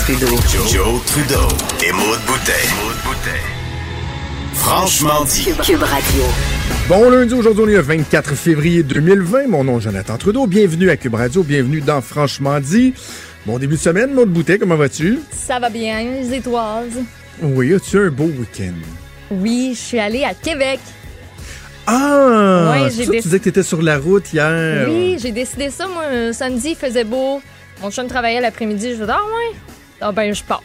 Trudeau. Joe, Trudeau et Maude Boutet. Franchement dit. Cube Radio. Bon lundi, aujourd'hui on est le 24 février 2020. Mon nom est Jonathan Trudeau. Bienvenue à Cube Radio. Bienvenue dans Franchement dit. Bon début de semaine, Maude Boutet, comment vas-tu? Ça va bien, les étoiles. Oui, as-tu un beau week-end? Oui, je suis allée à Québec. Ah! Ouais, c'est j'ai Tu disais que t'étais sur la route hier. Oui, j'ai décidé ça, moi, samedi, il faisait beau. Mon chum travaillait l'après-midi, je me dis, ah ouais? Ah ben, je pars.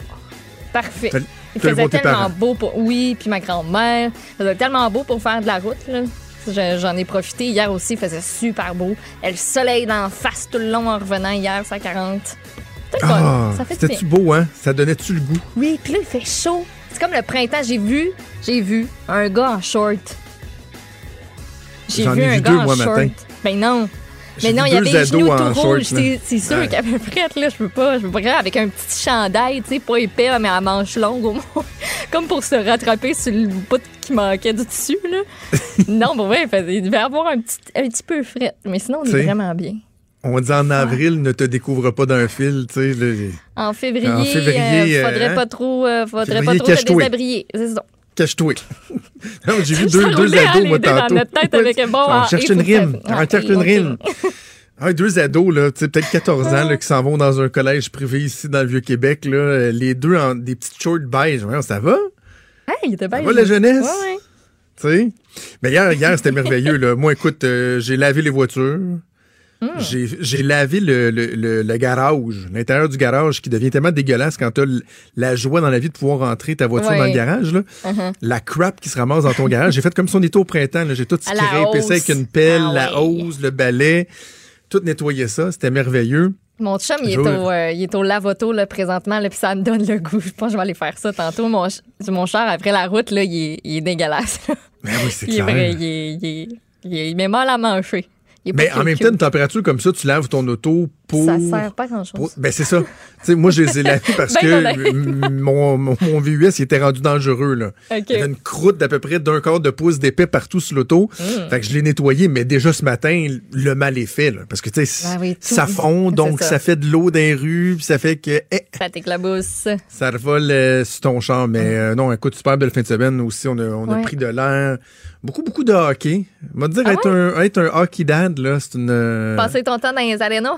Parfait. Il faisait tellement beau pour. Oui, puis ma grand-mère. Il faisait tellement beau pour faire de la route, là. Je- J'en ai profité. Hier aussi, il faisait super beau. Et le soleil d'en face tout le long en revenant hier, ça 40. C'était. Ah, ça fait c'était-tu beau, hein? Ça donnait-tu le goût? Oui, puis là, il fait chaud. C'est comme le printemps. J'ai vu, j'ai vu un gars en short. J'ai vu ai un vu gars deux, en moi, short. matin. Ben non. Mais non, il y avait les genoux tout rouges. C'est sûr Ouais. qu'à peu près, là, je peux pas, je peux pas. Avec un petit chandail, tu sais, pas épais, mais à manches longues au moins. Comme pour se rattraper sur le bout qui manquait du dessus, là. non, bon, ouais, il il devait avoir un petit, un petit peu fret. Mais sinon, on est vraiment bien. On dit en avril, ne te découvre pas d'un fil, tu sais. En février, février, euh, faudrait euh, pas trop, euh, faudrait février, pas trop cache-toi. déshabiller. C'est ça. Cache-toi. j'ai vu Ça deux, deux ados, moi, deux dans tantôt. notre tête avec un bon, On cherche une ça- rime. On cherche une rime. Ah, deux ados, là, tu sais, peut-être 14 ans, là, qui s'en vont dans un collège privé ici dans le Vieux-Québec, là, les deux en des petites shorts beige. Ça va? Hey, il était bien. va, la jeunesse? Ouais, ouais. Tu sais? Mais hier, hier c'était merveilleux, là. Moi, écoute, euh, j'ai lavé les voitures. Hmm. J'ai lavé le, le, le, le garage, l'intérieur du garage qui devient tellement dégueulasse quand t'as l- la joie dans la vie de pouvoir rentrer ta voiture Ouais. dans le garage. Là. Uh-huh. La crap qui se ramasse dans ton garage. J'ai fait comme si on était au printemps. J'ai tout scrapé ça avec une pelle, Ah la ouais. hose, le balai. Tout nettoyer ça. C'était merveilleux. Mon chum, il est, au, euh, il est au lavoto là, présentement, là, puis ça me donne le goût. Je pense que je vais aller faire ça tantôt. Mon, ch- mon char, après la route, là, il, est, il est dégueulasse. Mais oui, c'est clair. vrai, il est, il est- il est- il met mal à manger. Mais en même temps, une température comme ça, tu laves ton auto pour... Ça sert pas à grand-chose. pour- Ben c'est ça. Tu sais, moi, je les ai lavés parce Ben que mon, mon, mon VUS il était rendu dangereux. Là. Il y avait une croûte d'à peu près d'un quart de pouce d'épais partout sur l'auto. Mm. Fait que je l'ai nettoyé, mais déjà ce matin, le mal est fait. Là, parce que tu sais, oui, tout- ça fond, donc ça. ça. fait de l'eau dans les rues, puis ça fait que eh, Ça t'éclabousse. ça revole euh, sur ton champ. Mais euh, non, écoute, super belle fin de semaine aussi. On a, on a pris de l'air. Beaucoup, beaucoup de hockey. On va te dire, Ah être, un, être un hockey dad, là, c'est une... euh, Passer ton temps dans les arénas?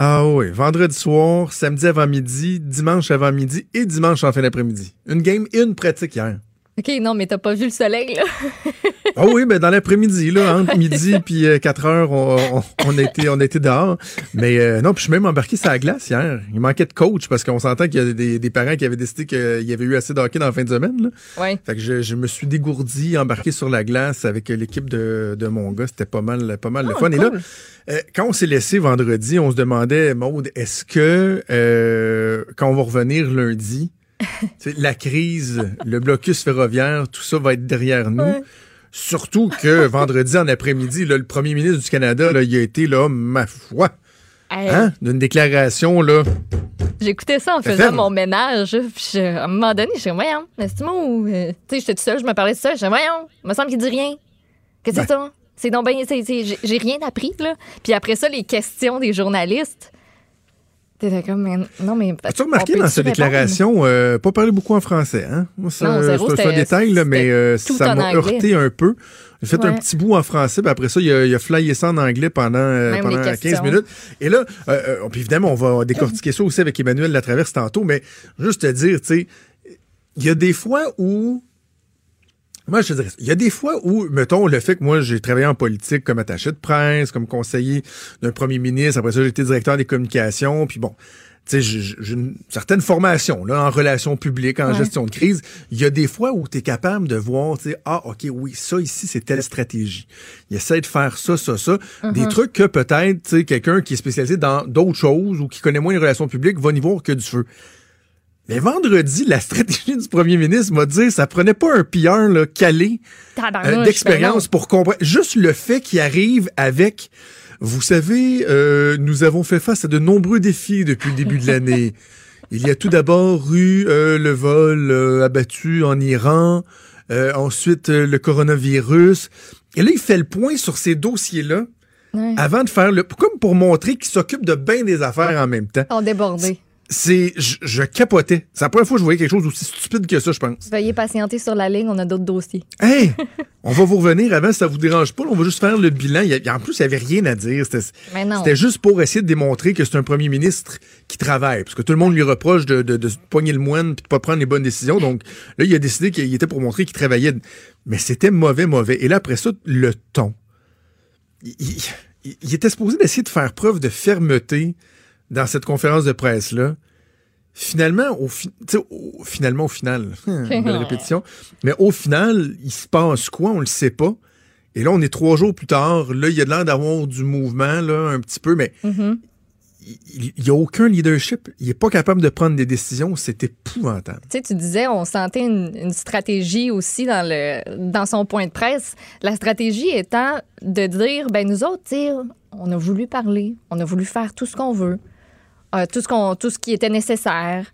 Ah oui, vendredi soir, samedi avant midi, dimanche avant midi et dimanche en fin d'après-midi. Une game et une pratique hier. OK, non, mais t'as pas vu le soleil, là. Ah oui, ben dans l'après-midi, là, entre midi puis euh, 4 heures, on, on, on été dehors. Mais euh, non, puis je suis même embarqué sur la glace hier. Il manquait de coach parce qu'on s'entend qu'il y a des, des parents qui avaient décidé qu'il y avait eu assez de hockey dans la fin de semaine. Là. Ouais. Fait que je, je me suis dégourdi, embarqué sur la glace avec l'équipe de, de mon gars. C'était pas mal, pas mal le Ah, fun. Et là, euh, quand on s'est laissé vendredi, on se demandait, Maude, est-ce que euh, quand on va revenir lundi, la crise, le blocus ferroviaire, tout ça va être derrière nous? Ouais. Surtout que vendredi en après-midi, le premier ministre du Canada, là, il a été là, ma foi, Hey, hein, d'une déclaration là. J'écoutais ça en faisant ferme. mon ménage. Puis je- à un moment donné, je suis voyons, mais c'est moi ou. euh, tu sais, j'étais toute seule, je me parlais de ça. Je voyons, il me semble qu'il dit rien. Qu'est-ce que c'est ça? C'est donc J'ai rien appris, là. Puis après ça, les questions des journalistes. T'étais comme, mais non, mais. As-tu remarqué dans sa déclaration, euh, pas parler beaucoup en français, hein? C'est- un détail, là, mais euh, ça m'a heurté un peu. J'ai fait un petit bout en français, puis après ça, il a, il a flyé ça en anglais pendant, euh, pendant les 15 questions. minutes. Et là, euh, euh, puis évidemment, on va décortiquer ça aussi avec Emmanuel Latraverse tantôt, mais juste te dire, tu sais, il y a des fois où moi, je te dirais, il y a des fois où, mettons, le fait que moi, j'ai travaillé en politique comme attaché de presse, comme conseiller d'un premier ministre, après ça, j'ai été directeur des communications, puis bon, tu sais, j'ai une certaine formation là, en relations publiques, en Ouais. gestion de crise. Il y a des fois où tu es capable de voir, tu sais, ah, OK, oui, ça ici, c'est telle stratégie. Il essaie de faire ça, ça, ça. Des trucs que peut-être, tu sais, quelqu'un qui est spécialisé dans d'autres choses ou qui connaît moins les relations publiques va n'y voir que du feu. Mais vendredi, la stratégie du premier ministre m'a dit ça prenait pas un pilleur là, calé euh, Tabarnouche, d'expérience ben pour comprendre. Juste le fait qu'il arrive avec, vous savez, euh, nous avons fait face à de nombreux défis depuis le début de l'année. Il y a tout d'abord eu euh, le vol euh, abattu en Iran, euh, ensuite euh, le coronavirus. Et là, il fait le point sur ces dossiers-là Ouais. avant de faire le... Comme pour montrer qu'il s'occupe de bien des affaires en même temps. On débordé. C'est... Je, je capotais. C'est la première fois que je voyais quelque chose aussi stupide que ça, je pense. Veuillez patienter sur la ligne, on a d'autres dossiers. Hey! on va vous revenir avant, si ça vous dérange pas. on va juste faire le bilan. Il y a- en plus, il n'y avait rien à dire. C'était juste pour essayer de démontrer que c'est un premier ministre qui travaille. Parce que tout le monde lui reproche de, de, poigner le moine et de pas prendre les bonnes décisions. Donc là, il a décidé qu'il était pour montrer qu'il travaillait. Mais c'était mauvais, mauvais. Et là, après ça, le ton. Il, il- il était supposé d'essayer de faire preuve de fermeté dans cette conférence de presse-là. Finalement, au, fi- finalement, au final, belle répétition, mais au final, il se passe quoi? On le sait pas. Et là, on est trois jours plus tard. Là, il y a de l'air d'avoir du mouvement, là, un petit peu, mais Mm-hmm. il n'y a aucun leadership. Il est pas capable de prendre des décisions. C'est épouvantable. Tu sais, tu disais, on sentait une, une stratégie aussi dans, le, dans son point de presse. La stratégie étant de dire, ben nous autres, on a voulu parler, on a voulu faire tout ce qu'on veut, euh, tout, ce qu'on, tout ce qui était nécessaire.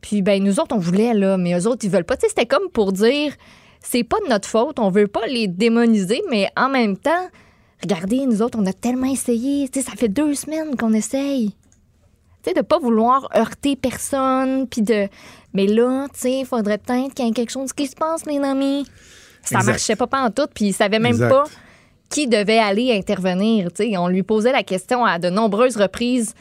Puis, ben nous autres, on voulait, là, mais eux autres, ils veulent pas. Tu sais, c'était comme pour dire, c'est pas de notre faute, on veut pas les démoniser, mais en même temps, regardez, nous autres, on a tellement essayé. Tu sais, ça fait deux semaines qu'on essaye tu sais, de pas vouloir heurter personne, puis de... Mais là, tu sais, il faudrait peut-être qu'il y ait quelque chose qui se passe, les amis. Ça Exact. marchait pas en tout, puis il savait même Exact. pas qui devait aller intervenir, tu sais. On lui posait la question à de nombreuses reprises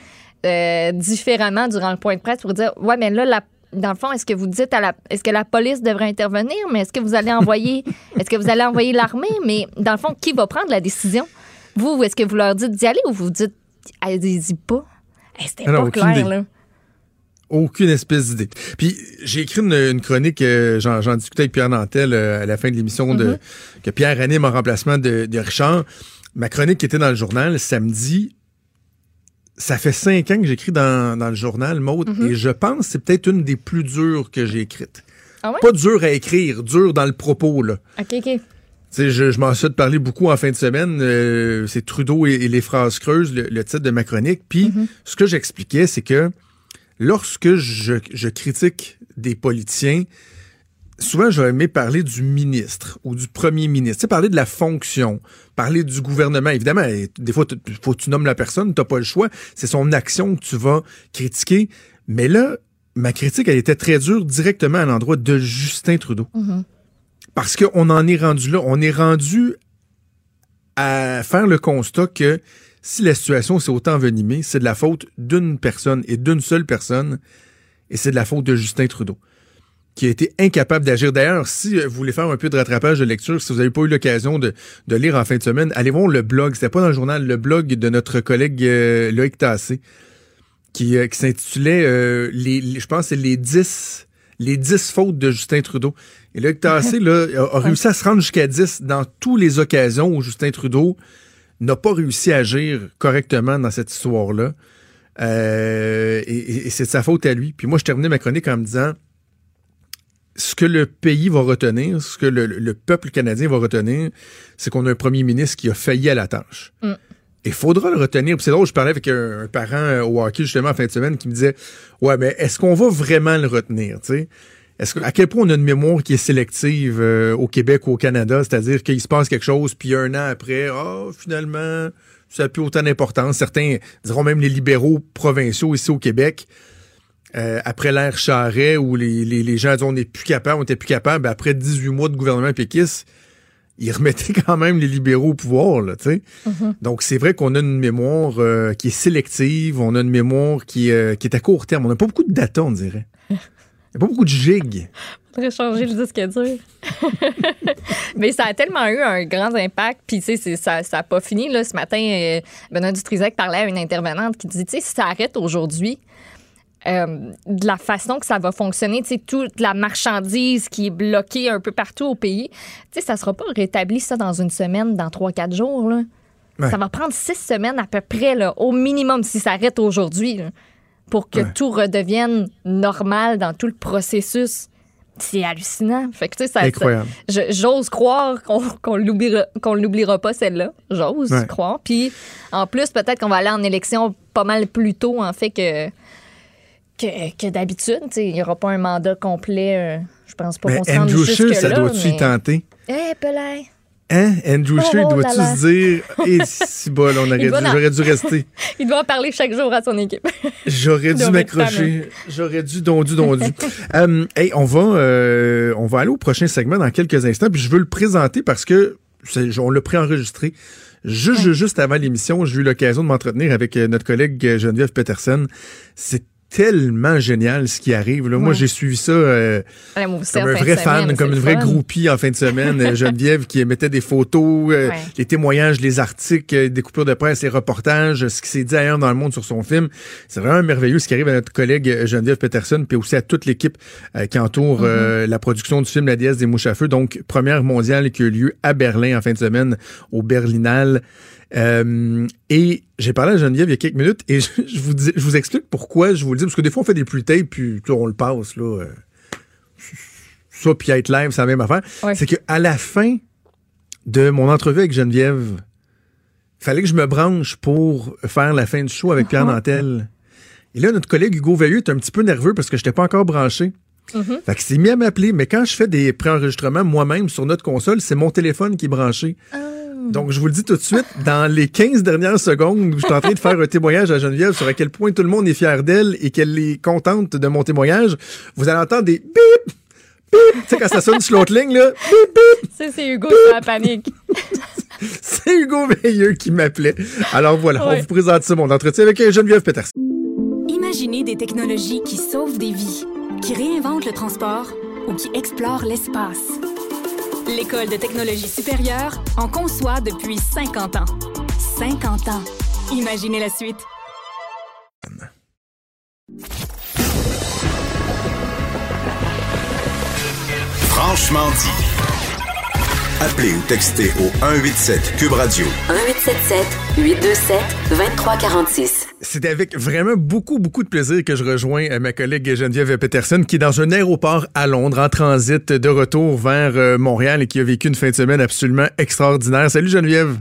euh, différemment durant le point de presse pour dire, ouais, mais là, la- dans le fond, est-ce que vous dites à la... Est-ce que la police devrait intervenir, mais est-ce que vous allez envoyer... est-ce que vous allez envoyer l'armée? Mais dans le fond, qui va prendre la décision? Vous, ou est-ce que vous leur dites d'y aller ou vous dites, allez-y pas? Hey, C'était pas clair, idée. là. Aucune espèce d'idée. Puis j'ai écrit une, une chronique, euh, j'en, discutais avec Pierre Nantel euh, à la fin de l'émission de, que Pierre anime en remplacement de, de Richard. Ma chronique qui était dans le journal samedi, ça fait cinq ans que j'écris dans, dans le journal, Maude, et je pense que c'est peut-être une des plus dures que j'ai écrites. Ah ouais? Pas dure à écrire, dure dans le propos, là. OK, OK. Tu sais, je, je m'en suis parler beaucoup en fin de semaine. euh, c'est Trudeau et, et les phrases creuses, le, le titre de ma chronique. Puis, ce que j'expliquais, c'est que lorsque je, je critique des politiciens, souvent, j'aurais aimé parler du ministre ou du premier ministre. Tu sais, parler de la fonction, parler du gouvernement. Évidemment, des fois, il faut que tu nommes la personne, tu pas le choix. C'est son action que tu vas critiquer. Mais là, ma critique, elle était très dure directement à l'endroit de Justin Trudeau. Parce qu'on en est rendu là. On est rendu à faire le constat que si la situation s'est autant envenimée, c'est de la faute d'une personne et d'une seule personne, et c'est de la faute de Justin Trudeau, qui a été incapable d'agir. D'ailleurs, si vous voulez faire un peu de rattrapage de lecture, si vous n'avez pas eu l'occasion de, de lire en fin de semaine, allez voir le blog, c'était pas dans le journal, le blog de notre collègue euh, Loïc Tassé, qui, euh, qui s'intitulait, euh, les, les- je pense, c'est les 10 les 10 fautes de Justin Trudeau. Et Loïc Tassé là, a, a réussi à se rendre jusqu'à 10 dans toutes les occasions où Justin Trudeau n'a pas réussi à agir correctement dans cette histoire-là. Euh, et et- et c'est de sa faute à lui. Puis moi, je terminais ma chronique en me disant ce que le pays va retenir, ce que le, le peuple canadien va retenir, c'est qu'on a un premier ministre qui a failli à la tâche. Il faudra le retenir. Puis c'est drôle, je parlais avec un, un parent euh, au hockey justement en fin de semaine qui me disait Ouais, mais est-ce qu'on va vraiment le retenir? tu sais? Est-ce que, à quel point on a une mémoire qui est sélective euh, au Québec ou au Canada, c'est-à-dire qu'il se passe quelque chose, puis un an après, ah, finalement, ça n'a plus autant d'importance. Certains diront même les libéraux provinciaux ici au Québec, euh, après l'ère Charret, où les, les, les gens disent on n'est plus capable, on n'était plus capable, ben, après 18 mois de gouvernement péquiste, ils remettaient quand même les libéraux au pouvoir, là, sais. Donc, c'est vrai qu'on a une mémoire euh, qui est sélective, on a une mémoire qui, euh, qui est à court terme. On n'a pas beaucoup de data, on dirait. Il n'y a pas beaucoup de gigs. Faudrait changer le disque dur. Mais ça a tellement eu un grand impact. Puis, tu sais, ça n'a pas fini. Là, ce matin, Benoît Dutrisac parlait à une intervenante qui disait, tu sais, si ça arrête aujourd'hui, euh, de la façon que ça va fonctionner, tu sais, toute la marchandise qui est bloquée un peu partout au pays, tu sais, ça sera pas rétabli ça dans une semaine, dans trois, quatre jours, là. Ouais. Ça va prendre six semaines à peu près, là, au minimum, si ça arrête aujourd'hui. pour que Ouais. tout redevienne normal dans tout le processus. C'est hallucinant. Fait que, tu sais, ça, Incroyable. j'ose croire qu'on qu'on l'oubliera, qu'on l'oubliera pas, celle-là. J'ose Ouais. croire. Puis, en plus, peut-être qu'on va aller en élection pas mal plus tôt, en fait, que, que, que d'habitude. Il n'y aura pas un mandat complet. euh, je pense pas qu'on se rende jusque-là. ça doit-tu y tenter? Eh, Pelay. Hein? Andrew Oh, Scheer, oh doit-tu là là. se dire, et si bol, on aurait dû- j'aurais dû rester. Il doit en parler chaque jour à son équipe. J'aurais dû m'accrocher. J'aurais dû, dondu, dondu. Euh, hey, on va, euh, on va aller au prochain segment dans quelques instants, puis je veux le présenter parce que on l'a préenregistré. Juste, juste, juste avant l'émission, j'ai eu l'occasion de m'entretenir avec notre collègue Geneviève Peterson. C'est tellement génial ce qui arrive. Là. Moi, j'ai suivi ça euh, Ouais, comme un vrai fan, comme une vraie groupie en fin de semaine. Euh, Geneviève qui mettait des photos, euh, Ouais. les témoignages, les articles, euh, des coupures de presse, les reportages, ce qui s'est dit ailleurs dans le monde sur son film. C'est vraiment merveilleux ce qui arrive à notre collègue euh, Geneviève Peterson, puis aussi à toute l'équipe euh, qui entoure euh, la production du film La déesse des mouches à feu. Donc, première mondiale qui a eu lieu à Berlin en fin de semaine, au Berlinale. Euh, et j'ai parlé à Geneviève il y a quelques minutes et je, je vous, dis, je vous explique pourquoi je vous le dis. Parce que des fois, on fait des pre-tapes, puis on le passe, là. euh, ça, puis être live, c'est la même affaire. Ouais. C'est qu'à la fin de mon entrevue avec Geneviève, fallait que je me branche pour faire la fin du show avec Pierre Nantel. Et là, notre collègue Hugo Veilleux est un petit peu nerveux parce que je n'étais pas encore branché. Fait qu'il s'est mis à m'appeler, mais quand je fais des préenregistrements moi-même sur notre console, c'est mon téléphone qui est branché. Donc, je vous le dis tout de suite, dans les 15 dernières secondes où je suis en train de faire un témoignage à Geneviève sur à quel point tout le monde est fier d'elle et qu'elle est contente de mon témoignage, vous allez entendre des bip, bip. Tu sais, quand ça sonne sur l'autre ligne, là, bip, bip. Ça, c'est Hugo qui la panique. C'est Hugo Veilleux qui m'appelait. Alors voilà, on vous présente ça, mon entretien avec euh, Geneviève Peterson. Imaginez des technologies qui sauvent des vies, qui réinventent le transport ou qui explorent l'espace. L'École de technologie supérieure en conçoit depuis 50 ans. 50 ans. Imaginez la suite. Franchement dit. Appelez ou textez au 187 Cube Radio 1877 827 2346. C'est avec vraiment beaucoup, beaucoup de plaisir que je rejoins euh, ma collègue Geneviève Peterson, qui est dans un aéroport à Londres, en transit de retour vers euh, Montréal et qui a vécu une fin de semaine absolument extraordinaire. Salut Geneviève.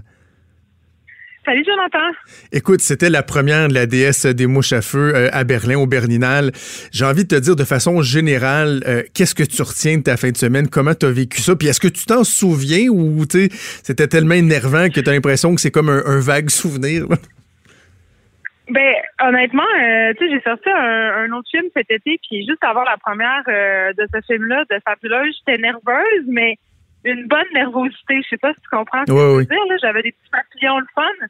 Salut Jonathan. Écoute, c'était la première de la déesse des mouches à feu euh, à Berlin, au Berninal. J'ai envie de te dire de façon générale, euh, qu'est-ce que tu retiens de ta fin de semaine? Comment tu as vécu ça? Puis est-ce que tu t'en souviens ou c'était tellement énervant que tu as l'impression que c'est comme un, un vague souvenir? là? Ben honnêtement, euh, tu sais, j'ai sorti un, un autre film cet été, puis juste avant la première de ce film-là, de Fabuleuse, j'étais nerveuse, mais une bonne nervosité. Je sais pas si tu comprends ce que je veux dire. J'avais des petits papillons le fun.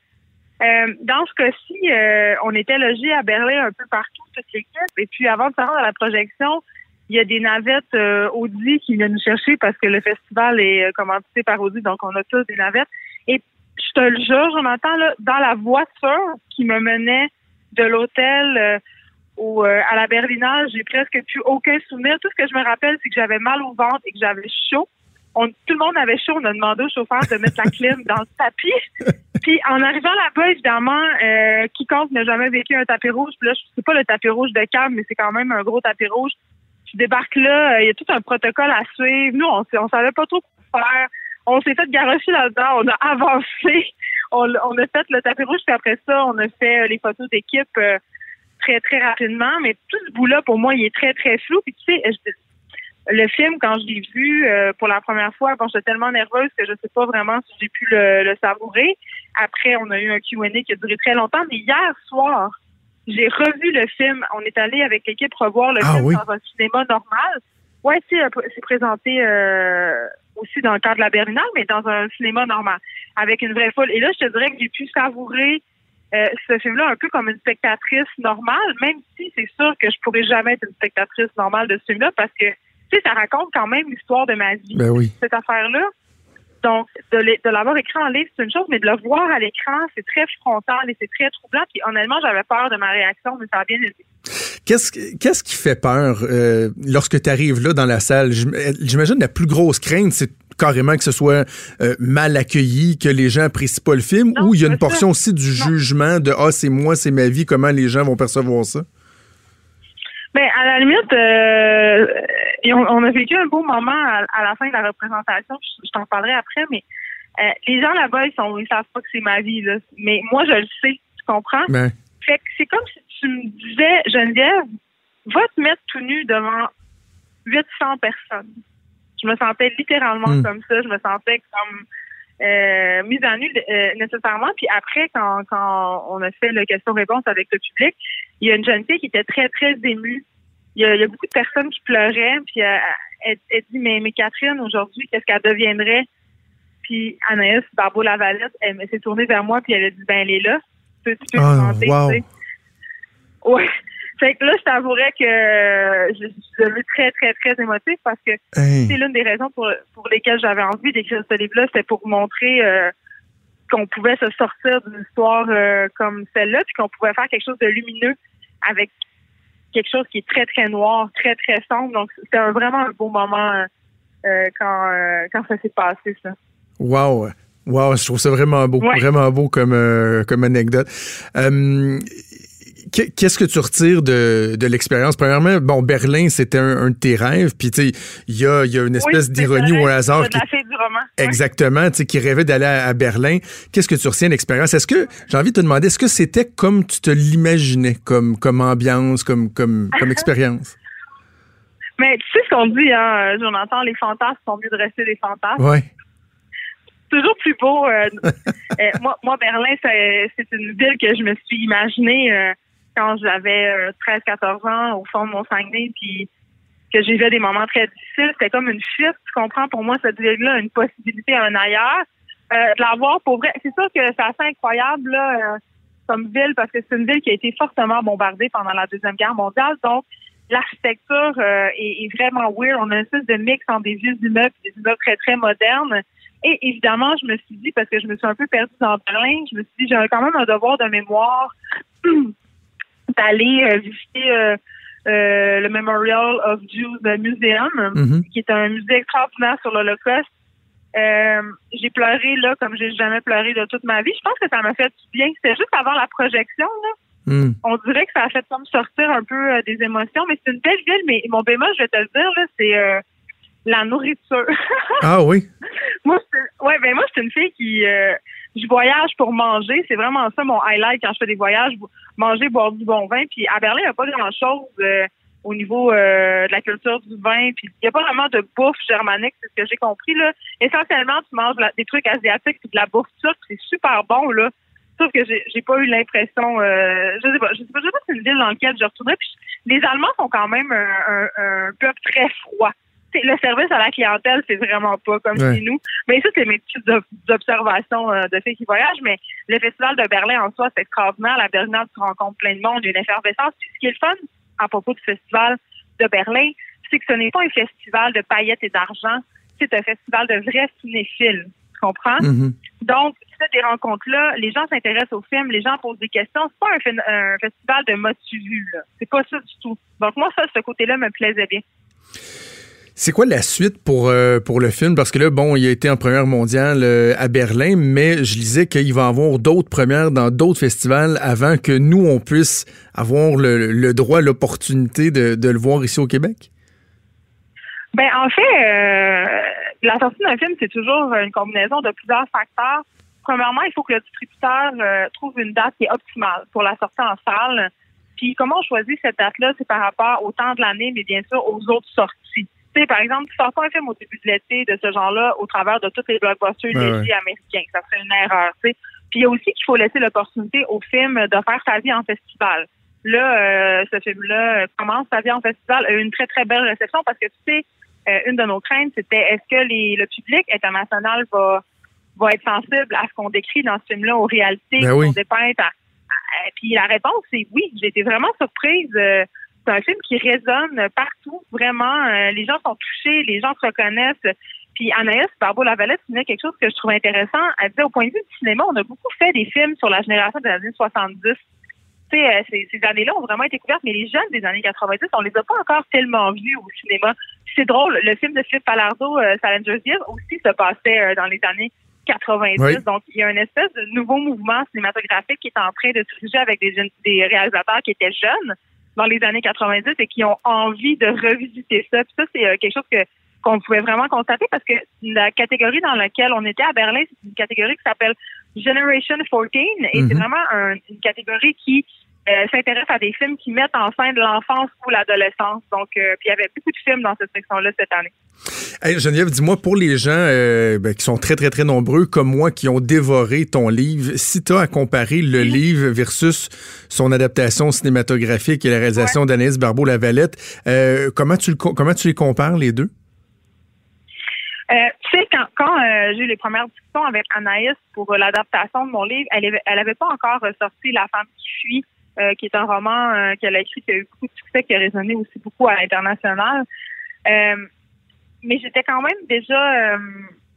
Euh, dans ce cas-ci, euh, on était logés à Berlin un peu partout, toute l'équipe. Et puis avant de se rendre à la projection, il y a des navettes euh, Audi qui viennent nous chercher parce que le festival est commandité par Audi, donc on a tous des navettes. Et je te le jure, Jonathan, là, dans la voiture qui me menait de l'hôtel au, à la Berlinale, j'ai presque plus aucun souvenir. Tout ce que je me rappelle, c'est que j'avais mal au ventre et que j'avais chaud. On, tout le monde avait chaud. On a demandé au chauffeur de mettre la clim dans le tapis. Puis en arrivant là-bas, évidemment, euh, quiconque n'a jamais vécu un tapis rouge, puis là, c'est pas le tapis rouge de Cam, mais c'est quand même un gros tapis rouge. Tu débarques là, euh, il y a tout un protocole à suivre. Nous, on, on savait pas trop quoi faire. On s'est fait garocher là-dedans, on a avancé, on, on a fait le tapis rouge, puis après ça, on a fait euh, les photos d'équipe euh, très, très rapidement. Mais tout ce bout-là, pour moi, il est très, très flou. Puis tu sais, je- le film, quand je l'ai vu euh, pour la première fois, bon, j'étais tellement nerveuse que je sais pas vraiment si j'ai pu le, le savourer. Après, on a eu un Q&A qui a duré très longtemps. Mais hier soir, j'ai revu le film. On est allé avec l'équipe revoir le Ah film oui? dans un cinéma normal. Ouais, euh, c'est présenté euh, aussi dans le cadre de la Berlinale, mais dans un cinéma normal, avec une vraie foule. Et là, je te dirais que j'ai pu savourer euh, ce film-là un peu comme une spectatrice normale, même si c'est sûr que je pourrais jamais être une spectatrice normale de ce film-là, parce que, tu sais, ça raconte quand même l'histoire de ma vie Ben oui. cette affaire-là. Donc, de, l'avoir écrit en livre, c'est une chose, mais de le voir à l'écran, c'est très frontal et c'est très troublant. Puis honnêtement, j'avais peur de ma réaction, mais ça a bien été. Qu'est-ce, que- qu'est-ce qui fait peur euh, lorsque tu arrives là dans la salle? Euh, J'imagine la plus grosse crainte, c'est carrément que ce soit euh, mal accueilli, que les gens apprécient pas le film, Non, ou il y a une ça. portion aussi du Non. jugement de Ah, c'est moi, c'est ma vie, comment les gens vont percevoir ça? Mais à la limite, euh, on, on a vécu un beau moment à, à la fin de la représentation. Je, je t'en parlerai après, mais euh, les gens là-bas, ils sont, ils savent pas que c'est ma vie. Là. Mais moi, je le sais. Tu comprends? Ben, Fait que c'est comme si tu me disais, Geneviève, va te mettre tout nu devant 800 personnes. Je me sentais littéralement Hmm. comme ça. Je me sentais comme euh, mise à nu euh, nécessairement. Puis après, quand, quand on a fait le question-réponse avec le public, il y a une jeune fille qui était très, très émue. Il y a, il y a beaucoup de personnes qui pleuraient. Puis euh, elle, elle dit, mais, mais Catherine, aujourd'hui, qu'est-ce qu'elle deviendrait? Puis Anaïs Barbeau-Lavalette, elle, elle s'est tournée vers moi puis elle a dit, ben elle est là. Tu peux, tu peux Ah, wow. tu sais. Ouais. Fait que là, je t'avouerais que euh, je, suis devenue très, très, très émotive parce que hey. c'est l'une des raisons pour, pour lesquelles j'avais envie d'écrire ce livre-là, c'était pour montrer euh, qu'on pouvait se sortir d'une histoire euh, comme celle-là, puis qu'on pouvait faire quelque chose de lumineux avec quelque chose qui est très, très noir, très, très sombre. Donc, c'était un- vraiment un beau moment euh, quand, quand ça s'est passé, ça. Wow. Wow, je trouve ça vraiment beau. Ouais. Vraiment beau comme, comme anecdote. Qu'est- Qu'est-ce que tu retires de, de l'expérience? Premièrement, bon, Berlin, c'était un, un de tes rêves. Puis, tu sais, il y a, il y a une espèce Oui, d'ironie au vrai, hasard. la fille du roman. Exactement, tu sais, qui rêvait d'aller à, à Berlin. Qu'est-ce que tu retiens de l'expérience? Est-ce que, j'ai envie de te demander, est-ce que c'était comme tu te l'imaginais, comme, comme ambiance, comme, comme, comme expérience? Mais tu sais ce qu'on dit, hein, euh, Jonathan, les fantasmes sont mieux de rester des fantasmes. Ouais. toujours plus beau. euh, euh, moi, moi, Berlin, c'est c'est une ville que je me suis imaginée euh, quand j'avais euh, 13-14 ans au fond de mon Saguenay, puis que j'ai vu des moments très difficiles. C'était comme une fuite, tu comprends? Pour moi, cette ville-là, une possibilité à un ailleurs. Euh, pour vrai. C'est sûr que c'est assez incroyable là, euh, comme ville parce que c'est une ville qui a été fortement bombardée pendant la Deuxième Guerre mondiale. Donc, l'architecture euh, est, vraiment weird. On a une espèce de mix entre des vieux immeubles des immeubles très, très modernes. Et évidemment, je me suis dit, parce que je me suis un peu perdue dans Berlin, je me suis dit, j'ai quand même un devoir de mémoire d'aller euh, visiter euh, euh, le Memorial of Jews Museum, Mhm. qui est un musée extraordinaire sur l'Holocauste. Euh, j'ai pleuré là comme j'ai jamais pleuré de toute ma vie. Je pense que ça m'a fait du bien. C'était juste avant la projection. Là. Hmm. On dirait que ça a fait comme sortir un peu euh, des émotions. Mais c'est une belle ville. Mais mon bémol, je vais te le dire, là, c'est euh, la nourriture. Ah oui. moi, ouais, ben moi, c'est une fille qui, euh, je voyage pour manger. C'est vraiment ça mon highlight quand je fais des voyages, manger, boire du bon vin. Puis à Berlin, il n'y a pas grand-chose euh, au niveau euh, de la culture du vin. Puis il n'y a pas vraiment de bouffe germanique, c'est ce que j'ai compris là. Essentiellement, tu manges des trucs asiatiques puis de la bouffe turque, c'est super bon là. Sauf que j'ai, pas eu l'impression, euh, je sais pas, je sais pas, sais pas si c'est une ville dans laquelle je retournerais. Puis les Allemands sont quand même un, un peuple très froid. Le service à la clientèle, c'est vraiment pas comme Ouais. chez nous. Mais ça, c'est mes petites ob- observations euh, de filles qui voyagent. Mais le festival de Berlin en soi, c'est extraordinaire. La Berlinale, tu rencontres plein de monde, il y a une effervescence. Puis ce qui est le fun à propos du festival de Berlin, c'est que ce n'est pas un festival de paillettes et d'argent. C'est un festival de vrais cinéphiles. Tu comprends? Donc, tu fais des rencontres-là, les gens s'intéressent au film, les gens posent des questions. C'est pas un, festival de motu là. C'est pas ça du tout. Donc, moi, ça, ce côté-là me plaisait bien. C'est quoi la suite pour, euh, pour le film? Parce que là, bon, il a été en première mondiale euh, à Berlin, mais je lisais qu'il va avoir d'autres premières dans d'autres festivals avant que nous, on puisse avoir le, le droit, l'opportunité de, de le voir ici au Québec? Ben, en fait, euh, la sortie d'un film, c'est toujours une combinaison de plusieurs facteurs. Premièrement, il faut que le distributeur trouve une date qui est optimale pour la sortie en salle. Puis, comment on choisit cette date-là, c'est par rapport au temps de l'année, mais bien sûr aux autres sorties. Sais, par exemple, tu sors pas un film au début de l'été de ce genre-là au travers de tous les blockbusters Ouais, légers américains. Ça serait une erreur, tu sais. Puis, il y a aussi qu'il faut laisser l'opportunité au film de faire sa vie en festival. Là, euh, ce film-là euh, commence sa vie en festival, a eu une très, très belle réception parce que, tu sais, euh, une de nos craintes, c'était est-ce que les, le public international va, va être sensible à ce qu'on décrit dans ce film-là, aux réalités Ben qu'on oui. dépeint. à- à- puis la réponse, c'est oui. J'ai été vraiment surprise. Euh, c'est un film qui résonne partout, vraiment. Euh, les gens sont touchés, les gens se reconnaissent. Puis Anaïs Barbeau-Lavalette disait quelque chose que je trouve intéressant. Elle disait, au point de vue du cinéma, on a beaucoup fait des films sur la génération des années 70 tu sais, euh, ces, ces années-là ont vraiment été couvertes, mais les jeunes des années 90, on les a pas encore tellement vus au cinéma. C'est drôle, le film de Philippe Palardo, euh, Salinger's Year, aussi se passait euh, dans les années 90. Oui. Donc, il y a une espèce de nouveau mouvement cinématographique qui est en train de se avec des, jeunes, des réalisateurs qui étaient jeunes. Dans les années 90 et qui ont envie de revisiter ça. Puis ça, c'est euh, quelque chose que qu'on pouvait vraiment constater parce que la catégorie dans laquelle on était à Berlin, c'est une catégorie qui s'appelle Generation 14 et c'est Mhm. vraiment un- une catégorie qui euh, s'intéresse à des films qui mettent en scène l'enfance ou l'adolescence. Donc, euh, puis il y avait beaucoup de films dans cette section-là cette année. Hey, Geneviève, dis-moi, pour les gens euh, ben, qui sont très, très, très nombreux, comme moi, qui ont dévoré ton livre, si tu as à comparer le livre versus son adaptation cinématographique et la réalisation d'Anaïs Barbeau-Lavalette, comment, tu le co- comment tu les compares, les deux? Euh, tu sais, quand, quand euh, j'ai eu les premières discussions avec Anaïs pour euh, l'adaptation de mon livre, elle avait, elle avait pas encore sorti La femme qui fuit, euh, qui est un roman euh, qu'elle a écrit qui a eu beaucoup de succès, qui a résonné aussi beaucoup à l'international. Euh, mais j'étais quand même déjà, euh,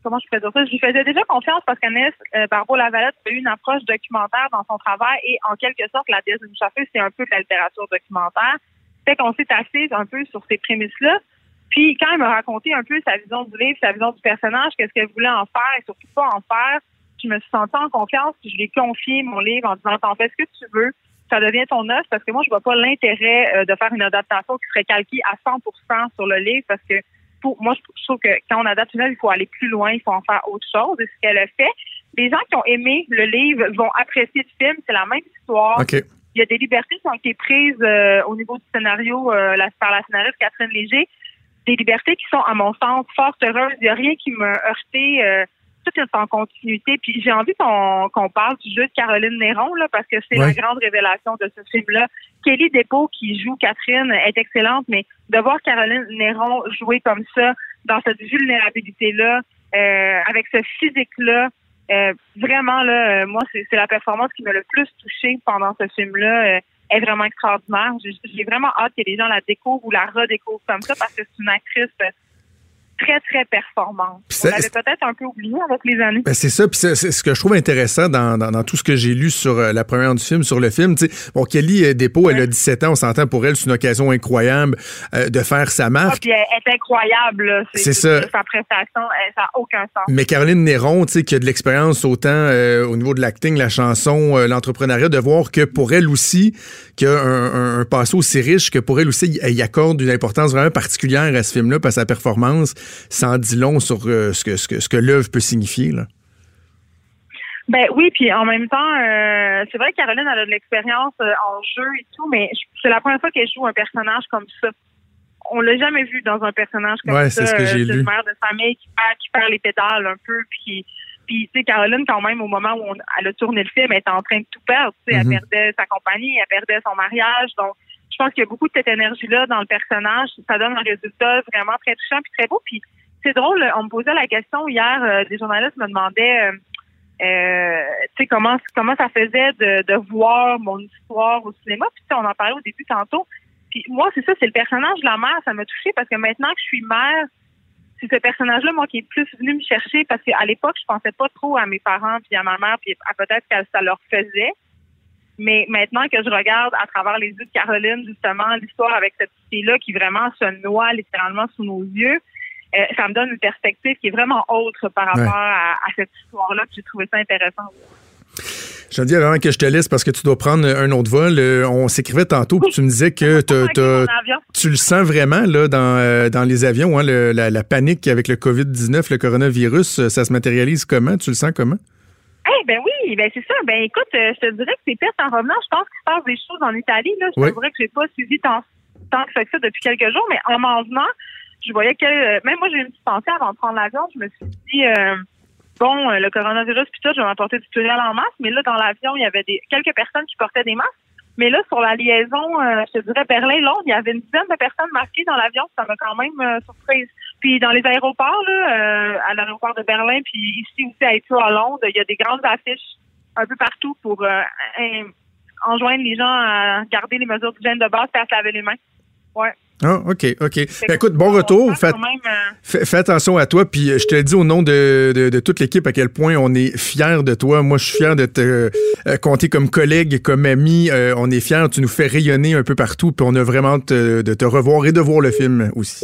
comment je peux dire ça, je lui faisais déjà confiance parce qu'Anaïs euh, Barbeau-Lavalette a eu une approche documentaire dans son travail et en quelque sorte, la pièce d'une chasseuse, c'est un peu de la littérature documentaire. Fait qu'on s'est assise un peu sur ces prémices-là. Puis quand elle m'a raconté un peu sa vision du livre, sa vision du personnage, qu'est-ce qu'elle voulait en faire et surtout pas en faire, je me suis sentie en confiance puis je lui ai confié mon livre en disant t'en fais ce que tu veux, ça devient ton œuvre parce que moi je vois pas l'intérêt euh, de faire une adaptation qui serait calquée à 100% sur le livre parce que pour moi je trouve que quand on adapte une œuvre, il faut aller plus loin, il faut en faire autre chose et ce qu'elle a fait. Les gens qui ont aimé le livre vont apprécier le film, c'est la même histoire. OK. Il y a des libertés qui ont été prises euh, au niveau du scénario euh, la- par la scénariste Catherine Léger. Des libertés qui sont, à mon sens, fort heureuses. Il n'y a rien qui m'a heurté. Euh, tout est en continuité. Puis j'ai envie qu'on parle du jeu de Caroline Néron, là, parce que c'est Ouais. la grande révélation de ce film-là. Kelly Despaux, qui joue Catherine, est excellente, mais de voir Caroline Néron jouer comme ça, dans cette vulnérabilité-là, euh, avec ce physique-là, euh, vraiment, là, euh, moi, c'est la performance qui m'a le plus touchée pendant ce film-là. est vraiment extraordinaire. J'ai vraiment hâte que les gens la découvrent ou la redécouvrent comme ça parce que c'est une actrice très, très performante. On l'avait peut-être un peu oublié avec les années. Ben, c'est ça, puis c'est ce que je trouve intéressant dans, dans, dans tout ce que j'ai lu sur euh, la première du film, sur le film. tu sais. Bon, Kelly euh, Despaux, elle a 17 ans, on s'entend pour elle, c'est une occasion incroyable euh, de faire sa Ah, marque. puis elle est incroyable. C'est ça. Sa prestation, elle- ça n'a aucun sens. Mais Caroline Néron, tu sais, qui a de l'expérience autant euh, au niveau de l'acting, la chanson, euh, l'entrepreneuriat, de voir que pour elle aussi, qu'il y a un, un- un passé aussi riche, que pour elle aussi, elle y accorde une importance vraiment particulière à ce film-là, que sa performance s'en dit long sur euh, ce que, ce que, ce que l'œuvre peut signifier. Là. Ben oui, puis en même temps, euh, c'est vrai que Caroline elle a de l'expérience euh, en jeu et tout, mais c'est la première fois qu'elle joue un personnage comme ça. On l'a jamais vu dans un personnage comme Ouais, ça. c'est ce que j'ai lu. une mère de famille qui perd, qui perd les pédales un peu, puis puis tu sais Caroline quand même au moment où on- elle a tourné le film, elle était en train de tout perdre. Tu sais, elle perdait sa compagnie, elle perdait son mariage, donc pense qu'il y a beaucoup de cette énergie-là dans le personnage. Ça donne un résultat vraiment très touchant puis très beau. Puis c'est drôle, on me posait la question hier, euh, des journalistes me demandaient. euh, euh, tu sais comment comment ça faisait de, de voir mon histoire au cinéma puis on en parlait au début tantôt puis moi c'est ça c'est le personnage de la mère ça m'a touché parce que maintenant que je suis mère c'est ce personnage là moi qui est plus venu me chercher parce qu'à l'époque je pensais pas trop à mes parents puis à ma mère puis à peut-être que ça leur faisait mais maintenant que je regarde à travers les yeux de Caroline justement l'histoire avec cette fille là qui vraiment se noie littéralement sous nos yeux euh, ça me donne une perspective qui est vraiment autre par rapport Ouais. à, à cette histoire-là. puis J'ai trouvé ça intéressant. Je te dis avant que je te laisse parce que tu dois prendre un autre vol. euh, on s'écrivait tantôt, puis tu me disais que t'as- t'as- tu le sens vraiment là, dans, euh, dans les avions, hein, le- la, la panique avec le COVID-19, le coronavirus, ça se matérialise comment? Tu le sens comment? Ben oui, ben c'est ça. Ben écoute, euh, je te dirais que c'est peut-être en revenant, je pense qu'il se passe des choses en Italie. Là. Je Oui. t'avouerais que j'ai pas suivi tant, tant que ça que ça depuis quelques jours, mais en m'en venant, je voyais que euh, même moi j'ai une petite pensée avant de prendre l'avion, je me suis dit euh, bon, le coronavirus puis tout, je vais m'apporter du pluriel en masse, mais là dans l'avion, il y avait des quelques personnes qui portaient des masques. Mais là, sur la liaison, je te dirais Berlin-Londres, il y avait une dizaine de personnes masquées dans l'avion. Ça m'a quand même surprise. Puis dans les aéroports, là, euh, à l'aéroport de Berlin, puis ici aussi à Heathrow à Londres, il y a des grandes affiches un peu partout pour euh, en- enjoindre les gens à garder les mesures d'hygiène de base et à se laver les mains. Ouais. Ah, OK, OK. Ben, écoute, bon on retour. même, euh, fais- attention à toi. Puis euh, je te le dis au nom de, de- de toute l'équipe à quel point on est fiers de toi. Moi, je suis fier de te euh, compter comme collègue, comme ami. Euh, on est fiers. Tu nous fais rayonner un peu partout. Puis on a vraiment hâte, de te revoir et de voir le film aussi.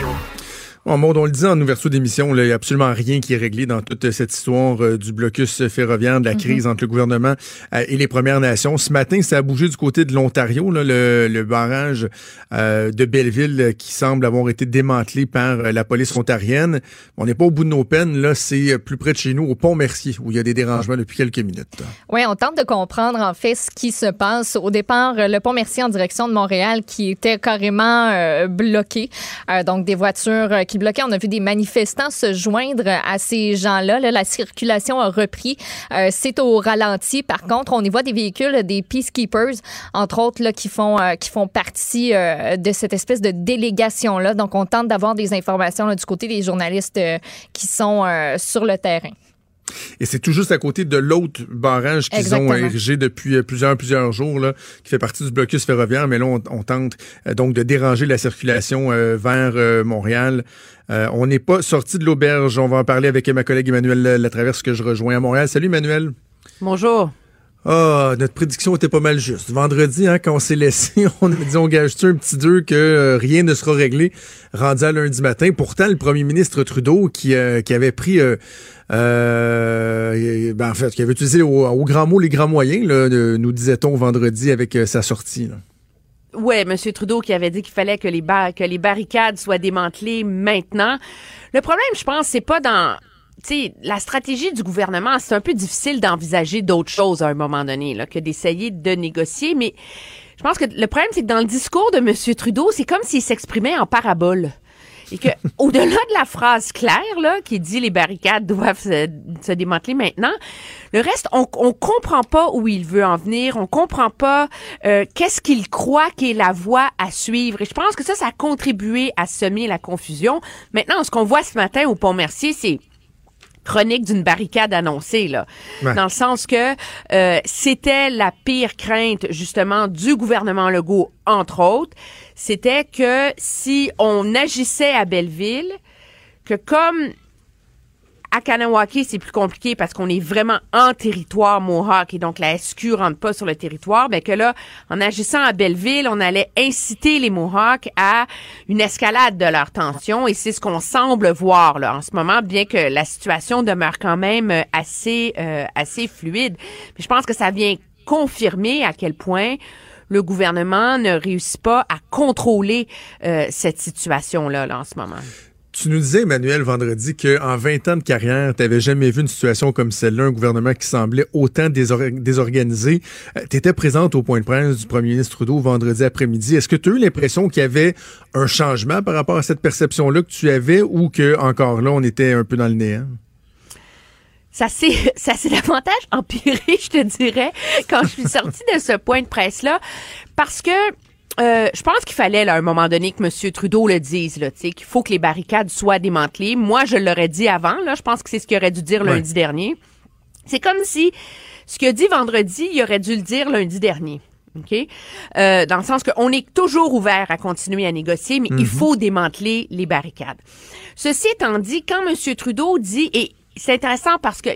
Bon, Maud, on le disait en ouverture d'émission, il n'y a absolument rien qui est réglé dans toute cette histoire euh, du blocus ferroviaire, de la crise entre le gouvernement euh, et les Premières Nations. Ce matin, ça a bougé du côté de l'Ontario, le, le barrage euh, de Belleville qui semble avoir été démantelé par la police ontarienne. On n'est pas au bout de nos peines, là, c'est plus près de chez nous, au pont Mercier, où il y a des dérangements depuis quelques minutes. Oui, on tente de comprendre en fait ce qui se passe. Au départ, le pont Mercier en direction de Montréal qui était carrément bloqué. Donc des voitures qui bloquaient. On a vu des manifestants se joindre à ces gens-là. Là, la circulation a repris. Euh, C'est au ralenti. Par contre, on y voit des véhicules, des peacekeepers, entre autres, qui font euh, qui font partie euh, de cette espèce de délégation-là. Donc, on tente d'avoir des informations du côté des journalistes qui sont sur le terrain. Et c'est tout juste à côté de l'autre barrage qu'ils ont érigé depuis euh, plusieurs, plusieurs jours, là, qui fait partie du blocus ferroviaire. Mais là, on, on tente euh, donc de déranger la circulation euh, vers euh, Montréal. Euh, on n'est pas sorti de l'auberge. On va en parler avec ma collègue Emmanuel Latraverse que je rejoins à Montréal. Salut Emmanuel. Bonjour. Ah, notre prédiction était pas mal juste. Vendredi, hein, quand on s'est laissé, on a dit on gage-tu un petit deux que euh, rien ne sera réglé? Rendu à lundi matin. Pourtant, le premier ministre Trudeau, qui, euh, qui avait pris, euh, euh, ben, en fait, qui avait utilisé au, au grand mot les grands moyens, là, nous disait-on vendredi avec sa sortie. là. Ouais, M. Trudeau qui avait dit qu'il fallait que les, que les barricades soient démantelées maintenant. Le problème, je pense, c'est pas dans... Tu sais, la stratégie du gouvernement, c'est un peu difficile d'envisager d'autres choses à un moment donné là, que d'essayer de négocier, mais je pense que le problème, c'est que dans le discours de M. Trudeau, c'est comme s'il s'exprimait en parabole. Et que, au-delà de la phrase claire, là, qui dit les barricades doivent se, se démanteler maintenant, le reste, on, on comprend pas où il veut en venir, on comprend pas euh, qu'est-ce qu'il croit qui est la voie à suivre. Et je pense que ça, ça a contribué à semer la confusion. Maintenant, ce qu'on voit ce matin au Pont Mercier, c'est chronique d'une barricade annoncée là, Ouais. dans le sens que euh, c'était la pire crainte justement du gouvernement Legault entre autres, c'était que si on agissait à Belleville, que comme à Kanawaki, c'est plus compliqué parce qu'on est vraiment en territoire Mohawk et donc la SQ rentre pas sur le territoire, ben que là, en agissant à Belleville, on allait inciter les Mohawks à une escalade de leur tension et c'est ce qu'on semble voir là en ce moment, bien que la situation demeure quand même euh, assez euh, assez fluide. Mais je pense que ça vient confirmer à quel point le gouvernement ne réussit pas à contrôler euh, cette situation-là là, en ce moment. Tu nous disais, Emmanuel, vendredi, qu'en 20 ans de carrière, tu n'avais jamais vu une situation comme celle-là, un gouvernement qui semblait autant désor- désorganisé. tu étais présente au point de presse du premier ministre Trudeau vendredi après-midi. Est-ce que tu as eu l'impression qu'il y avait un changement par rapport à cette perception-là que tu avais ou que encore là, on était un peu dans le néant? Ça ça s'est davantage empiré, je te dirais, quand je suis sortie de ce point de presse-là, parce que euh, je pense qu'il fallait, là, à un moment donné, que M. Trudeau le dise, là, tu sais, qu'il faut que les barricades soient démantelées. Moi, je l'aurais dit avant, là. Je pense que c'est ce qu'il aurait dû dire lundi dernier. C'est comme si ce qu'il a dit vendredi, il aurait dû le dire lundi dernier. OK? Euh, dans le sens qu'on est toujours ouvert à continuer à négocier, mais il faut démanteler les barricades. Ceci étant dit, quand M. Trudeau dit, et c'est intéressant parce que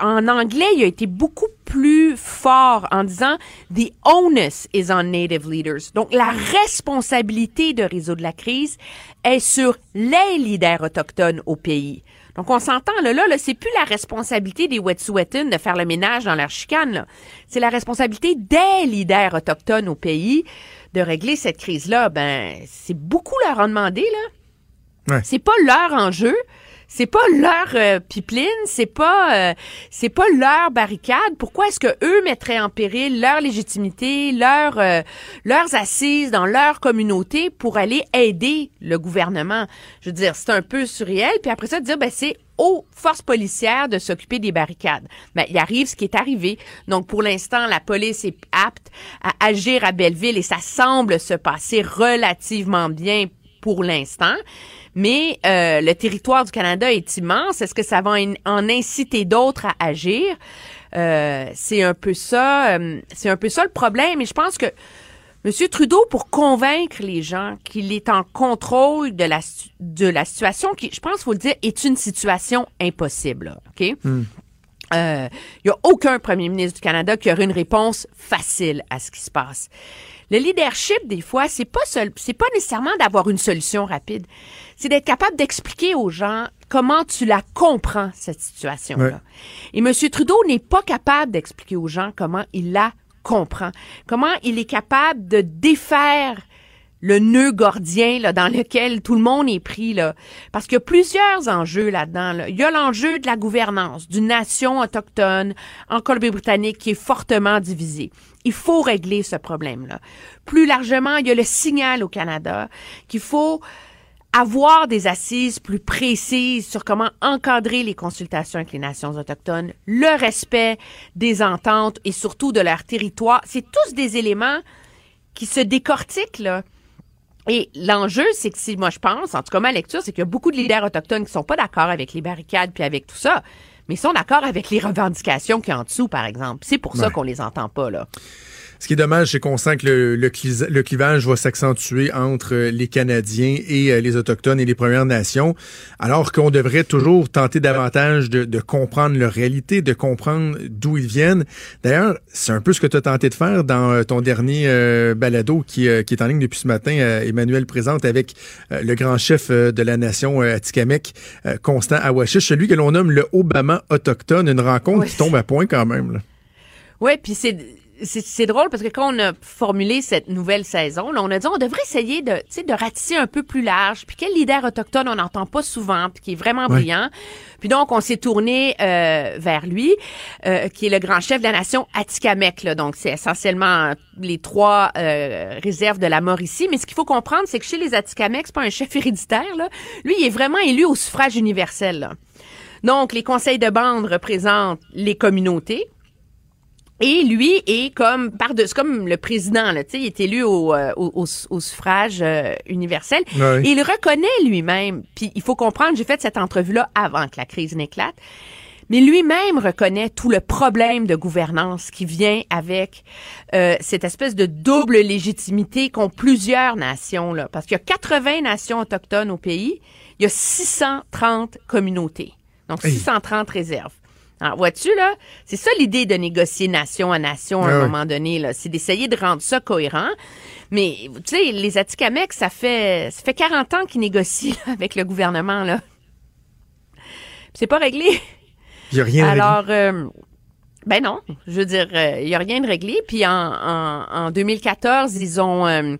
en anglais, il a été beaucoup plus fort en disant The onus is on native leaders. Donc, la responsabilité de résoudre la crise est sur les leaders autochtones au pays. Donc, on s'entend, là, là, là c'est plus la responsabilité des Wet'suwet'en de faire le ménage dans leur chicane, là. C'est la responsabilité des leaders autochtones au pays de régler cette crise-là. Ben, c'est beaucoup leur en demander, là. Ouais. C'est pas leur enjeu. C'est pas leur euh, pipeline, c'est pas euh, c'est pas leur barricade. Pourquoi est-ce que eux mettraient en péril leur légitimité, leur euh, leurs assises dans leur communauté pour aller aider le gouvernement? Je veux dire, c'est un peu surréel. Puis après ça, dire ben c'est aux forces policières de s'occuper des barricades. Ben, il arrive ce qui est arrivé. Donc, pour l'instant, la police est apte à agir à Belleville et ça semble se passer relativement bien pour l'instant. Mais euh, le territoire du Canada est immense. Est-ce que ça va en, inciter d'autres à agir? Euh, c'est un peu ça. euh, c'est un peu ça le problème. Et je pense que M. Trudeau, pour convaincre les gens qu'il est en contrôle de la, de la situation, qui, je pense, faut le dire, est une situation impossible. OK? Euh, Il y a aucun premier ministre du Canada qui aurait une réponse facile à ce qui se passe. Le leadership, des fois, c'est pas seul, c'est pas nécessairement d'avoir une solution rapide. C'est d'être capable d'expliquer aux gens comment tu la comprends, cette situation-là. Et M. Trudeau n'est pas capable d'expliquer aux gens comment il la comprend. Comment il est capable de défaire le nœud gordien là, dans lequel tout le monde est pris. Là. Parce qu'il y a plusieurs enjeux là-dedans. Là. Il y a l'enjeu de la gouvernance d'une nation autochtone en Colombie-Britannique qui est fortement divisée. Il faut régler ce problème-là. Plus largement, il y a le signal au Canada qu'il faut avoir des assises plus précises sur comment encadrer les consultations avec les nations autochtones, le respect des ententes et surtout de leur territoire. C'est tous des éléments qui se décortiquent, là. Et l'enjeu, c'est que si, moi, je pense, en tout cas, ma lecture, c'est qu'il y a beaucoup de leaders autochtones qui sont pas d'accord avec les barricades puis avec tout ça, mais ils sont d'accord avec les revendications qui y a en dessous, par exemple. C'est pour ça qu'on les entend pas, là. Ce qui est dommage, c'est qu'on sent que le, le, clis- le clivage va s'accentuer entre euh, les Canadiens et euh, les Autochtones et les Premières Nations, alors qu'on devrait toujours tenter davantage de, de comprendre leur réalité, de comprendre d'où ils viennent. D'ailleurs, c'est un peu ce que tu as tenté de faire dans euh, ton dernier euh, balado qui, euh, qui est en ligne depuis ce matin, euh, Emmanuel présente avec le grand chef de la nation Atikamekw, euh, Constant Awashish, celui que l'on nomme le Obama autochtone, une rencontre qui tombe à point quand même. Là. Ouais, puis c'est c'est c'est drôle parce que quand on a formulé cette nouvelle saison, là, on a dit on devrait essayer de, tu sais, de ratisser un peu plus large. Puis quel leader autochtone on n'entend pas souvent, puis qui est vraiment brillant. Puis donc on s'est tourné euh, vers lui, euh, qui est le grand chef de la nation Atikamekw. Là. Donc c'est essentiellement les trois euh, réserves de la Mauricie. Mais ce qu'il faut comprendre, c'est que chez les Atikamekw, c'est pas un chef héréditaire. Là. Lui, il est vraiment élu au suffrage universel. là. Donc les conseils de bande représentent les communautés. Et lui est comme par c'est comme le président là, tu sais, il est élu au, euh, au, au- suffrage euh, universel. Et il reconnaît lui-même. Puis il faut comprendre, j'ai fait cette entrevue là avant que la crise n'éclate. Mais lui-même reconnaît tout le problème de gouvernance qui vient avec euh, cette espèce de double légitimité qu'ont plusieurs nations là, parce qu'il y a 80 nations autochtones au pays, il y a 630 communautés, donc Hey. 630 réserves. Alors, vois-tu, là, c'est ça l'idée de négocier nation à nation à un ouais. moment donné, là. C'est d'essayer de rendre ça cohérent. Mais, tu sais, les Atikamekw, ça fait, ça fait 40 ans qu'ils négocient là, avec le gouvernement, là. Puis C'est pas réglé. Il n'y a rien de réglé. Alors, euh, ben non, je veux dire, euh, il y a rien de réglé. Puis en, en, en 2014, ils ont euh,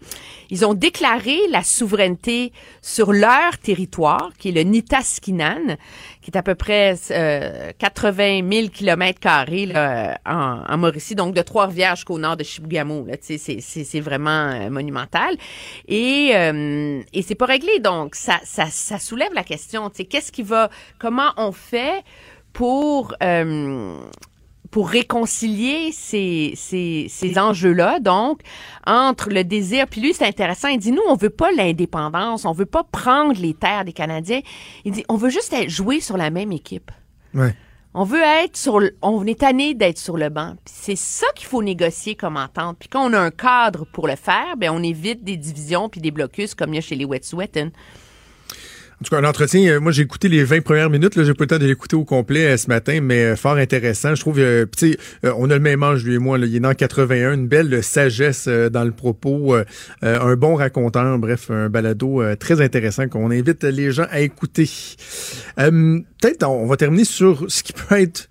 ils ont déclaré la souveraineté sur leur territoire, qui est le Nitaskinan, qui est à peu près euh, 80 000 kilomètres carrés là, en, en Mauricie, donc de Trois-Rivières jusqu'au nord de Chibougamau. C'est vraiment euh, monumental. Et euh, et c'est pas réglé, donc ça ça ça soulève la question. Qu'est-ce qui va, comment on fait pour euh, pour réconcilier ces, ces, ces enjeux-là, donc, entre le désir, puis lui, c'est intéressant, il dit, nous, on veut pas l'indépendance, on veut pas prendre les terres des Canadiens, il dit, on veut juste être jouer sur la même équipe. Ouais. On veut être sur le, on est tanné d'être sur le banc. C'est ça qu'il faut négocier comme entente. Puis quand on a un cadre pour le faire, ben on évite des divisions puis des blocus comme il y a chez les Wet'suwet'en. En tout cas, un euh, moi j'ai écouté les 20 premières minutes, là, j'ai pas le temps de l'écouter au complet euh, ce matin, mais euh, fort intéressant. Je trouve, tu on a le même âge, lui et moi, là, il est né en 81, une belle sagesse dans le propos, un bon raconteur, bref, un balado très intéressant qu'on invite les gens à écouter. Peut-être on va terminer sur ce qui peut être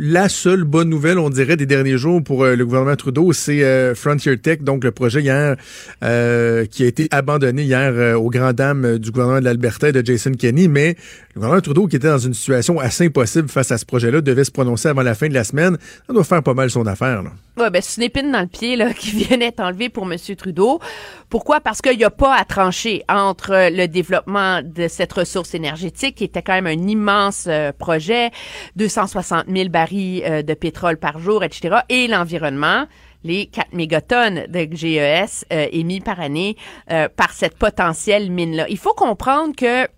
la seule bonne nouvelle, on dirait, des derniers jours pour euh, le gouvernement Trudeau, c'est euh, Frontier Tech, donc le projet hier euh, qui a été abandonné hier aux grandes dames du gouvernement de l'Alberta et de Jason Kenney, mais le gouvernement Trudeau, qui était dans une situation assez impossible face à ce projet-là, devait se prononcer avant la fin de la semaine. Ça doit faire pas mal son affaire. Là. Ouais, ben, c'est une épine dans le pied là, qui vient d'être enlevée pour M. Trudeau. Pourquoi? Parce qu'il n'y a pas à trancher entre le développement de cette ressource énergétique, qui était quand même un immense projet, 260 000 barils euh, de pétrole par jour, etc., et l'environnement. les 4 mégatonnes de GES euh, émis par année euh, par cette potentielle mine-là. Il faut comprendre que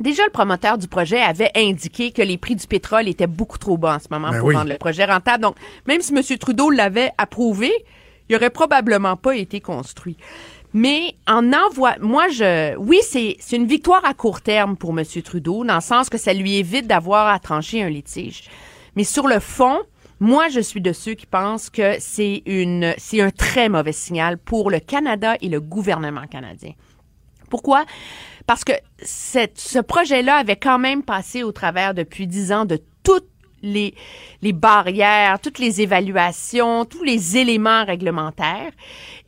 Déjà, le promoteur du projet avait indiqué que les prix du pétrole étaient beaucoup trop bas en ce moment Ben pour oui. rendre le projet rentable. Donc, même si M. Trudeau l'avait approuvé, il aurait probablement pas été construit. Mais en envoi, moi je, oui, c'est c'est une victoire à court terme pour M. Trudeau, dans le sens que ça lui évite d'avoir à trancher un litige. Mais sur le fond, moi je suis de ceux qui pensent que c'est une, c'est un très mauvais signal pour le Canada et le gouvernement canadien. Pourquoi? Parce que ce projet-là avait quand même passé au travers depuis dix ans de toutes les, les barrières, toutes les évaluations, tous les éléments réglementaires.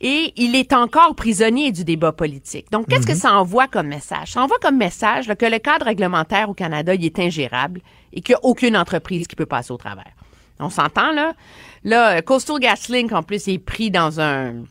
Et il est encore prisonnier du débat politique. Donc, qu'est-ce que ça envoie comme message? Ça envoie comme message là, que le cadre réglementaire au Canada, il est ingérable et qu'il n'y a aucune entreprise qui peut passer au travers. On s'entend, là? Là, Coastal GasLink, en plus, est pris dans un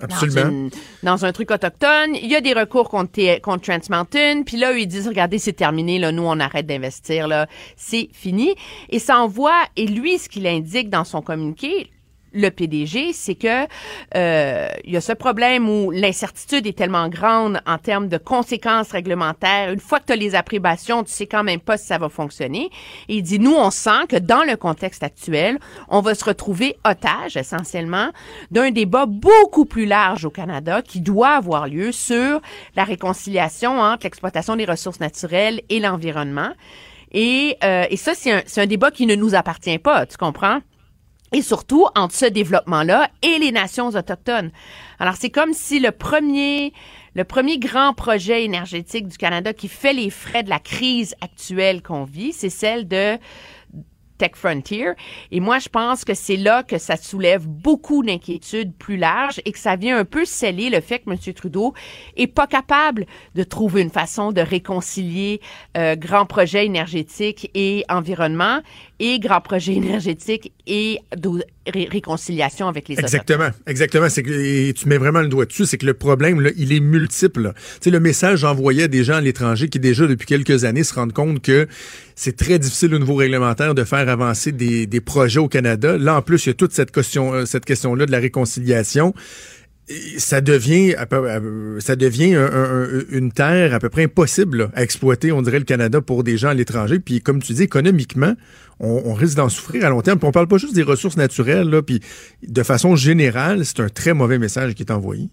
dans, Absolument. une- dans un truc autochtone. Il y a des recours contre, contre Trans Mountain. Puis là, ils disent, regardez, c'est terminé. Là, nous, on arrête d'investir. Là, c'est fini. Et ça envoie. Et lui, ce qu'il indique dans son communiqué, le PDG, c'est que euh, il y a ce problème où l'incertitude est tellement grande en termes de conséquences réglementaires. Une fois que tu as les approbations, tu sais quand même pas si ça va fonctionner. Et il dit, nous, on sent que dans le contexte actuel, on va se retrouver otage essentiellement d'un débat beaucoup plus large au Canada qui doit avoir lieu sur la réconciliation entre l'exploitation des ressources naturelles et l'environnement. Et, euh, et ça, c'est un, c'est un débat qui ne nous appartient pas, tu comprends? Et surtout entre ce développement-là et les nations autochtones. Alors c'est comme si le premier le premier grand projet énergétique du Canada qui fait les frais de la crise actuelle qu'on vit, c'est celle de Tech Frontier. Et moi, je pense que c'est là que ça soulève beaucoup d'inquiétudes plus larges et que ça vient un peu sceller le fait que M. Trudeau est pas capable de trouver une façon de réconcilier euh, grand projet énergétique et environnement et grand projet énergétique et ré- réconciliation avec les. Exactement, exactement. C'est que et tu mets vraiment le doigt dessus, c'est que le problème là, il est multiple. là. Tu le message envoyé à des gens à l'étranger qui déjà depuis quelques années se rendent compte que c'est très difficile au niveau réglementaire de faire avancer des, des projets au Canada. Là, en plus, il y a toute cette question, euh, cette question-là de la réconciliation. Ça devient, à peu- à- ça devient un- un- une terre à peu près impossible là, à exploiter, on dirait, le Canada pour des gens à l'étranger. Puis, comme tu dis, économiquement, on, on risque d'en souffrir à long terme. Puis on parle pas juste des ressources naturelles, là, puis de façon générale, c'est un très mauvais message qui est envoyé.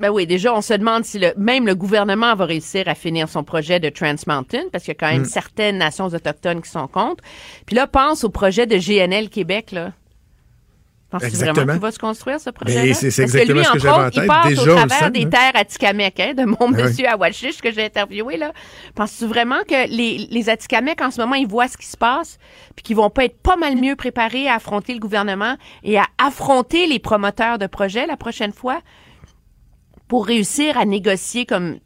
Ben oui, déjà, on se demande si le, même le gouvernement va réussir à finir son projet de Trans Mountain, parce qu'il y a quand même certaines nations autochtones qui sont contre. Puis là, pense au projet de GNL Québec, là. Penses-tu Exactement. vraiment qu'il va se construire, ce projet-là? Ben, c'est- c'est exactement lui, ce que j'avais en autres, il tête. passe Déjà, au travers sent, des hein. terres Atikamekw, hein, de mon Ah monsieur à que j'ai interviewé, là. Penses-tu vraiment que les, les Atikamekw, en ce moment, ils voient ce qui se passe, puis qu'ils vont pas être pas mal mieux préparés à affronter le gouvernement et à affronter les promoteurs de projets la prochaine fois? Pour réussir à négocier comme,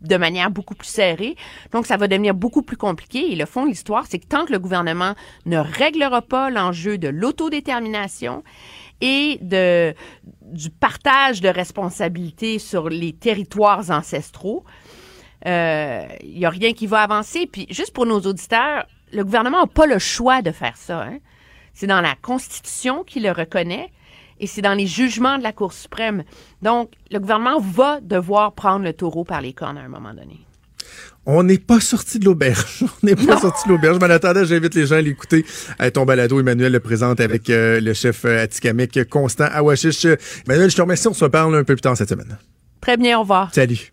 de manière beaucoup plus serrée. Donc, ça va devenir beaucoup plus compliqué. Et le fond de l'histoire, c'est que tant que le gouvernement ne réglera pas l'enjeu de l'autodétermination et de, du partage de responsabilités sur les territoires ancestraux, euh, il y a rien qui va avancer. Puis, juste pour nos auditeurs, le gouvernement n'a pas le choix de faire ça. Hein. C'est dans la Constitution qui le reconnaît et c'est dans les jugements de la Cour suprême. Donc, le gouvernement va devoir prendre le taureau par les cornes à un moment donné. On n'est pas sorti de l'auberge. On n'est pas sorti de l'auberge. Mais en attendant, j'invite les gens à l'écouter. Euh, ton balado, Emmanuel le présente avec euh, le chef euh, Atikamekw, Constant Awashish. Emmanuel, je te remercie. On se reparle un peu plus tard cette semaine. Très bien, au revoir. Salut.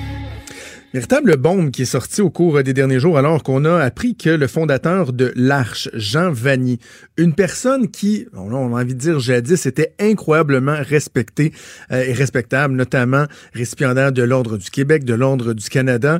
Véritable bombe qui est sortie au cours des derniers jours alors qu'on a appris que le fondateur de l'Arche, Jean Vanny, une personne qui, on a envie de dire jadis, était incroyablement respectée euh, et respectable, notamment récipiendaire de l'Ordre du Québec, de l'Ordre du Canada,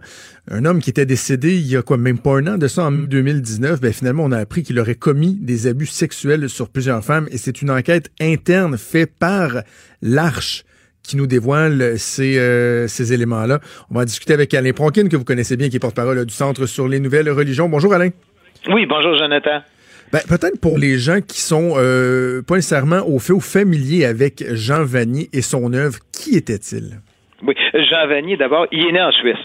un homme qui était décédé il y a quoi, même pas un an de ça, en 2019, ben finalement on a appris qu'il aurait commis des abus sexuels sur plusieurs femmes et c'est une enquête interne faite par l'Arche qui nous dévoile ces, euh, ces éléments-là. On va discuter avec Alain Pronkin, que vous connaissez bien, qui est porte-parole du Centre sur les nouvelles religions. Bonjour Alain. Oui, bonjour Jonathan. Ben, peut-être pour les gens qui sont euh, pas nécessairement au fait ou familiers avec Jean Vanier et son œuvre, qui était-il? Oui, Jean Vanier, d'abord, il est né en Suisse.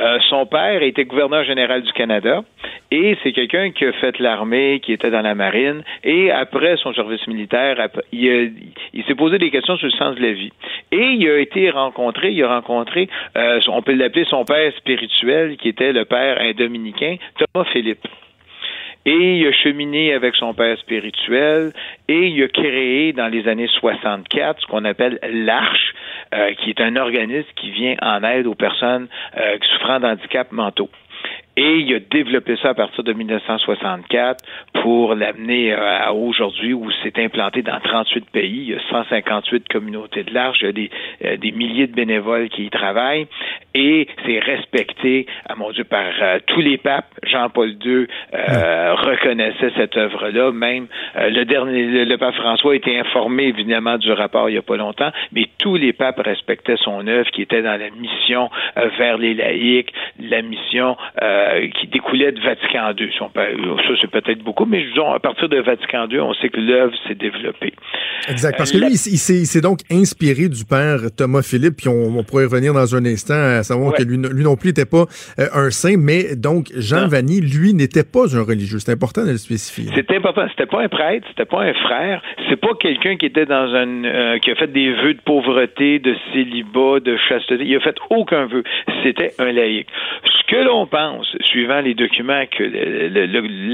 Euh, son père était gouverneur général du Canada et c'est quelqu'un qui a fait l'armée, qui était dans la marine et après son service militaire, il, s'est posé des questions sur le sens de la vie. Et il a été rencontré, il a rencontré, euh, on peut l'appeler son père spirituel, qui était le père un dominicain, Thomas Philippe et il a cheminé avec son père spirituel et il a créé dans les années 64 ce qu'on appelle l'Arche, qui est un organisme qui vient en aide aux personnes euh, souffrant d'handicaps mentaux. Et il a développé ça à partir de 1964 pour l'amener euh, à aujourd'hui où c'est implanté dans 38 pays. Il y a 158 communautés de l'Arche, il y a des, euh, des milliers de bénévoles qui y travaillent et c'est respecté, à mon Dieu, par euh, tous les papes. Jean-Paul II reconnaissait cette œuvre-là. Même le dernier, le, pape François a été informé évidemment du rapport il n'y a pas longtemps, mais tous les papes respectaient son œuvre qui était dans la mission vers les laïcs, la mission euh, qui découlait de Vatican II. ça, c'est peut-être beaucoup, mais disons, à partir de Vatican II, on sait que l'œuvre s'est développée. Exact, parce que lui, il, s'est donc inspiré du père Thomas Philippe, puis on, pourrait revenir dans un instant à savoir que lui, non plus n'était pas euh, un saint, mais donc Jean Vanny, lui, n'était pas un religieux. C'est important de le spécifier. C'est important. C'était pas un prêtre, c'était pas un frère, c'est pas quelqu'un qui était dans un euh, qui a fait des vœux de pauvreté, de célibat, de chasteté. Il a fait aucun vœu. C'était un laïc. Ce que l'on pense, suivant les documents que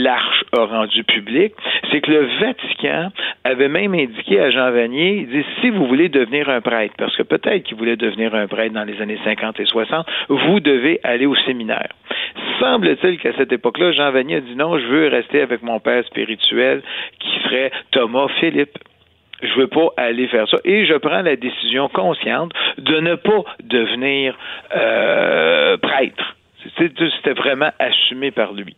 l'Arche a rendus publics, c'est que le Vatican avait même indiqué à Jean Vanier, il dit, si vous voulez devenir un prêtre, parce que peut-être qu'il voulait devenir un prêtre dans les années 50 et 60, vous devez aller au séminaire. Semble-t-il qu'à cette époque-là, Jean Vanier a dit non, je veux rester avec mon père spirituel, qui serait Thomas Philippe je veux pas aller faire ça. Et je prends la décision consciente de ne pas devenir euh, prêtre. C'était vraiment assumé par lui.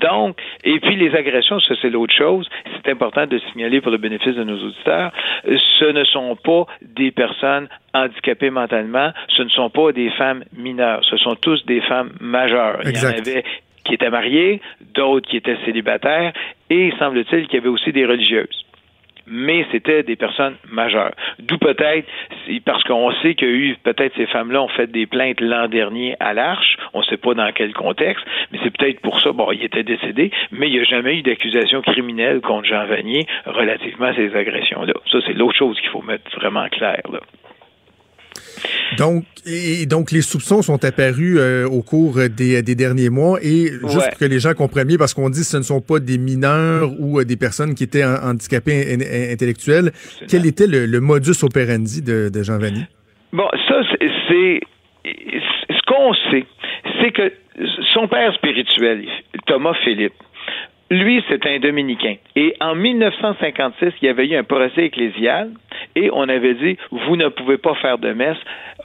Donc, et puis les agressions, ça c'est l'autre chose. C'est important de signaler pour le bénéfice de nos auditeurs. Ce ne sont pas des personnes handicapées mentalement. Ce ne sont pas des femmes mineures. Ce sont tous des femmes majeures. Il y en avait qui étaient mariées, d'autres qui étaient célibataires, et semble-t-il qu'il y avait aussi des religieuses mais c'était des personnes majeures. D'où peut-être, parce qu'on sait qu'il y a eu, peut-être ces femmes-là ont fait des plaintes l'an dernier à l'Arche, on ne sait pas dans quel contexte, mais c'est peut-être pour ça, bon, il était décédé, mais il n'y a jamais eu d'accusation criminelle contre Jean Vanier relativement à ces agressions-là. Ça, c'est l'autre chose qu'il faut mettre vraiment clair, là. Donc, et donc les soupçons sont apparus euh, au cours des, derniers mois et juste pour que les gens comprennent bien, parce qu'on dit que ce ne sont pas des mineurs ou euh, des personnes qui étaient handicapées intellectuels, quel était le, modus operandi de, Jean Vanny? Bon, ça, c'est ce qu'on sait, c'est que son père spirituel, Thomas Philippe, lui, c'est un dominicain. Et en 1956, il y avait eu un procès ecclésial et on avait dit, vous ne pouvez pas faire de messe.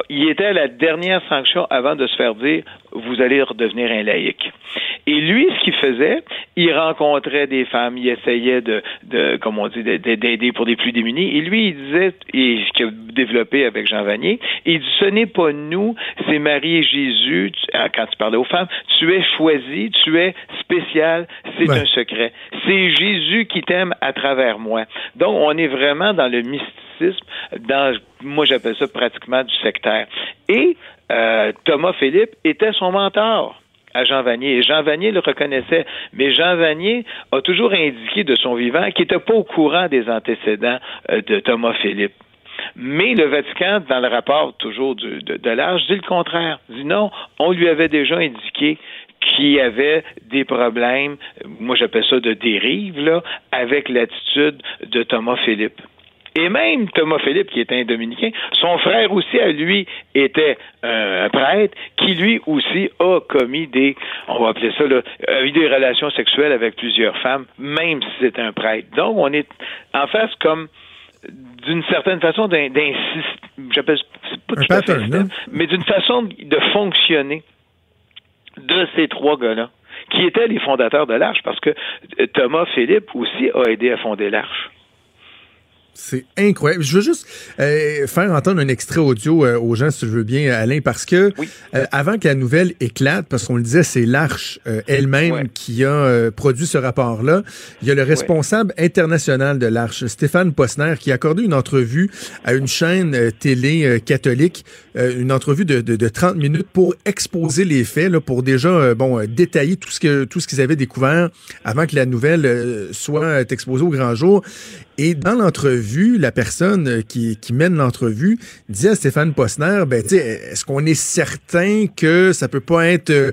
Il était à la dernière sanction avant de se faire dire, vous allez redevenir un laïc. Et lui, ce qu'il faisait, il rencontrait des femmes, il essayait de, de comme on dit, d'aider pour des plus démunis. Et lui, il disait, et ce qu'il a développé avec Jean Vanier, il dit, ce n'est pas nous, c'est Marie et Jésus, ah, quand tu parlais aux femmes, tu es choisi, tu es spécial, c'est un secret. C'est Jésus qui t'aime à travers moi. Donc, on est vraiment dans le mysticisme, dans, moi j'appelle ça pratiquement du sectaire. Et euh, Thomas Philippe était son mentor à Jean Vanier. Et Jean Vanier le reconnaissait. Mais Jean Vanier a toujours indiqué de son vivant qu'il n'était pas au courant des antécédents euh, de Thomas Philippe. Mais le Vatican, dans le rapport toujours de, l'âge, dit le contraire. Dit non, on lui avait déjà indiqué qu'il y avait des problèmes, moi j'appelle ça de dérive, là, avec l'attitude de Thomas Philippe. Et même Thomas Philippe, qui était un dominicain, son frère aussi, à lui, était un prêtre, qui lui aussi a commis des, on va appeler ça, là, a eu des relations sexuelles avec plusieurs femmes, même si c'est un prêtre. Donc, on est en face comme d'une certaine façon d'un j'appelle pas un pattern, mais d'une façon de fonctionner de ces trois gars-là, qui étaient les fondateurs de l'Arche, parce que Thomas Philippe aussi a aidé à fonder l'Arche. C'est incroyable. Je veux juste euh, faire entendre un extrait audio euh, aux gens, si tu veux bien, Alain, parce que euh, avant que la nouvelle éclate, parce qu'on le disait, c'est l'Arche elle-même qui a produit ce rapport-là. Il y a le responsable international de l'Arche, Stéphane Posner, qui a accordé une entrevue à une chaîne télé catholique, une entrevue de, de, de, 30 minutes pour exposer les faits, là, pour déjà bon détailler tout ce que tout ce qu'ils avaient découvert avant que la nouvelle soit exposée au grand jour. Et dans l'entrevue, la personne qui, qui mène l'entrevue dit à Stéphane Posner, ben, est-ce qu'on est certain que ça peut pas être euh,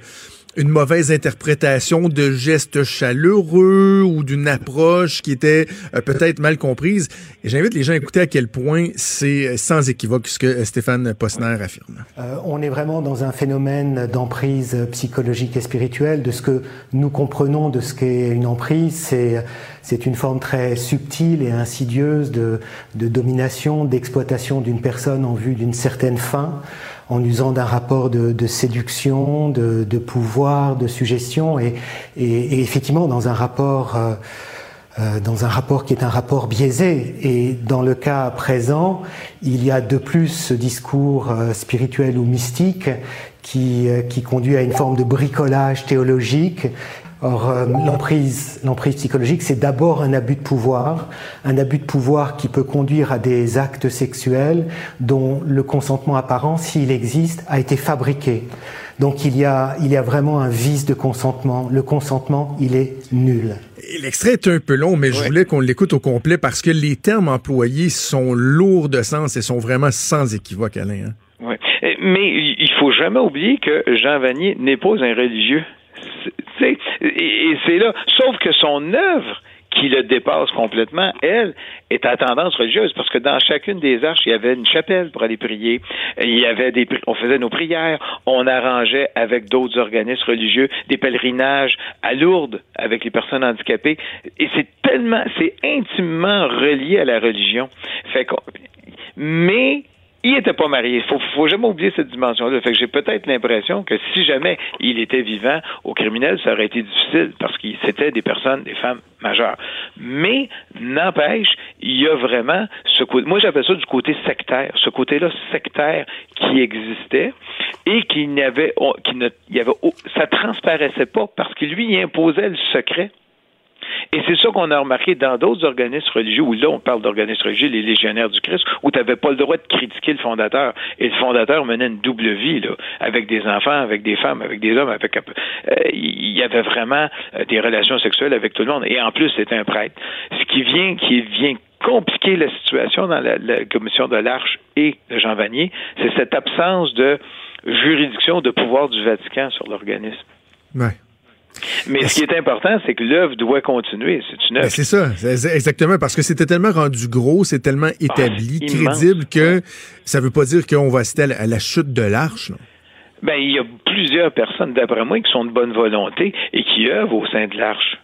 une mauvaise interprétation de gestes chaleureux ou d'une approche qui était euh, peut-être mal comprise. Et j'invite les gens à écouter à quel point c'est euh, sans équivoque ce que Stéphane Posner affirme. on est vraiment dans un phénomène d'emprise psychologique et spirituelle. De ce que nous comprenons de ce qu'est une emprise, c'est c'est une forme très subtile et insidieuse de, de domination, d'exploitation d'une personne en vue d'une certaine fin, en usant d'un rapport de, séduction, de, pouvoir, de suggestion, et, et, effectivement dans un rapport euh, euh, dans un rapport qui est un rapport biaisé. Et dans le cas présent, il y a de plus ce discours euh, spirituel ou mystique qui, qui conduit à une forme de bricolage théologique Or, euh, l'emprise, l'emprise psychologique, c'est d'abord un abus de pouvoir, un abus de pouvoir qui peut conduire à des actes sexuels dont le consentement apparent, s'il existe, a été fabriqué. Donc il y a, il y a vraiment un vice de consentement. Le consentement, il est nul. L'extrait est un peu long, mais je voulais qu'on l'écoute au complet parce que les termes employés sont lourds de sens et sont vraiment sans équivoque, Alain. Hein. Oui. Mais il faut jamais oublier que Jean Vanier n'est pas un religieux et, c'est là. Sauf que son œuvre qui le dépasse complètement, elle, est à tendance religieuse parce que dans chacune des arches, il y avait une chapelle pour aller prier. Il y avait des, on faisait nos prières, on arrangeait avec d'autres organismes religieux des pèlerinages à Lourdes avec les personnes handicapées. Et c'est tellement, c'est intimement relié à la religion. Fait mais il n'était pas marié. Faut, faut jamais oublier cette dimension-là. Fait j'ai peut-être l'impression que si jamais il était vivant, au criminel, ça aurait été difficile parce que c'était des personnes, des femmes majeures. Mais n'empêche, il y a vraiment ce côté. Moi, j'appelle ça du côté sectaire. Ce côté-là sectaire qui existait et qui n'avait, qui ne, il y avait, ça transparaissait pas parce que lui, il imposait le secret. Et c'est ça qu'on a remarqué dans d'autres organismes religieux, où là, on parle d'organismes religieux, les légionnaires du Christ, où tu n'avais pas le droit de critiquer le fondateur. Et le fondateur menait une double vie, là, avec des enfants, avec des femmes, avec des hommes, avec euh, il y avait vraiment euh, des relations sexuelles avec tout le monde. Et en plus, c'était un prêtre. Ce qui vient, qui vient compliquer la situation dans la, commission de l'Arche et de Jean Vanier, c'est cette absence de juridiction, de pouvoir du Vatican sur l'organisme. Ouais. Mais ce qui est important, c'est que l'œuvre doit continuer. C'est une œuvre. C'est ça, exactement, parce que c'était tellement rendu gros, c'est tellement ah, établi, crédible que ça veut pas dire qu'on va assister à la chute de l'arche. Ben, il y a plusieurs personnes, d'après moi, qui sont de bonne volonté et qui œuvrent au sein de l'arche.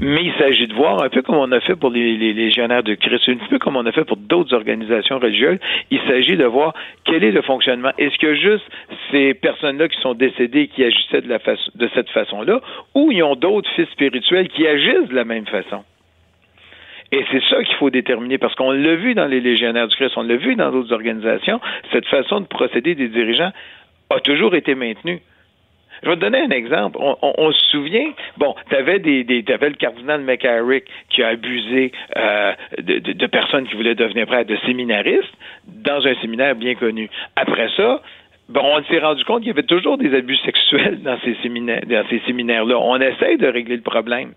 Mais il s'agit de voir, un peu comme on a fait pour les, légionnaires de Christ, un peu comme on a fait pour d'autres organisations religieuses, il s'agit de voir quel est le fonctionnement. Est-ce que juste ces personnes-là qui sont décédées qui agissaient de, de cette façon-là, ou ils ont d'autres fils spirituels qui agissent de la même façon? Et c'est ça qu'il faut déterminer, parce qu'on l'a vu dans les légionnaires du Christ, on l'a vu dans d'autres organisations, cette façon de procéder des dirigeants a toujours été maintenue. Je vais te donner un exemple. On, se souvient, bon, tu avais des, des le cardinal McCarrick qui a abusé euh, de, de, personnes qui voulaient devenir prêtres, de séminaristes, dans un séminaire bien connu. Après ça, Bon, on s'est rendu compte qu'il y avait toujours des abus sexuels dans ces séminaires, dans ces séminaires-là. On essaye de régler le problème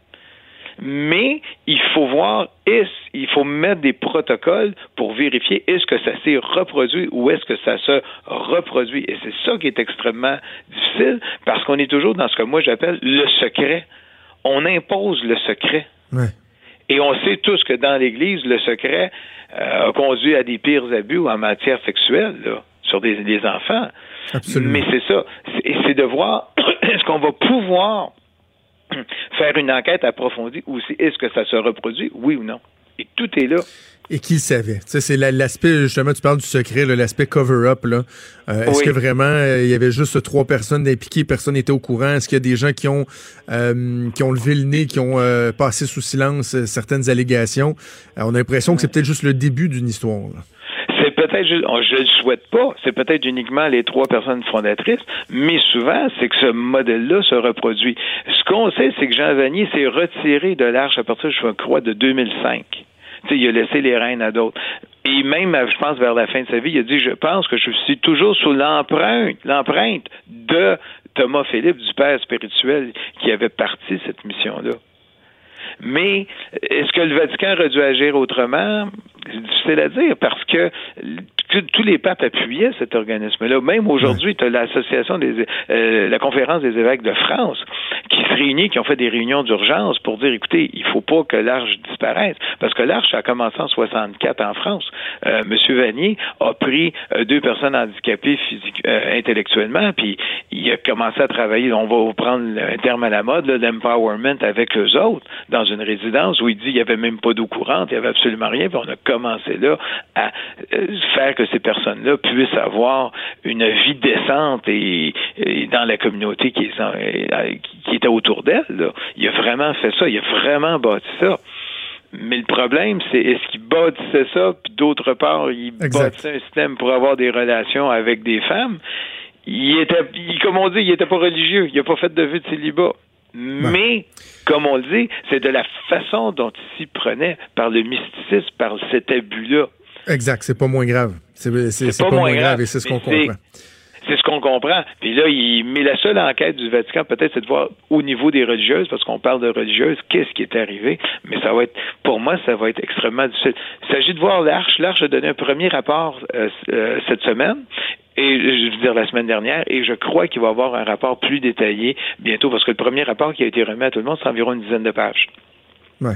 mais il faut voir, est il faut mettre des protocoles pour vérifier est-ce que ça s'est reproduit ou est-ce que ça se reproduit. Et c'est ça qui est extrêmement difficile parce qu'on est toujours dans ce que moi j'appelle le secret. On impose le secret. Et on sait tous que dans l'Église, le secret euh, a conduit à des pires abus en matière sexuelle là, sur des, des enfants. Absolument. Mais c'est ça. C'est de voir est-ce qu'on va pouvoir faire une enquête approfondie ou si est-ce que ça se reproduit, oui ou non? Et tout est là. Et qui le savait? C'est la- l'aspect, justement, tu parles du secret, l'aspect cover-up. Euh, Est-ce Oui. que vraiment euh, il y avait juste trois personnes impliquées, personne n'était au courant? Est-ce qu'il y a des gens qui ont euh, qui ont levé le nez, qui ont passé sous silence certaines allégations? On a l'impression que c'est peut-être juste le début d'une histoire. là. Peut-être, ju- oh, je le souhaite pas, c'est peut-être uniquement les trois personnes fondatrices, mais souvent, c'est que ce modèle-là se reproduit. Ce qu'on sait, c'est que Jean Vanier s'est retiré de l'Arche à partir, je crois, de 2005. Tu sais, il a laissé les rênes à d'autres. Et même, je pense, vers la fin de sa vie, il a dit, je pense que je suis toujours sous l'empreinte, l'empreinte de Thomas Philippe, du père spirituel, qui avait parti cette mission-là. Mais est-ce que le Vatican aurait dû agir autrement? C'est difficile à dire parce que tous les papes appuyaient cet organisme-là. Même aujourd'hui, tu as l'association des euh, la conférence des évêques de France qui se réunit, qui ont fait des réunions d'urgence pour dire écoutez, il faut pas que l'Arche disparaisse. Parce que l'Arche a commencé en 64 en France. Euh, Monsieur Vanier a pris euh, deux personnes handicapées physique, euh, intellectuellement, puis il a commencé à travailler, on va prendre un terme à la mode, l'empowerment avec eux autres, dans une résidence où il dit il n'y avait même pas d'eau courante, il n'y avait absolument rien, puis on a commencé là à faire que ces personnes-là puissent avoir une vie décente et, et dans la communauté qui, est était autour d'elle. Il a vraiment fait ça, il a vraiment bâti ça. Mais le problème, c'est est-ce qu'il bâtissait ça, puis d'autre part, il bâtissait un système pour avoir des relations avec des femmes? Il était, il- comme on dit, il était pas religieux, il n'a pas fait de vue de célibat. Mais, comme on le dit, c'est de la façon dont il s'y prenait, par le mysticisme, par cet abus-là. Exact, c'est pas moins grave. C'est pas, moins grave, et c'est ce qu'on comprend. C'est ce qu'on comprend. Puis là, il, mais la seule enquête du Vatican, peut-être, c'est de voir au niveau des religieuses, parce qu'on parle de religieuses, qu'est-ce qui est arrivé. Mais ça va être, pour moi, ça va être extrêmement difficile. Il s'agit de voir l'Arche. L'Arche a donné un premier rapport euh, euh, cette semaine. Et je veux dire la semaine dernière, et je crois qu'il va y avoir un rapport plus détaillé bientôt, parce que le premier rapport qui a été remis à tout le monde, c'est environ une dizaine de pages Ouais.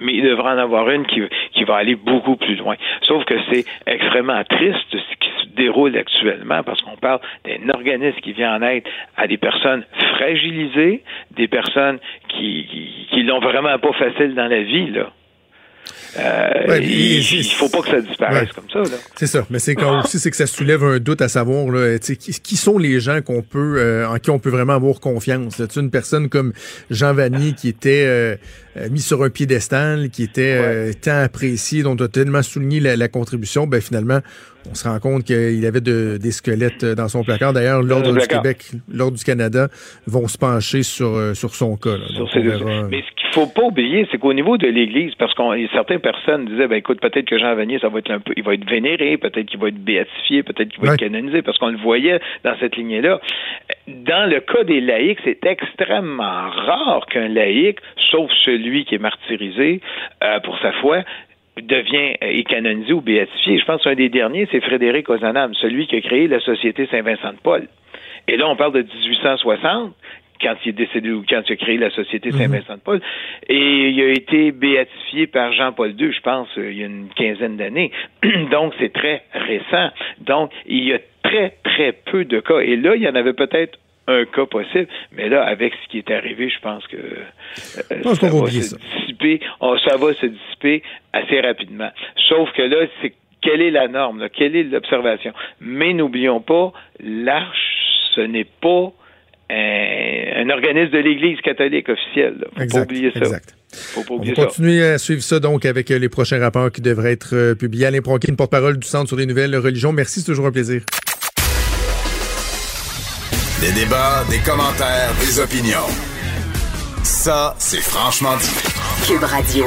Mais il devrait en avoir une qui, qui va aller beaucoup plus loin. Sauf que c'est extrêmement triste ce qui se déroule actuellement parce qu'on parle d'un organisme qui vient en aide à des personnes fragilisées, des personnes qui, qui, qui l'ont vraiment pas facile dans la vie, là. Euh, Ouais, il, il faut pas que ça disparaisse Ouais. comme ça, là. C'est ça, mais c'est quand aussi c'est que ça soulève un doute à savoir là, tu sais, qui, qui sont les gens qu'on peut euh, en qui on peut vraiment avoir confiance? là. Tu sais, une personne comme Jean Vanier qui était euh, mis sur un piédestal, qui était euh, tant apprécié, dont on a tellement souligné la, la contribution, ben finalement on se rend compte qu'il avait de- des squelettes euh, dans son placard. D'ailleurs, l'ordre du. Québec, l'ordre du Canada vont se pencher sur euh, sur son cas. là. Donc, verra. Mais ce qu'il faut pas oublier, c'est qu'au niveau de l'Église, parce qu'on certaines personnes disaient, ben écoute, peut-être que Jean Vanier, ça va être un peu, il va être vénéré, peut-être qu'il va être béatifié, peut-être qu'il va être canonisé, parce qu'on le voyait dans cette lignée-là. Dans le cas des laïcs, c'est extrêmement rare qu'un laïc, sauf celui qui est martyrisé euh, pour sa foi, devient euh, est canonisé ou béatifié. Je pense qu'un des derniers, c'est Frédéric Ozanam, celui qui a créé la Société Saint-Vincent de Paul. Et là, on parle de 1860, quand il est décédé ou quand il a créé la Société Saint-Vincent de Paul. Et il a été béatifié par Jean-Paul II, je pense, euh, il y a une quinzaine d'années. Donc, c'est très récent. Donc, il y a très, très peu de cas. Et là, il y en avait peut-être un cas possible, mais là, avec ce qui est arrivé, je pense que euh, pense ça va se ça. dissiper, oh, ça va se dissiper assez rapidement. Sauf que là, c'est quelle est la norme, là? quelle est l'observation? Mais n'oublions pas, l'arche, ce n'est pas un, un organisme de l'Église catholique officielle. là. Faut Exact, pas oublier ça. exact. Faut pas On va ça. continuer à suivre ça donc avec euh, les prochains rapports qui devraient être euh, publiés. Alain Pronkin, porte-parole du Centre sur les nouvelles religions. Merci, c'est toujours un plaisir. Des débats, des commentaires, des opinions. Ça, c'est franchement dit. Cube Radio.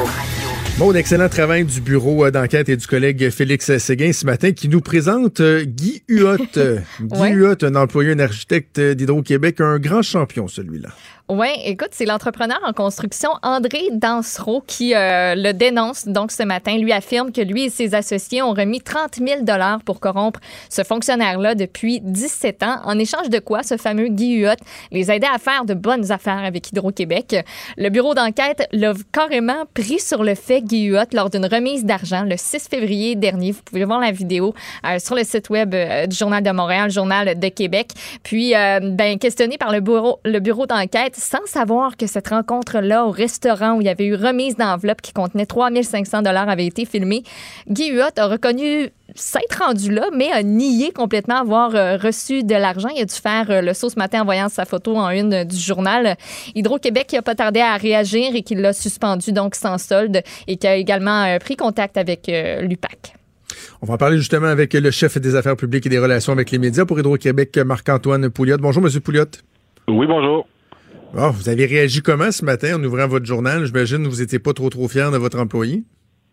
Bon, excellent travail du bureau euh, d'enquête et du collègue Félix Séguin ce matin qui nous présente euh, Guy Huot. Guy Ouais. Huot, un employé, un architecte d'Hydro-Québec, un grand champion celui-là. Oui, écoute, c'est l'entrepreneur en construction André Dansereau qui euh, le dénonce donc ce matin. Lui affirme que lui et ses associés ont remis 30 000 dollars pour corrompre ce fonctionnaire-là depuis 17 ans. En échange de quoi, ce fameux Guy Huot les aidait à faire de bonnes affaires avec Hydro-Québec. Le bureau d'enquête l'a carrément pris sur le fait, Guy Huot, lors d'une remise d'argent le 6 février dernier. Vous pouvez voir la vidéo euh, sur le site web euh, du Journal de Montréal, Journal de Québec. Puis, ben, questionné par le bureau, le bureau d'enquête, sans savoir que cette rencontre-là au restaurant où il y avait eu remise d'enveloppe qui contenait 3500 dollars avait été filmée, Guy Huot a reconnu s'être rendu là, mais a nié complètement avoir euh, reçu de l'argent. Il a dû faire euh, le saut ce matin en voyant sa photo en une du journal. Hydro-Québec qui n'a pas tardé à réagir et qui l'a suspendu donc sans solde et qui a également euh, pris contact avec l'UPAC. On va en parler justement avec le chef des affaires publiques et des relations avec les médias pour Hydro-Québec, Marc-Antoine Pouliot. Bonjour, Monsieur Pouliot. Oui, bonjour. Oh, vous avez réagi comment ce matin en ouvrant votre journal? J'imagine que vous n'étiez pas trop trop fier de votre employé.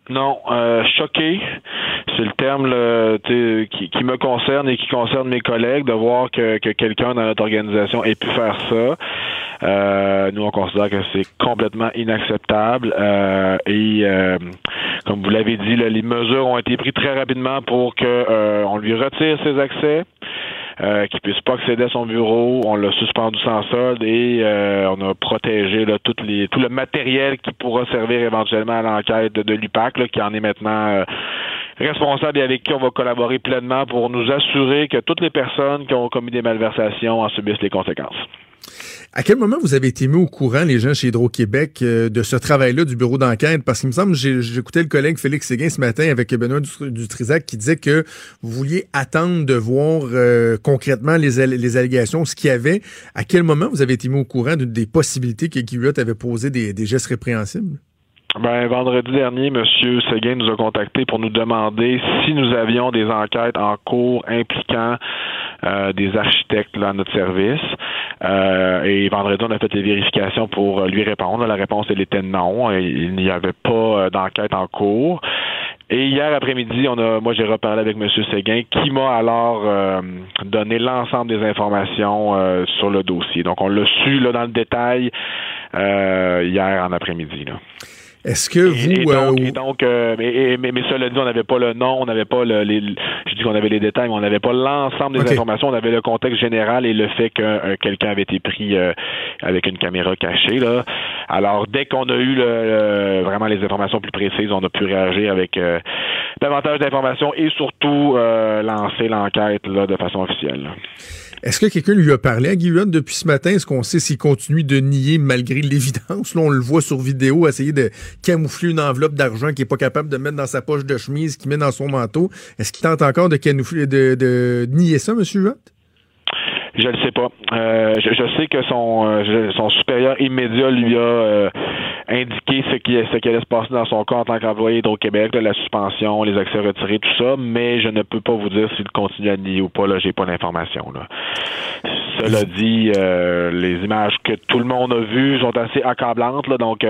Non, euh, choqué. C'est le terme qui, qui, me concerne et qui concerne mes collègues de voir que, que quelqu'un dans notre organisation ait pu faire ça. Euh, nous, on considère que c'est complètement inacceptable. Euh, et euh, comme vous l'avez dit, les mesures ont été prises très rapidement pour que on lui retire ses accès euh, qui puisse pas accéder à son bureau. On l'a suspendu sans solde et euh, on a protégé tout le matériel qui pourra servir éventuellement à l'enquête de, l'UPAC, qui en est maintenant euh, responsable et avec qui on va collaborer pleinement pour nous assurer que toutes les personnes qui ont commis des malversations en subissent les conséquences. À quel moment vous avez été mis au courant, les gens chez Hydro-Québec, euh, de ce travail-là du bureau d'enquête? Parce qu'il me semble, j'écoutais le collègue Félix Séguin ce matin avec Benoît Dutrisac qui disait que vous vouliez attendre de voir euh, concrètement les, allégations, ce qu'il y avait. À quel moment vous avez été mis au courant des possibilités que Guy avait posé des, des gestes répréhensibles? Ben, vendredi dernier, M. Seguin nous a contacté pour nous demander si nous avions des enquêtes en cours impliquant euh, des architectes là, à notre service. Euh, et vendredi, on a fait les vérifications pour lui répondre. La réponse, elle était non. Il n'y avait pas euh, d'enquête en cours. Et hier après-midi, on a, moi j'ai reparlé avec M. Séguin qui m'a alors donné l'ensemble des informations sur le dossier. Donc on l'a su là, dans le détail hier en après-midi. Est-ce que vous... Et, donc, euh, euh, mais, mais, cela dit, on n'avait pas le nom, on n'avait pas le, les, je dis qu'on avait les détails, mais on n'avait pas l'ensemble des informations, on avait le contexte général et le fait que euh, quelqu'un avait été pris avec une caméra cachée. Là. Alors, dès qu'on a eu le, vraiment les informations plus précises, on a pu réagir avec davantage d'informations et surtout lancer l'enquête là, de façon officielle. Est-ce que quelqu'un lui a parlé à Guy depuis ce matin? Est-ce qu'on sait s'il continue de nier malgré l'évidence? Là, on le voit sur vidéo essayer de camoufler une enveloppe d'argent qu'il n'est pas capable de mettre dans sa poche de chemise, qu'il met dans son manteau. Est-ce qu'il tente encore de, de, de nier ça, M. Huot? Je ne sais pas. Euh, je, sais que son, euh, son supérieur immédiat lui a euh, indiqué ce qui, ce allait se passer dans son cas en tant qu'employé d'Hydro-Québec, la suspension, les accès retirés, tout ça, mais je ne peux pas vous dire s'il continue à nier ou pas. Là, j'ai pas d'informations. Cela dit, les images que tout le monde a vues sont assez accablantes, là, donc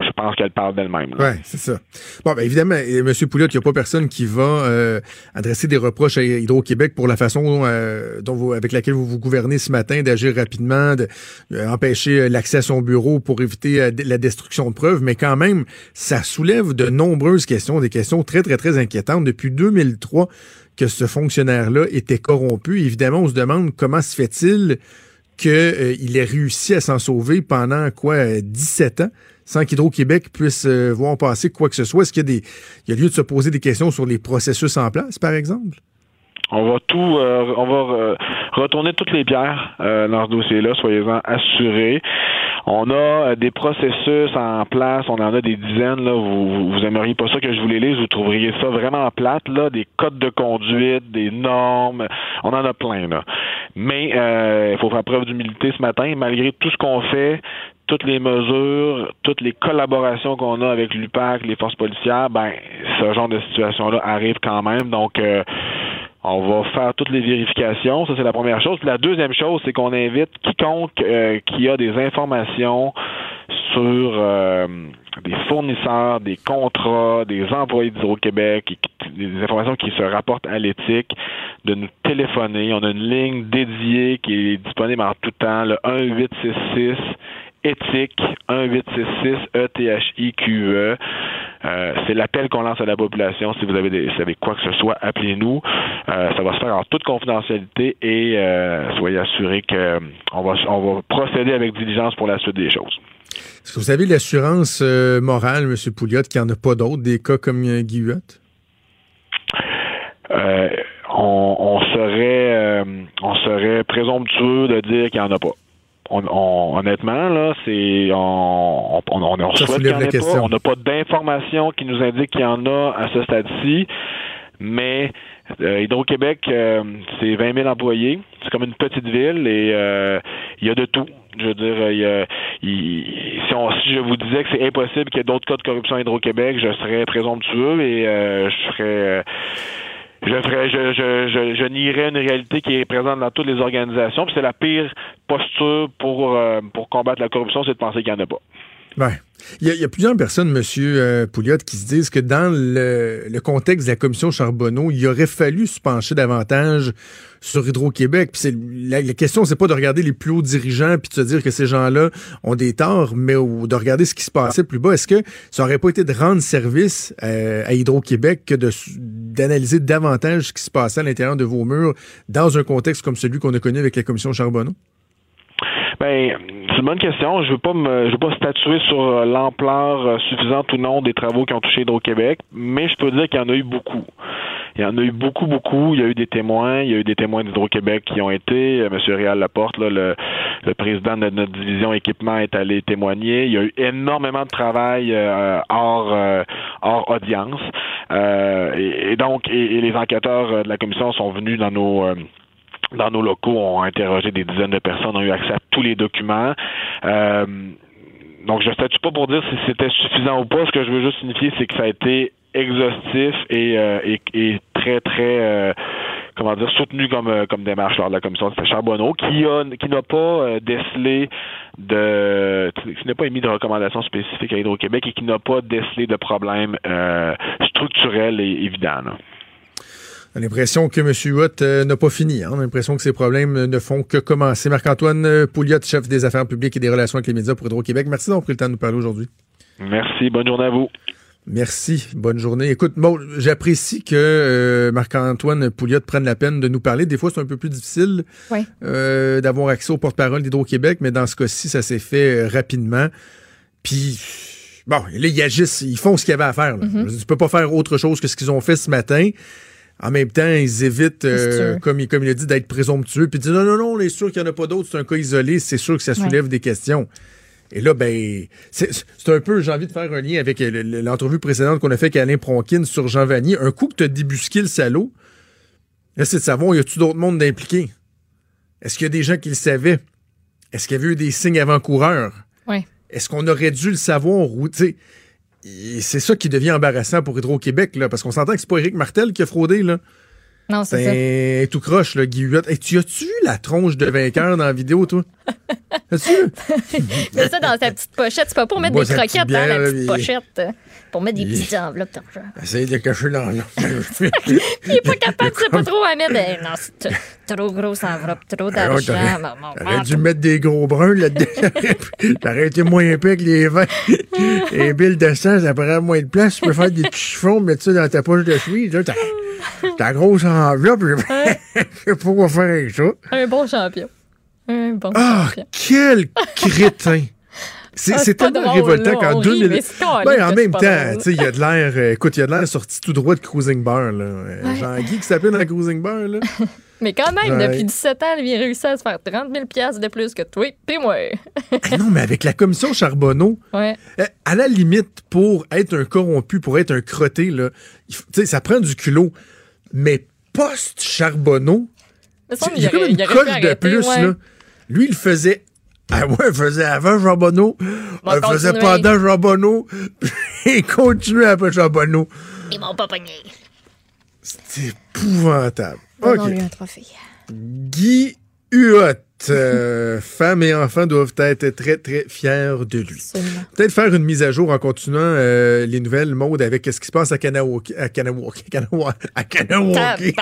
je pense qu'elle parle d'elle-même. Oui, c'est ça. Bon, ben, évidemment, M. Pouliot, il n'y a pas personne qui va adresser des reproches à Hydro-Québec pour la façon dont vous, avec laquelle vous vous gouvernez ce matin d'agir rapidement, d'empêcher l'accès à son bureau pour éviter la destruction de preuves, mais quand même, ça soulève de nombreuses questions, des questions très, très, très inquiétantes. Depuis 2003 que ce fonctionnaire-là était corrompu, évidemment, on se demande comment se fait-il qu'il ait réussi à s'en sauver pendant, quoi, 17 ans? Sans qu'Hydro-Québec puisse voir passer quoi que ce soit? Est-ce qu'il y, y a lieu de se poser des questions sur les processus en place, par exemple? On va tout, euh, on va euh, retourner toutes les pierres euh, dans ce dossier-là, soyez-en assurés. On a des processus en place, on en a des dizaines. Là, vous, vous aimeriez pas ça que je vous les lise, vous trouveriez ça vraiment plate, là, des codes de conduite, des normes, on en a plein là. Mais il faut faire preuve d'humilité ce matin, malgré tout ce qu'on fait, toutes les mesures, toutes les collaborations qu'on a avec l'UPAC, les forces policières, ben ce genre de situation-là arrive quand même. Donc on va faire toutes les vérifications. Ça, c'est la première chose. La deuxième chose, c'est qu'on invite quiconque euh, qui a des informations sur euh, des fournisseurs, des contrats, des employés d'Hydro-Québec, des informations qui se rapportent à l'éthique, de nous téléphoner. On a une ligne dédiée qui est disponible en tout temps, le 1866 éthique 1866 ETHIQE. Euh, c'est l'appel qu'on lance à la population. Si vous avez, des, si vous avez quoi que ce soit, appelez-nous. Euh, ça va se faire en toute confidentialité et euh, soyez assurés que on va, on va procéder avec diligence pour la suite des choses. Est-ce que vous avez l'assurance euh, morale, M. Pouliot, qu'il n'y en a pas d'autres, des cas comme euh, Guy Huot? Euh, on, on serait euh, on serait présomptueux de dire qu'il n'y en a pas. On, on- honnêtement, là, c'est on, on, on, on qu'il en pas. On n'a pas d'informations qui nous indiquent qu'il y en a à ce stade-ci, mais euh, Hydro-Québec, euh, c'est 20 000 employés. C'est comme une petite ville et euh, il y a de tout. Je veux dire, il y a- si, on- si je vous disais que c'est impossible qu'il y ait d'autres cas de corruption à Hydro-Québec, je serais présomptueux et euh, je serais euh, je ferais, je, je, je, je nierais une réalité qui est présente dans toutes les organisations. C'est la pire posture pour, euh, pour combattre la corruption, c'est de penser qu'il n'y en a pas. Ouais. Il y, a, il y a plusieurs personnes, M. euh, Pouliot, qui se disent que dans le, le contexte de la commission Charbonneau, il aurait fallu se pencher davantage sur Hydro-Québec. La, la question, c'est pas de regarder les plus hauts dirigeants puis de se dire que ces gens-là ont des torts, mais de regarder ce qui se passait plus bas. Est-ce que ça aurait pas été de rendre service euh, à Hydro-Québec que d'analyser davantage ce qui se passait à l'intérieur de vos murs dans un contexte comme celui qu'on a connu avec la commission Charbonneau? Ben, c'est une bonne question. Je veux pas me, je veux pas statuer sur euh, l'ampleur euh, suffisante ou non des travaux qui ont touché Hydro-Québec, mais je peux dire qu'il y en a eu beaucoup. Il y en a eu beaucoup, beaucoup. Il y a eu des témoins. Il y a eu des témoins d'Hydro-Québec qui ont été. Euh, Monsieur Réal Laporte, là, le, le président de notre division équipement, est allé témoigner. Il y a eu énormément de travail euh, hors, euh, hors audience. Euh, et, donc, et, et les enquêteurs de la commission sont venus dans nos dans nos locaux, ont interrogé des dizaines de personnes, ont eu accès à tous les documents. Euh, donc, je ne statue pas pour dire si c'était suffisant ou pas. Ce que je veux juste signifier, c'est que ça a été exhaustif et, euh, et, et très, très, euh, comment dire, soutenu comme, euh, comme démarche lors de la commission de Charbonneau, qui a, qui n'a pas euh, décelé de, qui n'a pas émis de recommandations spécifiques à Hydro-Québec et qui n'a pas décelé de problèmes euh, structurels et évidents. On a l'impression que M. Huot euh, n'a pas fini. hein? On a l'impression que ces problèmes euh, ne font que commencer. Marc-Antoine euh, Pouliot, chef des affaires publiques et des relations avec les médias pour Hydro-Québec. Merci d'avoir pris le temps de nous parler aujourd'hui. Merci. Bonne journée à vous. Merci. Bonne journée. Écoute, bon, j'apprécie que euh, Marc-Antoine Pouliot prenne la peine de nous parler. Des fois, c'est un peu plus difficile Oui. euh, d'avoir accès au porte-parole d'Hydro-Québec, mais dans ce cas-ci, ça s'est fait rapidement. Puis, bon, là, ils agissent, ils font ce qu'il y avait à faire. Là. Mhm. Je veux dire, Tu peux pas faire autre chose que ce qu'ils ont fait ce matin. En même temps, ils évitent, euh, comme, il- comme il a dit, d'être présomptueux. Puis ils disent non, non, non, on est sûr qu'il n'y en a pas d'autres, c'est un cas isolé, c'est sûr que ça soulève des questions. Et là, ben, c'est un peu, j'ai envie de faire un lien avec euh, le- le- l'entrevue précédente qu'on a fait avec Alain Pronkin sur Jean Vanier. Un coup que tu as débusqué le salaud, là, c'est de savoir, y a-tu d'autres mondes d'impliqués? Est-ce qu'il y a des gens qui le savaient? Est-ce qu'il y avait eu des signes avant-coureurs? Ouais. Est-ce qu'on aurait dû le savoir? Ou, tu sais, et c'est ça qui devient embarrassant pour Hydro-Québec, là, parce qu'on s'entend que c'est pas Éric Martel qui a fraudé, là. Non, c'est ça. C'est un tout croche, là, Guy Huot. Hey, tu as-tu vu la tronche de vainqueur dans la vidéo, toi? As-tu vu? C'est ça dans sa petite pochette. C'est pas pour mettre Bois des croquettes dans la bière, petite pochette. euh, Pour mettre des Il- petites enveloppes d'argent. Essaye de cacher l'enveloppe. Il est pas capable, tu sais pas trop à mettre. Eh, non, c'est trop grosse enveloppe, trop Alors, d'argent. T'aurais dû mettre des gros bruns là-dedans. T'aurais été moins épais que les vins. Les billes de sang, ça prend moins de place. Tu peux faire des petits chiffons, mettre ça dans ta poche de chemise. Là, t'as, ta grosse enveloppe. Je sais pas quoi faire avec ça. Un bon champion. Un bon Ah, champion. quel crétin! C'est, Ah, c'est c'est tellement révoltant qu'en on rit, 2000. mais c'est calme Ben, en même c'est temps, drôle. tu sais, il y a de l'air. euh, écoute, il y a de l'air sorti tout droit de Cruising Bar, là. Euh, Ouais. Jean-Guy qui s'appelle dans la Cruising Bar, là. Mais quand même, Ouais. depuis 17 ans, lui, il a réussi à se faire 30 000 piastres de plus que toi et moi. Ah non, mais avec la commission Charbonneau, Ouais. euh, à la limite, pour être un corrompu, pour être un crotté, là, ça prend du culot. Mais post-Charbonneau, il y a comme une coche de plus, ouais. là. Lui, il faisait. Ah ouais, il faisait avant Charbonneau. Va il faisait continuer. pendant Charbonneau. Puis il continuait après Charbonneau. Ils m'ont pas pogné. C'est épouvantable. Donnons-lui OK. un trophée. Guy Huot. Euh, femmes et enfants doivent être très, très fiers de lui. Peut-être faire une mise à jour en continuant euh, les nouvelles modes avec ce qui se passe à Kanawaki. À Kanawaki. À Kanawaki.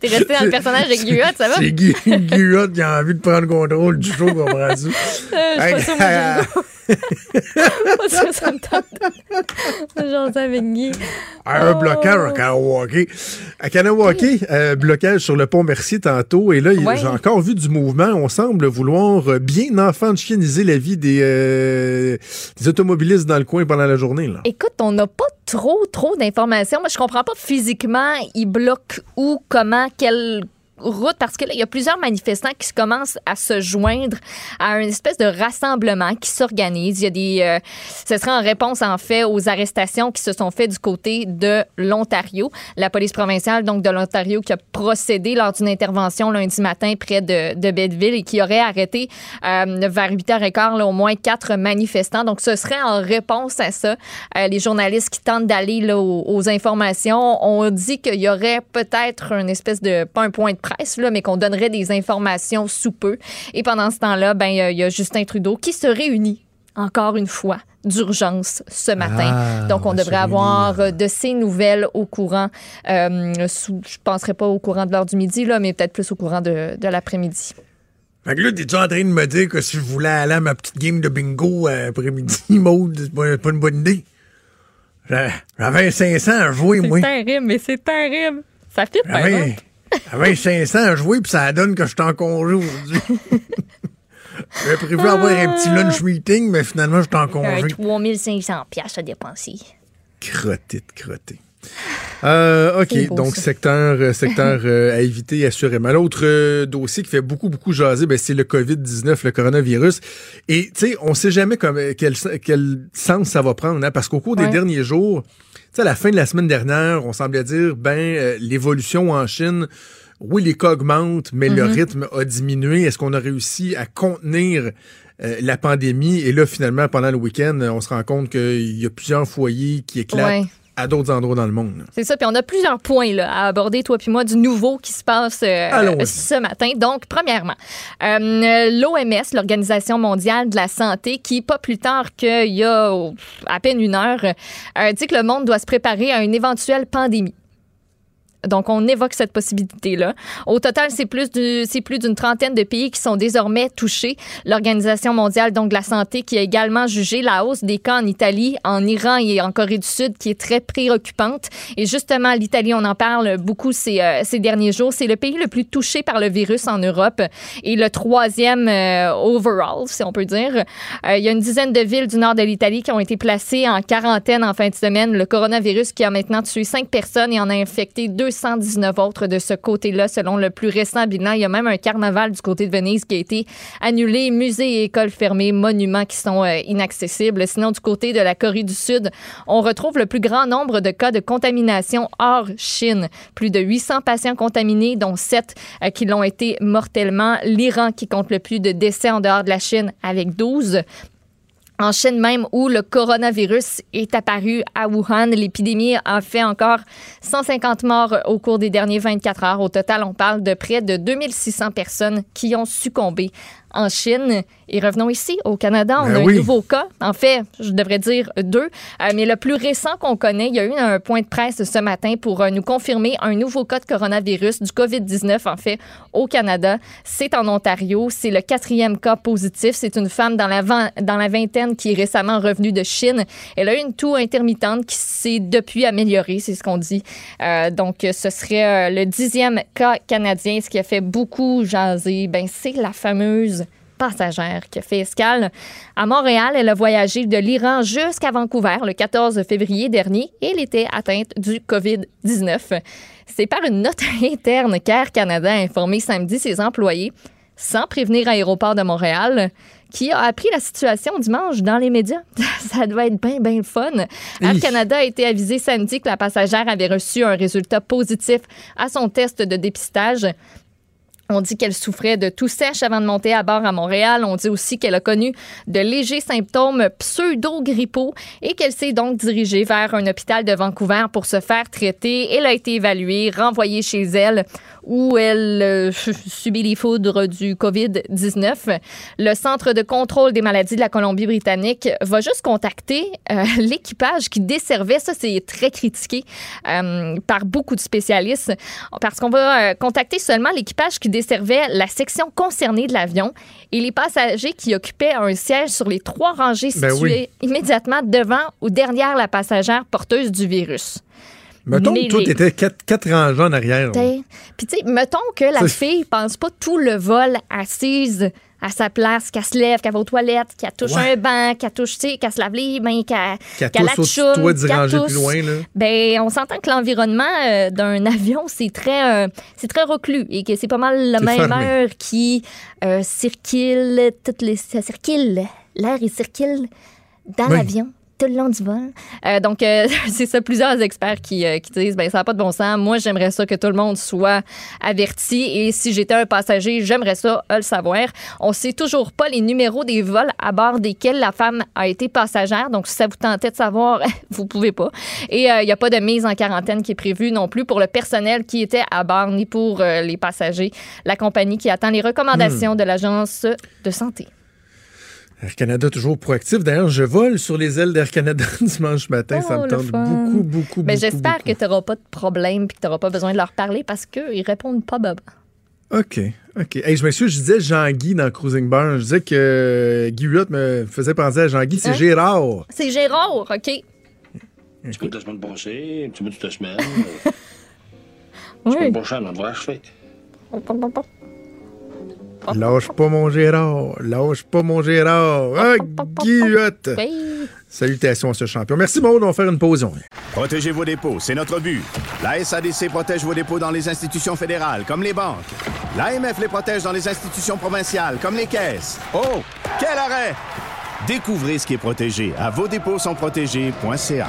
T'es resté dans le personnage de Guillaume, ça va? C'est Guillaume qui a envie de prendre contrôle du show, comprends-tu? Euh, je suis pas sûre, moi, ça, ça me tente. J'en sais avec Guy. Un Oh. blocage à Kanawaki. À Kanawaki, euh, blocage sur le pont Mercier tantôt. Et là, Ouais. j'ai encore vu du mouvement. On semble vouloir euh, bien enfantianiser la vie des, euh, des automobilistes dans le coin pendant la journée. Là. Écoute, on n'a pas trop, trop d'informations. Moi, je comprends pas physiquement, ils bloquent où, comment, quelle route, parce que là, il y a plusieurs manifestants qui commencent à se joindre à une espèce de rassemblement qui s'organise. Il y a des... euh, ce serait en réponse, en fait, aux arrestations qui se sont faites du côté de l'Ontario. La police provinciale, donc, de l'Ontario, qui a procédé lors d'une intervention lundi matin près de, de Betteville et qui aurait arrêté euh, vers 8h15 là, au moins quatre manifestants. Donc, ce serait en réponse à ça. Euh, les journalistes qui tentent d'aller aux, aux informations ont dit qu'il y aurait peut-être une espèce de, pas un point de presse, là, mais qu'on donnerait des informations sous peu. Et pendant ce temps-là, ben, il y a- Justin Trudeau qui se réunit encore une fois d'urgence ce matin. Ah, Donc, on devrait avoir euh, de ces nouvelles au courant, euh, sous- je ne penserai pas au courant de l'heure du midi, là, mais peut-être plus au courant de, de l'après-midi. Fait que là, t'es-tu en train de me dire que si je voulais aller à ma petite game de bingo euh, après-midi, Maud, c'est pas, pas une bonne idée? J'a- J'avais 500 à jouer, moi. C'est terrible, mais c'est terrible. Ça fit pas. J'avais j'avais 500 à jouer, puis ça donne que je suis en congé aujourd'hui. J'avais prévu avoir un petit lunch meeting, mais finalement, je suis en congé. 3500 pièces à dépenser. Crotté de crotté. Euh, OK, donc ça. secteur, euh, secteur euh, à éviter assurément. L'autre euh, dossier qui fait beaucoup, beaucoup jaser, ben, c'est le COVID-19, le coronavirus. Et, tu sais, on sait jamais comme, quel, quel sens ça va prendre, hein, parce qu'au cours des derniers jours, sais, à la fin de la semaine dernière, on semblait dire, ben, euh, l'évolution en Chine, oui, les cas augmentent, mais le Mhm. rythme a diminué. Est-ce qu'on a réussi à contenir euh, la pandémie? Et là, finalement, pendant le week-end, on se rend compte qu'il y a plusieurs foyers qui éclatent Ouais. À d'autres endroits dans le monde. C'est ça, puis on a plusieurs points là, à aborder, toi puis moi, du nouveau qui se passe euh, ce matin. Donc, premièrement, euh, l'OMS, l'Organisation mondiale de la santé, qui, pas plus tard qu'il y a oh, à peine une heure, euh, dit que le monde doit se préparer à une éventuelle pandémie. Donc, on évoque cette possibilité-là. Au total, c'est plus d'une trentaine de pays qui sont désormais touchés. L'Organisation mondiale donc de la santé qui a également jugé la hausse des cas en Italie, en Iran et en Corée du Sud qui est très préoccupante. Et justement, l'Italie, on en parle beaucoup ces, euh, ces derniers jours. C'est le pays le plus touché par le virus en Europe et le troisième euh, overall, si on peut dire. Euh, il y a une dizaine de villes du nord de l'Italie qui ont été placées en quarantaine en fin de semaine. Le coronavirus qui a maintenant tué cinq personnes et en a infecté 219 autres de ce côté-là, selon le plus récent bilan. Il y a même un carnaval du côté de Venise qui a été annulé, musées et écoles fermées, monuments qui sont euh, inaccessibles. Sinon, du côté de la Corée du Sud, on retrouve le plus grand nombre de cas de contamination hors Chine. Plus de 800 patients contaminés, dont 7 euh, qui l'ont été mortellement. L'Iran qui compte le plus de décès en dehors de la Chine avec 12. En Chine même, où le coronavirus est apparu à Wuhan, l'épidémie a fait encore 150 morts au cours des derniers 24 heures. Au total, on parle de près de 2600 personnes qui ont succombé en Chine. Et revenons ici, au Canada, on Ben a oui. un nouveau cas. En fait, je devrais dire deux. Euh, mais le plus récent qu'on connaît, il y a eu un point de presse ce matin pour euh, nous confirmer un nouveau cas de coronavirus, du COVID-19, en fait, au Canada. C'est en Ontario. C'est le quatrième cas positif. C'est une femme dans la, vin- dans la vingtaine qui est récemment revenue de Chine. Elle a eu une toux intermittente qui s'est depuis améliorée, c'est ce qu'on dit. Euh, donc, ce serait le dixième cas canadien, ce qui a fait beaucoup jaser. Ben, c'est la fameuse passagère qui a fait escale à Montréal. Elle a voyagé de l'Iran jusqu'à Vancouver le 14 février dernier et elle était atteinte du COVID-19. C'est par une note interne qu'Air Canada a informé samedi ses employés sans prévenir Aéroport de Montréal qui a appris la situation dimanche dans les médias. Ça doit être bien, bien fun. Air. Canada a été avisé samedi que la passagère avait reçu un résultat positif à son test de dépistage. On dit qu'elle souffrait de tout sèche avant de monter à bord à Montréal. On dit aussi qu'elle a connu de légers symptômes pseudo-grippaux et qu'elle s'est donc dirigée vers un hôpital de Vancouver pour se faire traiter. Elle a été évaluée, renvoyée chez elle où elle euh, subit les foudres du COVID-19. Le Centre de contrôle des maladies de la Colombie-Britannique va juste contacter euh, l'équipage qui desservait, ça c'est très critiqué euh, par beaucoup de spécialistes, parce qu'on va contacter seulement l'équipage qui desservait la section concernée de l'avion et les passagers qui occupaient un siège sur les trois rangées Ben situées oui. immédiatement devant ou derrière la passagère porteuse du virus. Mettons Mais que toi, t'étais quatre, quatre rangées en arrière. Puis, tu sais, mettons que la fille pense pas tout le vol assise à sa place, qu'elle se lève, qu'elle va aux toilettes, qu'elle touche Ouais. un banc, qu'elle touche, tu sais, qu'elle se lave les mains, qu'elle au-dessus de atchoune, toi, qu'elle plus loin, là. Ben, on s'entend que l'environnement euh, d'un avion, c'est très, euh, c'est très reclus et que c'est pas mal la C'est même fermé. heure qui euh, circule, toutes les, ça circule, l'air, il circule dans Oui. l'avion tout le long du vol. Euh, donc, euh, c'est ça, plusieurs experts qui, euh, qui disent, ben ça n'a pas de bon sens. Moi, j'aimerais ça que tout le monde soit averti. Et si j'étais un passager, j'aimerais ça le savoir. On sait toujours pas les numéros des vols à bord desquels la femme a été passagère. Donc, si ça vous tentait de savoir, vous pouvez pas. Et il n'y a pas de mise en quarantaine qui est prévue non plus pour le personnel qui était à bord, ni pour les passagers. La compagnie qui attend les recommandations Hmm. de l'Agence de santé. Air Canada toujours proactif. D'ailleurs, je vole sur les ailes d'Air Canada dimanche matin. ça Oh, me le tente fun. beaucoup, beaucoup, Mais beaucoup. j'espère que tu n'auras pas de problème et que tu n'auras pas besoin de leur parler parce qu'ils répondent pas baba. OK, OK. Hey, je m'excuse, je disais Jean-Guy dans Cruising Bar. Je disais que Guy Huot me faisait penser à Jean-Guy. C'est Hein? Gérard. C'est Gérard, OK? Écoute, la semaine passée, tu me dis ta semaine. Oui. La semaine prochaine, on devrait achever. Lâche pas mon Gérard. Lâche pas mon Gérard. Ah, Huot. Salutations à ce champion. Merci, Maud. On va faire une pause. On. Protégez vos dépôts, c'est notre but. La SADC protège vos dépôts dans les institutions fédérales, comme les banques. L'AMF les protège dans les institutions provinciales, comme les caisses. Oh, quel arrêt! Découvrez ce qui est protégé à vos dépôts sont protégés.ca.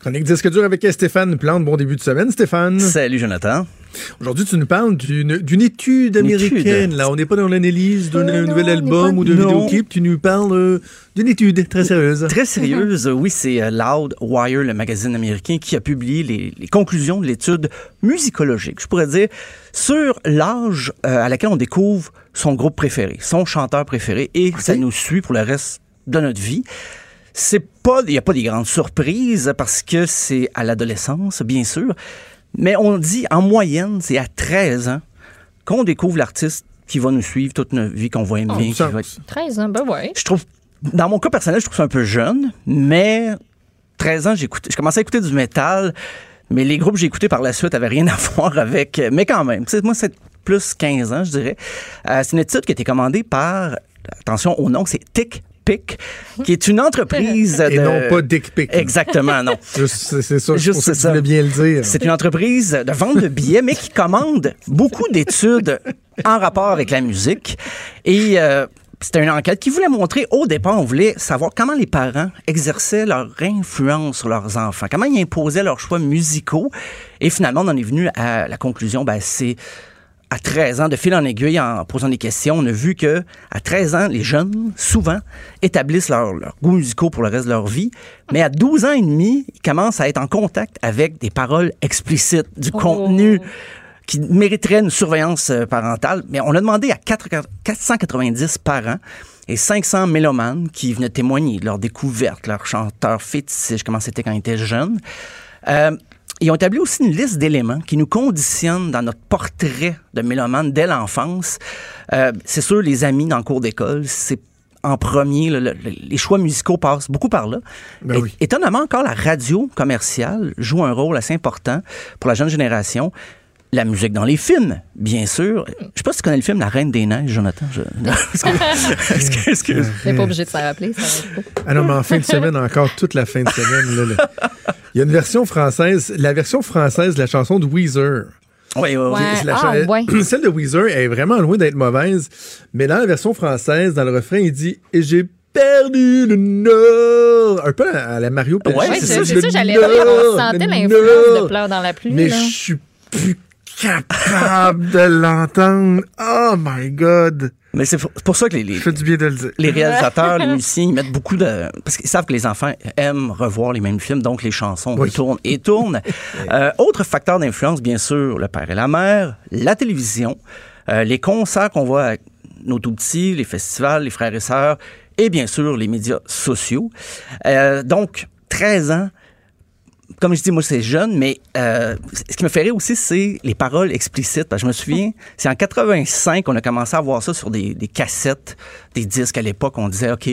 Chronique disque dur avec Stéphane Plante. Bon début de semaine, Stéphane. Salut, Jonathan. Aujourd'hui, tu nous parles d'une étude américaine. étude. Là, on n'est pas dans l'analyse d'un Euh, nouvel album ou d'un vidéoclip. Tu nous parles euh, d'une étude très sérieuse. Très sérieuse, oui, c'est euh, Loud Wire, le magazine américain, qui a publié les, les conclusions de l'étude musicologique, je pourrais dire, sur l'âge euh, à laquelle on découvre son groupe préféré, son chanteur préféré, et ça nous suit pour le reste de notre vie. C'est pas, il n'y a pas des grandes surprises parce que c'est à l'adolescence, bien sûr, mais on dit en moyenne, c'est à 13 ans qu'on découvre l'artiste qui va nous suivre toute notre vie, qu'on va aimer. Oh, qui va être- 13 ans, ben ouais. je trouve, dans mon cas personnel, je trouve ça un peu jeune, mais 13 ans, j'écoutais, je commençais à écouter du métal, mais les groupes que j'ai écoutés par la suite avaient rien à voir avec, mais quand même, tu sais, moi, c'est plus 15 ans, je dirais. Euh, c'est une étude qui a été commandée par, attention au nom, c'est Tick Qui est une entreprise Et de- non pas Dick Pic. Exactement, non. C'est ça, Juste que tu voulais bien le dire. C'est une entreprise de vente de billets, mais qui commande beaucoup d'études en rapport avec la musique. Et euh, c'était une enquête qui voulait montrer, au départ, on voulait savoir comment les parents exerçaient leur influence sur leurs enfants, comment ils imposaient leurs choix musicaux. Et finalement, on en est venu à la conclusion, ben, c'est à 13 ans, de fil en aiguille, en posant des questions, on a vu que à 13 ans, les jeunes, souvent, établissent leur, leur goût musicaux pour le reste de leur vie. Mais à 12 ans et demi, ils commencent à être en contact avec des paroles explicites, du contenu qui mériterait une surveillance euh, parentale. Mais on a demandé à 4 490 parents et 500 mélomanes qui venaient témoigner de leur découverte, leur chanteur fétiche, comment c'était quand ils étaient jeunes. Euh, ils ont établi aussi une liste d'éléments qui nous conditionnent dans notre portrait de mélomane dès l'enfance. Euh, c'est sûr, les amis dans le cours d'école, c'est en premier. le- le- les choix musicaux passent beaucoup par là. Ben Et- oui. Étonnamment, encore, la radio commerciale joue un rôle assez important pour la jeune génération. La musique dans les films, bien sûr. Je sais pas si tu connais le film La Reine des Neiges, Jonathan. Je... Excuse- excuse. N'est pas obligé de s'en rappeler. Ça. Ah non, mais en fin de semaine, encore toute la fin de semaine. là, là. Il y a une version française, la version française de la chanson de Weezer. Oui, oui, oui. Ah, ouais. Celle de Weezer est vraiment loin d'être mauvaise, mais dans la version française, dans le refrain, il dit Et j'ai perdu le Nord. Un peu à la Mario Pelchat. Ouais, c'est ça, c'est Le ça, j'allais dire. On sentait l'influence de Pleurs dans la pluie. Mais je suis plus capable de l'entendre. Oh my God. Mais c'est pour, ça que les, les, Je fais du bien de le dire. les réalisateurs, les musiciens, ils mettent beaucoup de... Parce qu'ils savent que les enfants aiment revoir les mêmes films, donc les chansons Oui. tournent et tournent. Euh, autre facteur d'influence, bien sûr, le père et la mère, la télévision, euh, les concerts qu'on voit avec nos tout-petits, les festivals, les frères et sœurs, et bien sûr, les médias sociaux. Euh, donc, 13 ans, comme je dis, moi, c'est jeune, mais euh, ce qui me fait rire aussi, c'est les paroles explicites. Parce que je me souviens, c'est en 85 qu'on a commencé à voir ça sur des, des cassettes, des disques. À l'époque, on disait, OK,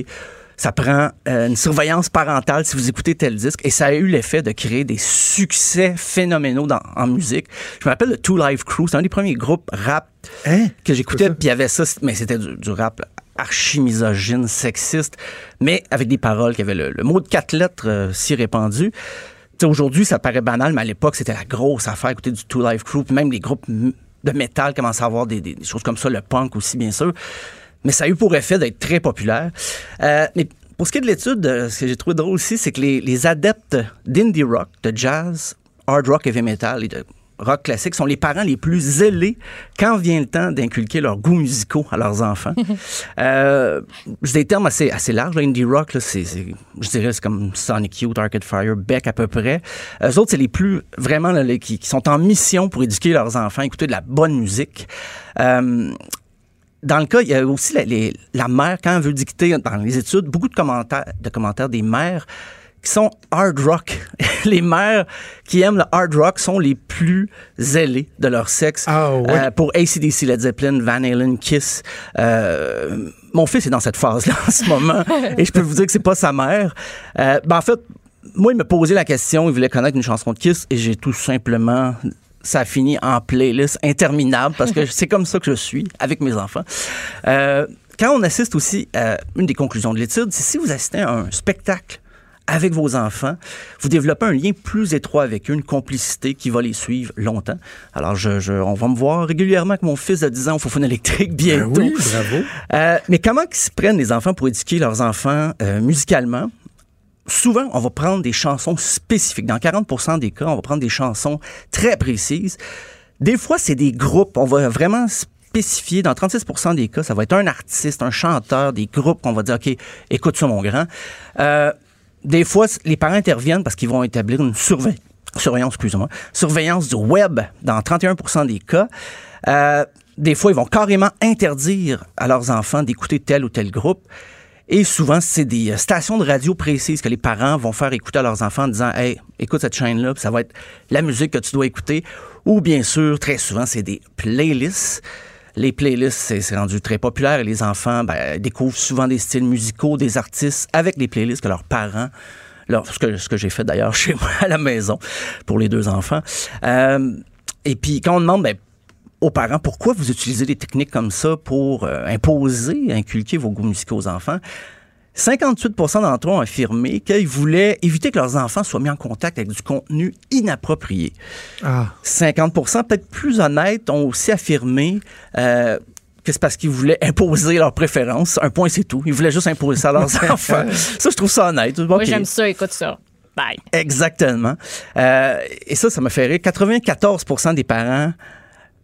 ça prend euh, une surveillance parentale si vous écoutez tel disque. Et ça a eu l'effet de créer des succès phénoménaux dans- en musique. Je me rappelle le Two Live Crew, c'est un des premiers groupes rap que j'écoutais. Puis il y avait ça, mais c'était du, du rap archi-misogyne, sexiste, mais avec des paroles qui avaient le, le mot de quatre lettres euh, si répandu. Aujourd'hui, ça paraît banal, mais à l'époque, c'était la grosse affaire, écouter du Two Live Crew, même les groupes de métal commençaient à avoir des choses comme ça, le punk aussi, bien sûr. Mais ça a eu pour effet d'être très populaire. Euh, mais pour ce qui est de l'étude, euh, ce que j'ai trouvé drôle aussi, c'est que les, les adeptes d'indie rock, de jazz, hard rock, heavy metal et de rock classique sont les parents les plus zélés quand vient le temps d'inculquer leurs goûts musicaux à leurs enfants. euh, c'est des termes assez, assez larges. là. Indie rock, là, je dirais, c'est comme Sonic Youth, Arcade Fire, Beck à peu près. Eux autres, c'est les plus vraiment là, les- qui, qui sont en mission pour éduquer leurs enfants, écouter de la bonne musique. Euh, dans le cas, il y a aussi la, les- la mère, quand elle veut dicter dans les études, beaucoup de commentaires, de commentaires des mères qui sont hard rock. les mères qui aiment le hard rock sont les plus zélées de leur sexe. Euh, pour ACDC, Led Zeppelin, Van Halen, Kiss. Euh, mon fils est dans cette phase-là en ce moment et je peux vous dire que c'est pas sa mère. Euh, ben, en fait, moi, il me posait la question, il voulait connaître une chanson de Kiss et j'ai tout simplement ça a fini en playlist interminable parce que c'est comme ça que je suis avec mes enfants. Euh, quand on assiste aussi à une des conclusions de l'étude, c'est si vous assistez à un spectacle avec vos enfants, vous développez un lien plus étroit avec eux, une complicité qui va les suivre longtemps. Alors, je, je- on va me voir régulièrement avec mon fils de 10 ans au Fofone électrique bientôt. Ben oui, bravo. Euh, mais comment ils se prennent les enfants pour éduquer leurs enfants euh, musicalement? Souvent, on va prendre des chansons spécifiques. Dans 40% des cas, on va prendre des chansons très précises. Des fois, c'est des groupes. On va vraiment spécifier. Dans 36 des cas, ça va être un artiste, un chanteur, des groupes qu'on va dire, OK, écoute ça, mon grand. Euh, des fois, les parents interviennent parce qu'ils vont établir une surveillance excusez-moi, surveillance du web dans 31% des cas. Euh, des fois, ils vont carrément interdire à leurs enfants d'écouter tel ou tel groupe. Et souvent, c'est des euh, stations de radio précises que les parents vont faire écouter à leurs enfants en disant Hey, écoute cette chaîne-là, ça va être la musique que tu dois écouter. Ou bien sûr, très souvent, c'est des playlists. Les playlists, c'est rendu très populaire et les enfants ben, découvrent souvent des styles musicaux, des artistes avec les playlists que leurs parents que, ce que j'ai fait d'ailleurs chez moi à la maison pour les deux enfants. Euh, et puis quand on demande ben, aux parents pourquoi vous utilisez des techniques comme ça pour euh, imposer, inculquer vos goûts musicaux aux enfants, 58% d'entre eux ont affirmé qu'ils voulaient éviter que leurs enfants soient mis en contact avec du contenu inapproprié. Ah. 50% peut-être plus honnêtes, ont aussi affirmé euh, que c'est parce qu'ils voulaient imposer leurs préférences. Un point, c'est tout. Ils voulaient juste imposer ça à leurs enfants. Ça, je trouve ça honnête. Moi, Ok. j'aime ça, écoute ça. Bye. Exactement. Euh, et ça, ça me fait rire. 94% des parents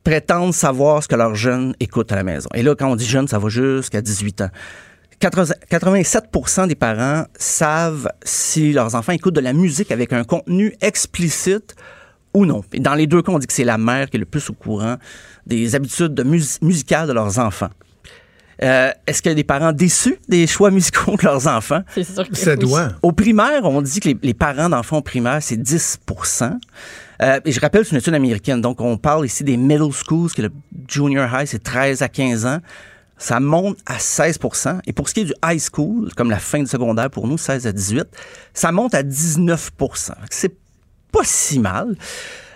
prétendent savoir ce que leurs jeunes écoutent à la maison. Et là, quand on dit jeunes, ça va jusqu'à 18 ans. 80 87% des parents savent si leurs enfants écoutent de la musique avec un contenu explicite ou non. Et dans les deux cas, on dit que c'est la mère qui est le plus au courant des habitudes de mus- musicales de leurs enfants. Euh, Est-ce qu'il y a des parents déçus des choix musicaux de leurs enfants? C'est sûr que Ça doit. Au primaire, on dit que les, les parents d'enfants au primaire, c'est 10 Euh, Et je rappelle, c'est une étude américaine. Donc, on parle ici des middle schools, que le junior high, c'est 13 à 15 ans. Ça monte à 16 Et pour ce qui est du high school, comme la fin du secondaire pour nous, 16 à 18, ça monte à 19% C'est pas si mal.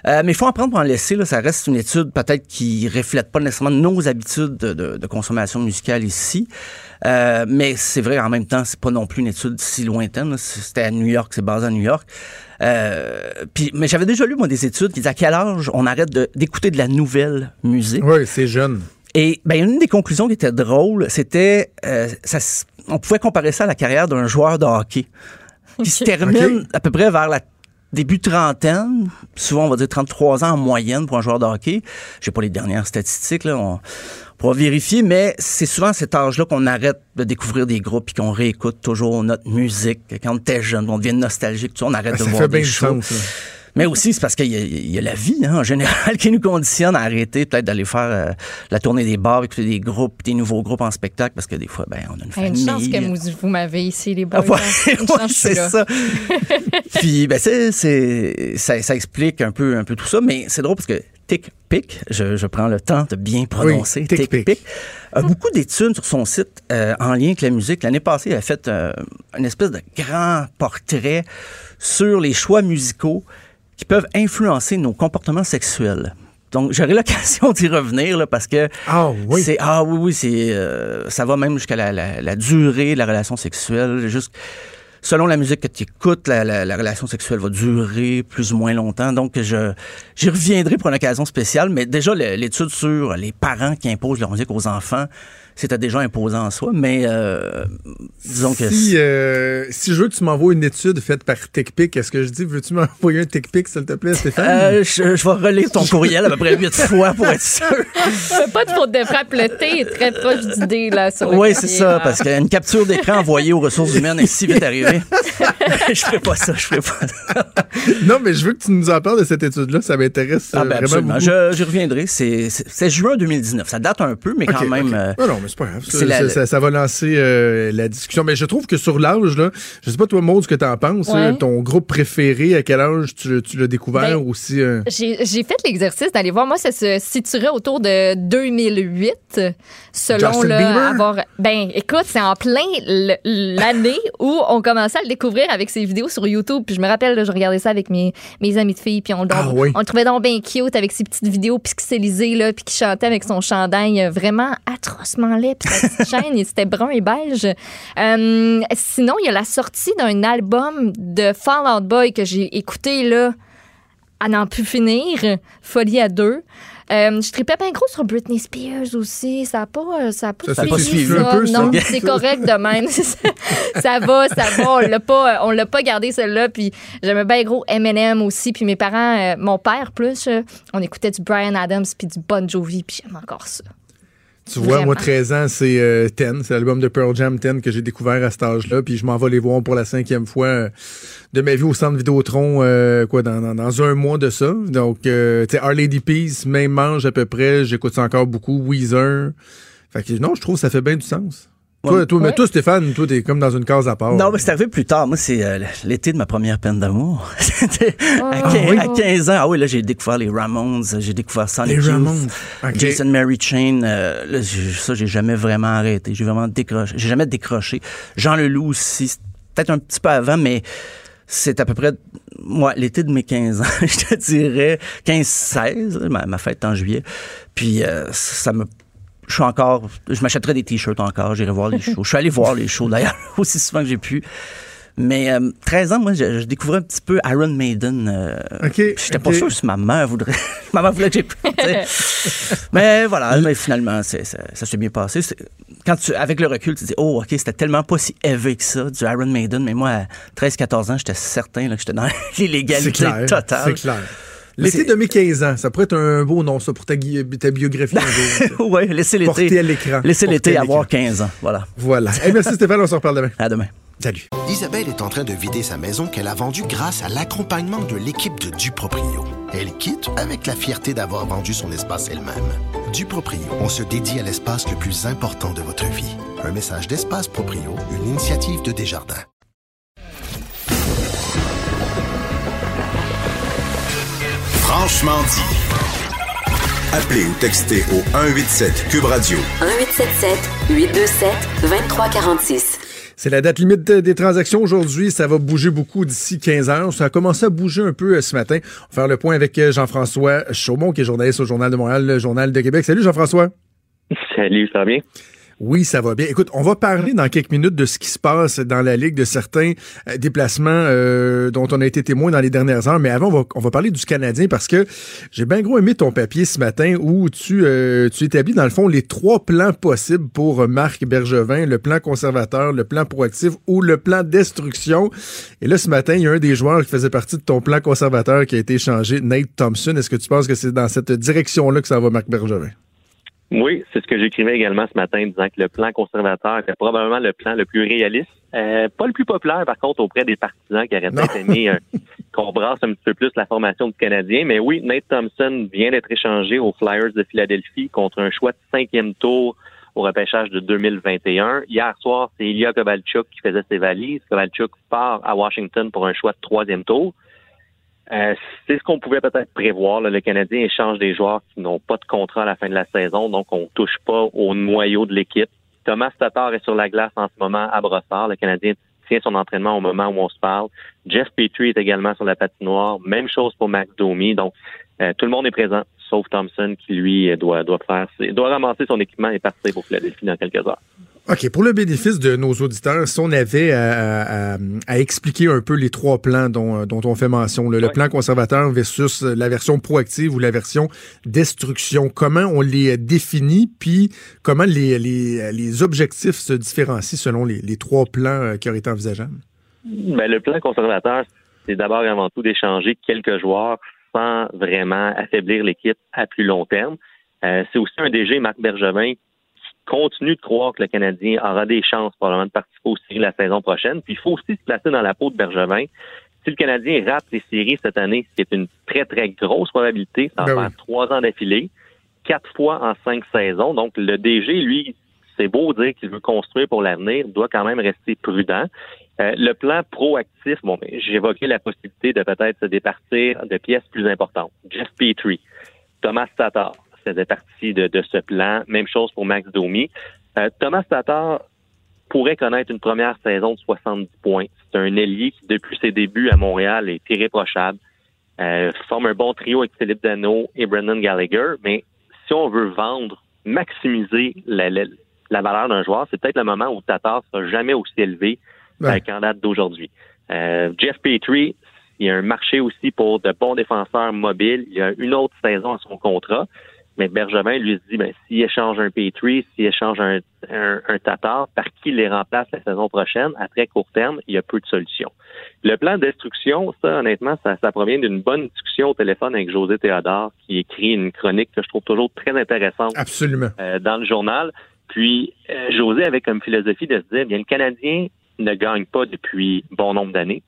Euh, mais il faut en prendre pour en laisser. Là, ça reste une étude peut-être qui reflète pas nécessairement nos habitudes de, de- de consommation musicale ici. Euh, mais c'est vrai, en même temps, c'est pas non plus une étude si lointaine. C'était à New York, c'est basé à New York. Euh, puis, mais j'avais déjà lu, moi, des études qui disaient à quel âge on arrête de- d'écouter de, la nouvelle musique. Oui, c'est jeune. Et ben, une des conclusions qui était drôle, c'était, euh, ça, on pouvait comparer ça à la carrière d'un joueur de hockey. Qui se termine à peu près vers la début trentaine, souvent on va dire 33 ans en moyenne pour un joueur de hockey. J'ai pas les dernières statistiques là, on pourra vérifier, mais c'est souvent à cet âge-là qu'on arrête de découvrir des groupes et qu'on réécoute toujours notre musique. Quand on était jeune, on devient nostalgique, on arrête Ah, de ça voir fait des bien Mais aussi, c'est parce qu'il y, a- il y a la vie, hein, en général, qui nous conditionne à arrêter peut-être d'aller faire euh, la tournée des bars, écouter des groupes, des nouveaux groupes en spectacle, parce que des fois, ben, on a une famille. une chance que vous, vous m'avez ici, les boys. Ah ouais, hein. Ouais, c'est ça. Puis, ben, c'est, c'est, ça, ça explique un peu, un peu tout ça, mais c'est drôle parce que Tick Pick, je, je prends le temps de bien prononcer, Oui, Tick Tick Pick, a beaucoup d'études sur son site euh, en lien avec la musique. L'année passée, il a fait euh, une espèce de grand portrait sur les choix musicaux qui peuvent influencer nos comportements sexuels. Donc, j'aurai l'occasion d'y revenir là, parce que ah oui, c'est ah oui oui c'est euh, ça va même jusqu'à la, la- la durée de la relation sexuelle. Juste selon la musique que tu écoutes, la, la- la relation sexuelle va durer plus ou moins longtemps. Donc, je j'y reviendrai pour une occasion spéciale. Mais déjà l'étude sur les parents qui imposent leur musique aux enfants, c'était déjà imposant en soi. Mais euh, disons que Si, euh, si je veux que tu m'envoies une étude faite par TechPic, est-ce que je dis, veux-tu m'envoyer un TechPic, s'il te plaît, Stéphane? Euh, je, je vais relire ton courriel à peu près huit fois pour être sûr. Fais pas de faute de frappe. Le thé est très proche du dé, là, sur Oui, c'est ça, là. parce qu'une capture d'écran envoyée aux ressources humaines est si vite arrivée. je ferai pas ça, je ferai pas ça. non, mais je veux que tu nous en parles de cette étude-là, ça m'intéresse Ah euh, ben vraiment absolument, beaucoup. Je- j'y reviendrai. C'est juin 2019. Ça date un peu, mais quand même... ok. euh, Non, non, mais c'est pas grave. Ça, c'est la- ça- ça- ça va lancer euh, la discussion. Mais je trouve que sur l'âge, là, je sais pas toi, Maud, ce que t'en penses. Ouais. ton groupe préféré, à quel âge tu, tu l'as découvert Ben, aussi? euh, J'ai fait l'exercice d'aller voir. Moi, ça se situerait autour de 2008, selon Justin Bieber? avoir. Ben, écoute, c'est en plein le- l'année où on commençait à le découvrir avec ses vidéos sur YouTube. Puis je me rappelle, là, je regardais ça avec mes, mes amis de filles, puis on, le- Ah oui. on le trouvait donc bien cute avec ses petites vidéos pixelisées, là, puis qui chantait avec son chandail euh, vraiment atrocement puis sa petite chaîne, et c'était brun et beige. Euh, sinon, il y a la sortie d'un album de Fall Out Boy que j'ai écouté, là à n'en plus finir. Folie à deux. Euh, je tripais bien gros sur Britney Spears aussi. Ça n'a pas, euh, ça a pas, Ça suivi, un peu, ça? Non, c'est correct de même. ça va, ça va. On l'a pas, on l'a pas gardé celle-là. Puis j'aimais bien gros Eminem aussi. Puis mes parents, euh, mon père plus, euh, on écoutait du Brian Adams puis du Bon Jovi. Puis j'aime encore ça. Tu vois, moi, Vraiment. 13 ans, c'est euh, Ten. C'est l'album de Pearl Jam 10 que j'ai découvert à cet âge-là. Puis je m'en vais les voir pour la cinquième fois euh, de ma vie au centre Vidéotron, euh, quoi, dans, dans, dans un mois de ça. Donc, euh, tu sais, Our Lady Peace, même mange à peu près. J'écoute ça encore beaucoup. Weezer. Fait que non, je trouve que ça fait bien du sens. Toi, Ouais. toi, mais toi, Stéphane, toi, t'es comme dans une case à part. Non, mais c'est arrivé plus tard. Moi, c'est euh, l'été de ma première peine d'amour. C'était à, Ah, 15, oui. à 15 ans. Ah oui, là, j'ai découvert les Ramones, j'ai découvert Sonic Les Ramones. Jason Mary Chain. euh, là, j'ai- ça, j'ai jamais vraiment arrêté. J'ai vraiment décroché. J'ai jamais décroché. Jean Leloup aussi, peut-être un petit peu avant, mais c'est à peu près moi l'été de mes 15 ans, je te dirais 15-16, ma, ma fête est en juillet. Puis euh, ça me je suis encore je m'achèterais des t-shirts encore, j'irai voir les shows. Je suis allé voir les shows d'ailleurs aussi souvent que j'ai pu. Mais euh, 13 ans, moi, je, je découvrais un petit peu Iron Maiden. euh, OK, J'étais pas sûr si ma mère voudrait. ma mère voulait que sais. mais voilà, mais finalement, ça, ça s'est bien passé. Quand tu, avec le recul, tu dis, oh, OK, c'était tellement pas si élevé que ça, du Iron Maiden. Mais moi, à 13-14 ans, j'étais certain là, que j'étais dans l'illégalité totale. C'est clair. L'été de mes 15 ans, ça pourrait être un beau nom, ça, pour ta, ta biographie un jour. ouais, laissez l'été. À l'écran. Laissez l'été avoir l'écran. 15 ans. Voilà. Voilà. Hey, merci Stéphane, on se reparle demain. À demain. Salut. Isabelle est en train de vider sa maison qu'elle a vendue grâce à l'accompagnement de l'équipe de Duproprio. Elle quitte avec la fierté d'avoir vendu son espace elle-même. Duproprio, on se dédie à l'espace le plus important de votre vie. Un message d'Espace Proprio, une initiative de Desjardins. Franchement dit. Appelez ou textez au 187 Cube Radio 1877 827 2346. C'est la date limite de- des transactions aujourd'hui. Ça va bouger beaucoup d'ici 15 heures. Ça a commencé à bouger un peu euh, ce matin. On va faire le point avec euh, Jean-François Chaumont, qui est journaliste au Journal de Montréal, le Journal de Québec. Salut Jean-François. Salut, ça va bien? Oui, ça va bien. Écoute, on va parler dans quelques minutes de ce qui se passe dans la Ligue, de certains euh, déplacements euh, dont on a été témoin dans les dernières heures. Mais avant, on va, parler du Canadien parce que j'ai bien gros aimé ton papier ce matin où tu, euh, tu établis, dans le fond, les trois plans possibles pour Marc Bergevin, le plan conservateur, le plan proactif ou le plan destruction. Et là, ce matin, il y a un des joueurs qui faisait partie de ton plan conservateur qui a été changé, Nate Thompson. Est-ce que tu penses que c'est dans cette direction-là que ça va, Marc Bergevin? Oui, c'est ce que j'écrivais également ce matin, disant que le plan conservateur était probablement le plan le plus réaliste. Euh, pas le plus populaire, par contre, auprès des partisans qui auraient peut-être aimé euh, qu'on brasse un petit peu plus la formation du Canadien. Mais oui, Nate Thompson vient d'être échangé aux Flyers de Philadelphie contre un choix de cinquième tour au repêchage de 2021. Hier soir, c'est Ilya Kovalchuk qui faisait ses valises. Kovalchuk part à Washington pour un choix de troisième tour. Euh, c'est ce qu'on pouvait peut-être prévoir. Le Canadien échange des joueurs qui n'ont pas de contrat à la fin de la saison, donc on touche pas au noyau de l'équipe. Thomas Tatar est sur la glace en ce moment à Brossard. Le Canadien tient son entraînement au moment où on se parle. Jeff Petrie est également sur la patinoire. Même chose pour Max. Donc, euh, tout le monde est présent, sauf Thompson qui, lui, doit, doit faire, doit ramasser son équipement et partir pour Philadelphie dans quelques heures. OK, pour le bénéfice de nos auditeurs, si on avait à, expliquer un peu les trois plans dont, dont on fait mention, le plan conservateur versus la version proactive ou la version destruction, comment on les définit, puis comment les, les, les objectifs se différencient selon les, les trois plans euh, qui auraient été envisageables? Ben, le plan conservateur, c'est d'abord avant tout d'échanger quelques joueurs sans vraiment affaiblir l'équipe à plus long terme. Euh, c'est aussi un DG, Marc Bergevin, continue de croire que le Canadien aura des chances probablement de participer aux séries la saison prochaine. Puis il faut aussi se placer dans la peau de Bergevin. Si le Canadien rate les séries cette année, ce qui est une très, très grosse probabilité, ça va ben faire trois ans d'affilée, quatre fois en cinq saisons. Donc le DG, lui, c'est beau dire qu'il veut construire pour l'avenir, doit quand même rester prudent. Euh, le plan proactif, bon, ben, j'évoquais la possibilité de peut-être se départir de pièces plus importantes. Jeff Petrie, Thomas Tatar, faisait partie de, ce plan. Même chose pour Max Domi. Euh, Thomas Tatar pourrait connaître une première saison de 70 points. C'est un ailier qui, depuis ses débuts à Montréal, est irréprochable. Euh, forme un bon trio avec Philippe Dano et Brendan Gallagher. Mais si on veut vendre, maximiser la, la, valeur d'un joueur, c'est peut-être le moment où Tatar sera jamais aussi élevé qu'en date d'aujourd'hui. Euh, Jeff Petrie, il y a un marché aussi pour de bons défenseurs mobiles. Il y a une autre saison à son contrat. Mais Bergevin lui se dit, ben, s'il échange un Petrie, s'il échange un, un, Tatar, par qui les remplace la saison prochaine, à très court terme, il y a peu de solutions. Le plan de destruction, ça, honnêtement, ça, ça provient d'une bonne discussion au téléphone avec José Théodore, qui écrit une chronique que je trouve toujours très intéressante. Absolument. Euh, dans le journal. Puis, euh, José avait comme philosophie de se dire, bien, le Canadien ne gagne pas depuis bon nombre d'années.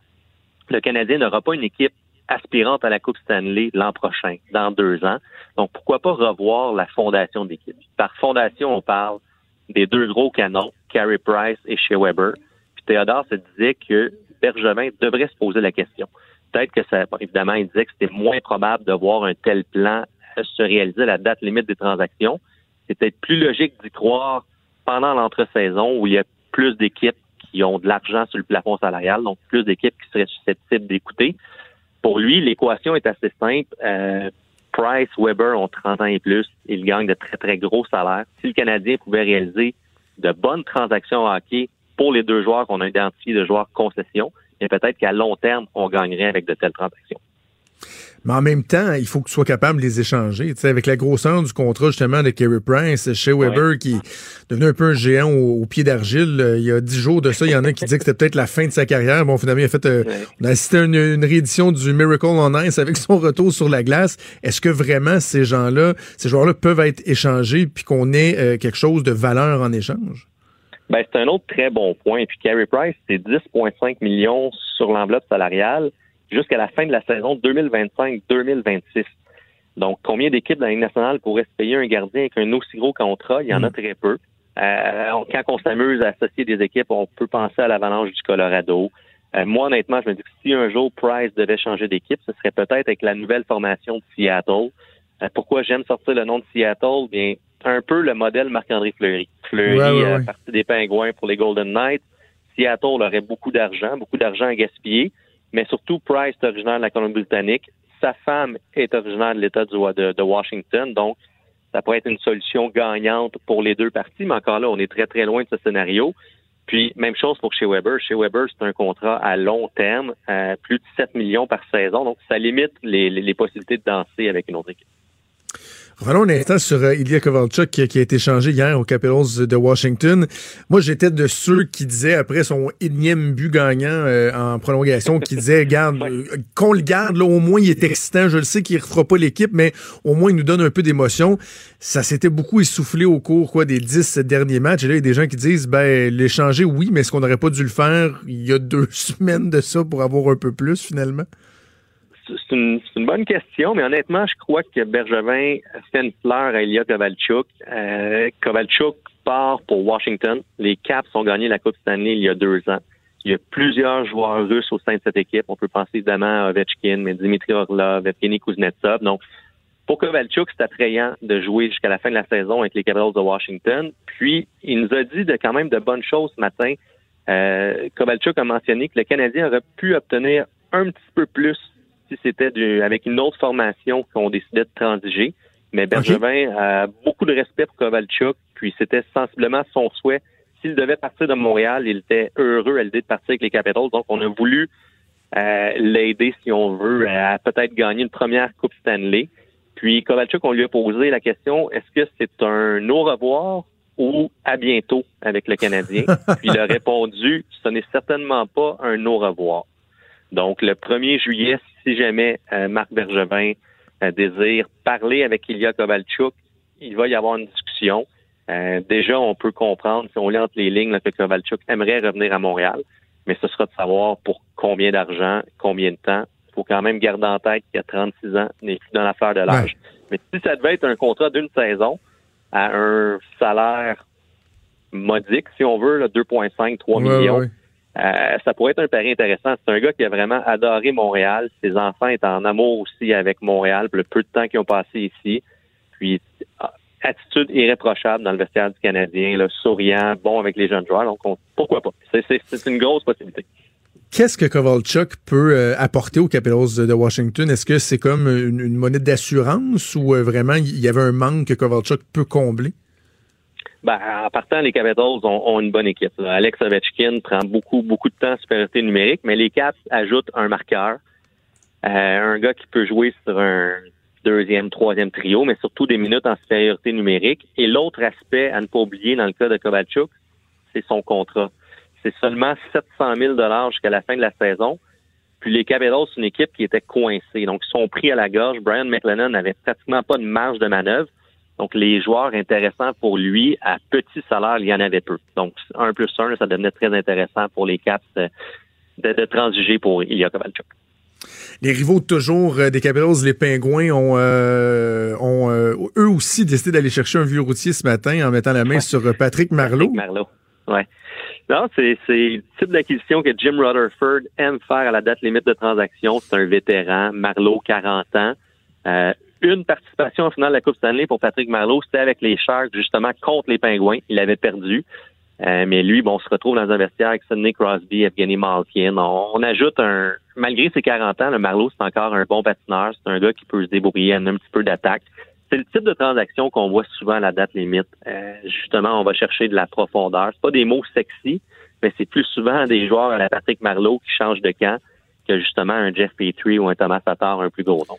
Le Canadien n'aura pas une équipe aspirante à la Coupe Stanley l'an prochain, dans deux ans. Donc, pourquoi pas revoir la fondation d'équipe? Par fondation, on parle des deux gros canons, Carey Price et Shea Weber. Puis Théodore se disait que Bergevin devrait se poser la question. Peut-être que ça, évidemment, il disait que c'était moins probable de voir un tel plan se réaliser à la date limite des transactions. C'est peut-être plus logique d'y croire pendant l'entre-saison où il y a plus d'équipes qui ont de l'argent sur le plafond salarial, donc plus d'équipes qui seraient susceptibles d'écouter. Pour lui, l'équation est assez simple. Euh, Price, Weber ont 30 ans et plus. Ils gagnent de très, très gros salaires. Si le Canadien pouvait réaliser de bonnes transactions hockey pour les deux joueurs qu'on a identifiés de joueurs concession, peut-être qu'à long terme, on gagnerait avec de telles transactions. Mais en même temps, il faut que tu sois capable de les échanger. Tu sais, avec la grosseur du contrat justement de Kerry Prince, chez Weber, qui est devenu un peu un géant au, pied d'argile, euh, il y a dix jours de ça, il y en a qui disaient que c'était peut-être la fin de sa carrière. Bon, finalement, il a fait, euh, on a assisté à une, réédition du Miracle on Ice avec son retour sur la glace. Est-ce que vraiment ces gens-là, ces joueurs-là peuvent être échangés puis qu'on ait euh, quelque chose de valeur en échange? Ben, c'est un autre très bon point. Puis Carey Price, c'est 10,5 millions sur l'enveloppe salariale jusqu'à la fin de la saison 2025-2026. Donc, combien d'équipes dans la Ligue nationale pourraient se payer un gardien avec un aussi gros contrat? Il y en a hmm. très peu. Euh, quand on s'amuse à associer des équipes, on peut penser à l'Avalanche du Colorado. Euh, moi, honnêtement, je me dis que si un jour Price devait changer d'équipe, ce serait peut-être avec la nouvelle formation de Seattle. Euh, pourquoi j'aime sortir le nom de Seattle? Bien, un peu le modèle Marc-André Fleury. Fleury, ouais, partie des Pingouins pour les Golden Knights. Seattle aurait beaucoup d'argent, beaucoup d'argent à gaspiller mais surtout Price est originaire de la Colombie-Britannique. Sa femme est originaire de l'État de, Washington, donc ça pourrait être une solution gagnante pour les deux parties, mais encore là, on est très, très loin de ce scénario. Puis, même chose pour chez Weber. Chez Weber, c'est un contrat à long terme, euh, plus de 7 millions par saison. Donc, ça limite les possibilités de danser avec une autre équipe. Revenons un instant sur euh, Ilya Kovalchuk qui, qui, a été changé hier aux Capitals de Washington. Moi, j'étais de ceux qui disaient, après son énième but gagnant euh, en prolongation, qui disaient, garde, euh, qu'on le garde, là, au moins il est excitant. Je le sais qu'il ne refera pas l'équipe, mais au moins il nous donne un peu d'émotion. Ça s'était beaucoup essoufflé au cours quoi, des dix derniers matchs. Et là, il y a des gens qui disent, ben, l'échanger, oui, mais est-ce qu'on n'aurait pas dû le faire il y a deux semaines de ça pour avoir un peu plus, finalement? C'est une, bonne question, mais honnêtement, je crois que Bergevin fait une fleur à Ilya Kovalchuk. Euh, Kovalchuk part pour Washington. Les Caps ont gagné la Coupe Stanley il y a deux ans. Il y a plusieurs joueurs russes au sein de cette équipe. On peut penser évidemment à Ovechkin, mais Dimitri Orlov, Evgeny Kuznetsov. Donc, pour Kovalchuk, c'est attrayant de jouer jusqu'à la fin de la saison avec les Capitals de Washington. Puis, il nous a dit de quand même de bonnes choses ce matin. Euh, Kovalchuk a mentionné que le Canadien aurait pu obtenir un petit peu plus si c'était avec une autre formation qu'on décidait de transiger. Mais Bergevin a beaucoup de respect pour Kovalchuk, puis c'était sensiblement son souhait. S'il devait partir de Montréal, il était heureux à l'idée de partir avec les Capitals. Donc, on a voulu euh, l'aider, si on veut, à peut-être gagner une première Coupe Stanley. Puis Kovalchuk, on lui a posé la question est-ce que c'est un au revoir ou à bientôt avec le Canadien? Puis il a répondu ce n'est certainement pas un au revoir. Donc, le 1er juillet, si jamais euh, Marc Bergevin euh, désire parler avec Ilya Kovalchuk, il va y avoir une discussion. Euh, déjà, on peut comprendre, si on lit entre les lignes, que Kovalchuk aimerait revenir à Montréal, mais ce sera de savoir pour combien d'argent, combien de temps. Il faut quand même garder en tête qu'il y a 36 ans, n'est plus dans l'affaire de l'âge. Mais si ça devait être un contrat d'une saison à un salaire modique, si on veut, 2,5, 3 millions, euh, ça pourrait être un pari intéressant. C'est un gars qui a vraiment adoré Montréal. Ses enfants étaient en amour aussi avec Montréal le peu de temps qu'ils ont passé ici. Puis, ah, attitude irréprochable dans le vestiaire du Canadien, souriant, bon avec les jeunes joueurs. Donc, pourquoi pas? C'est une grosse possibilité. Qu'est-ce que Kovalchuk peut euh, apporter aux Capitals de Washington? Est-ce que c'est comme une, une monnaie d'assurance ou euh, vraiment il y avait un manque que Kovalchuk peut combler? Ben, en partant, les Capitals ont, une bonne équipe. Alex Ovechkin prend beaucoup, beaucoup de temps en supériorité numérique, mais les Caps ajoutent un marqueur, euh, un gars qui peut jouer sur un deuxième, troisième trio, mais surtout des minutes en supériorité numérique. Et l'autre aspect à ne pas oublier dans le cas de Kovalchuk, c'est son contrat. C'est seulement 700 000 jusqu'à la fin de la saison. Puis les Capitals, c'est une équipe qui était coincée. Donc, ils sont pris à la gorge. Brian McLennan n'avait pratiquement pas de marge de manœuvre. Donc, les joueurs intéressants pour lui, à petit salaire, il y en avait peu. Donc, un plus un, ça devenait très intéressant pour les Caps de, de, transiger pour Ilya Kovalchuk. Les rivaux toujours euh, des Capitals, les Pingouins, ont, euh, ont euh, eux aussi décidé d'aller chercher un vieux routier ce matin en mettant la main sur Patrick Marleau. Patrick Marleau, ouais. Non, c'est le type d'acquisition que Jim Rutherford aime faire à la date limite de transaction. C'est un vétéran, Marleau, 40 ans une participation au final de la Coupe Stanley pour Patrick Marleau, c'était avec les Sharks, justement, contre les Pingouins. Il avait perdu. Euh, mais lui, bon, on se retrouve dans un vestiaire avec Sidney Crosby, Evgeny Malkin. On, ajoute un, malgré ses 40 ans, le Marleau, c'est encore un bon patineur. C'est un gars qui peut se débrouiller, un petit peu d'attaque. C'est le type de transaction qu'on voit souvent à la date limite. Euh, justement, on va chercher de la profondeur. C'est pas des mots sexy, mais c'est plus souvent des joueurs à la Patrick Marleau qui changent de camp que justement un Jeff Petrie ou un Thomas Tatar un plus gros nom.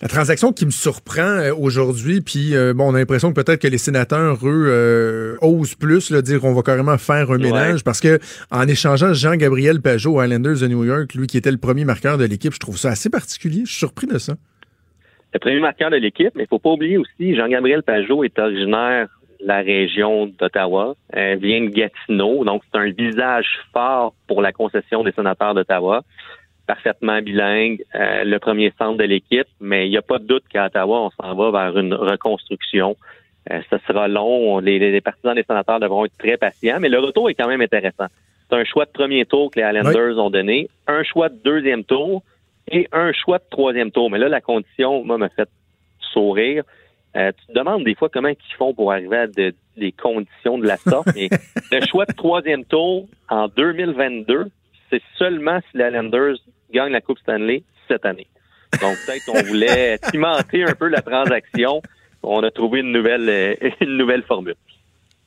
La transaction qui me surprend euh, aujourd'hui, puis euh, bon, on a l'impression que peut-être que les sénateurs, eux, euh, osent plus, là, dire qu'on va carrément faire un ménage, parce que en échangeant Jean-Gabriel Pajot, Islanders de New York, lui qui était le premier marqueur de l'équipe, je trouve ça assez particulier. Je suis surpris de ça. Le premier marqueur de l'équipe, mais il faut pas oublier aussi, Jean-Gabriel Pajot est originaire de la région d'Ottawa, vient de Gatineau, donc c'est un visage fort pour la concession des sénateurs d'Ottawa parfaitement bilingue, euh, le premier centre de l'équipe, mais il n'y a pas de doute qu'à Ottawa, on s'en va vers une reconstruction. Euh, ça sera long. Les, partisans des sénateurs devront être très patients, mais le retour est quand même intéressant. C'est un choix de premier tour que les Islanders ont donné, un choix de deuxième tour et un choix de troisième tour. Mais là, la condition, moi, m'a fait sourire. Euh, tu te demandes des fois comment ils font pour arriver à des conditions de la sorte. mais le choix de troisième tour en 2022, c'est seulement si les Islanders gagnent la Coupe Stanley cette année. Donc, peut-être qu'on voulait cimenter un peu la transaction. on a trouvé une nouvelle, euh, une nouvelle formule.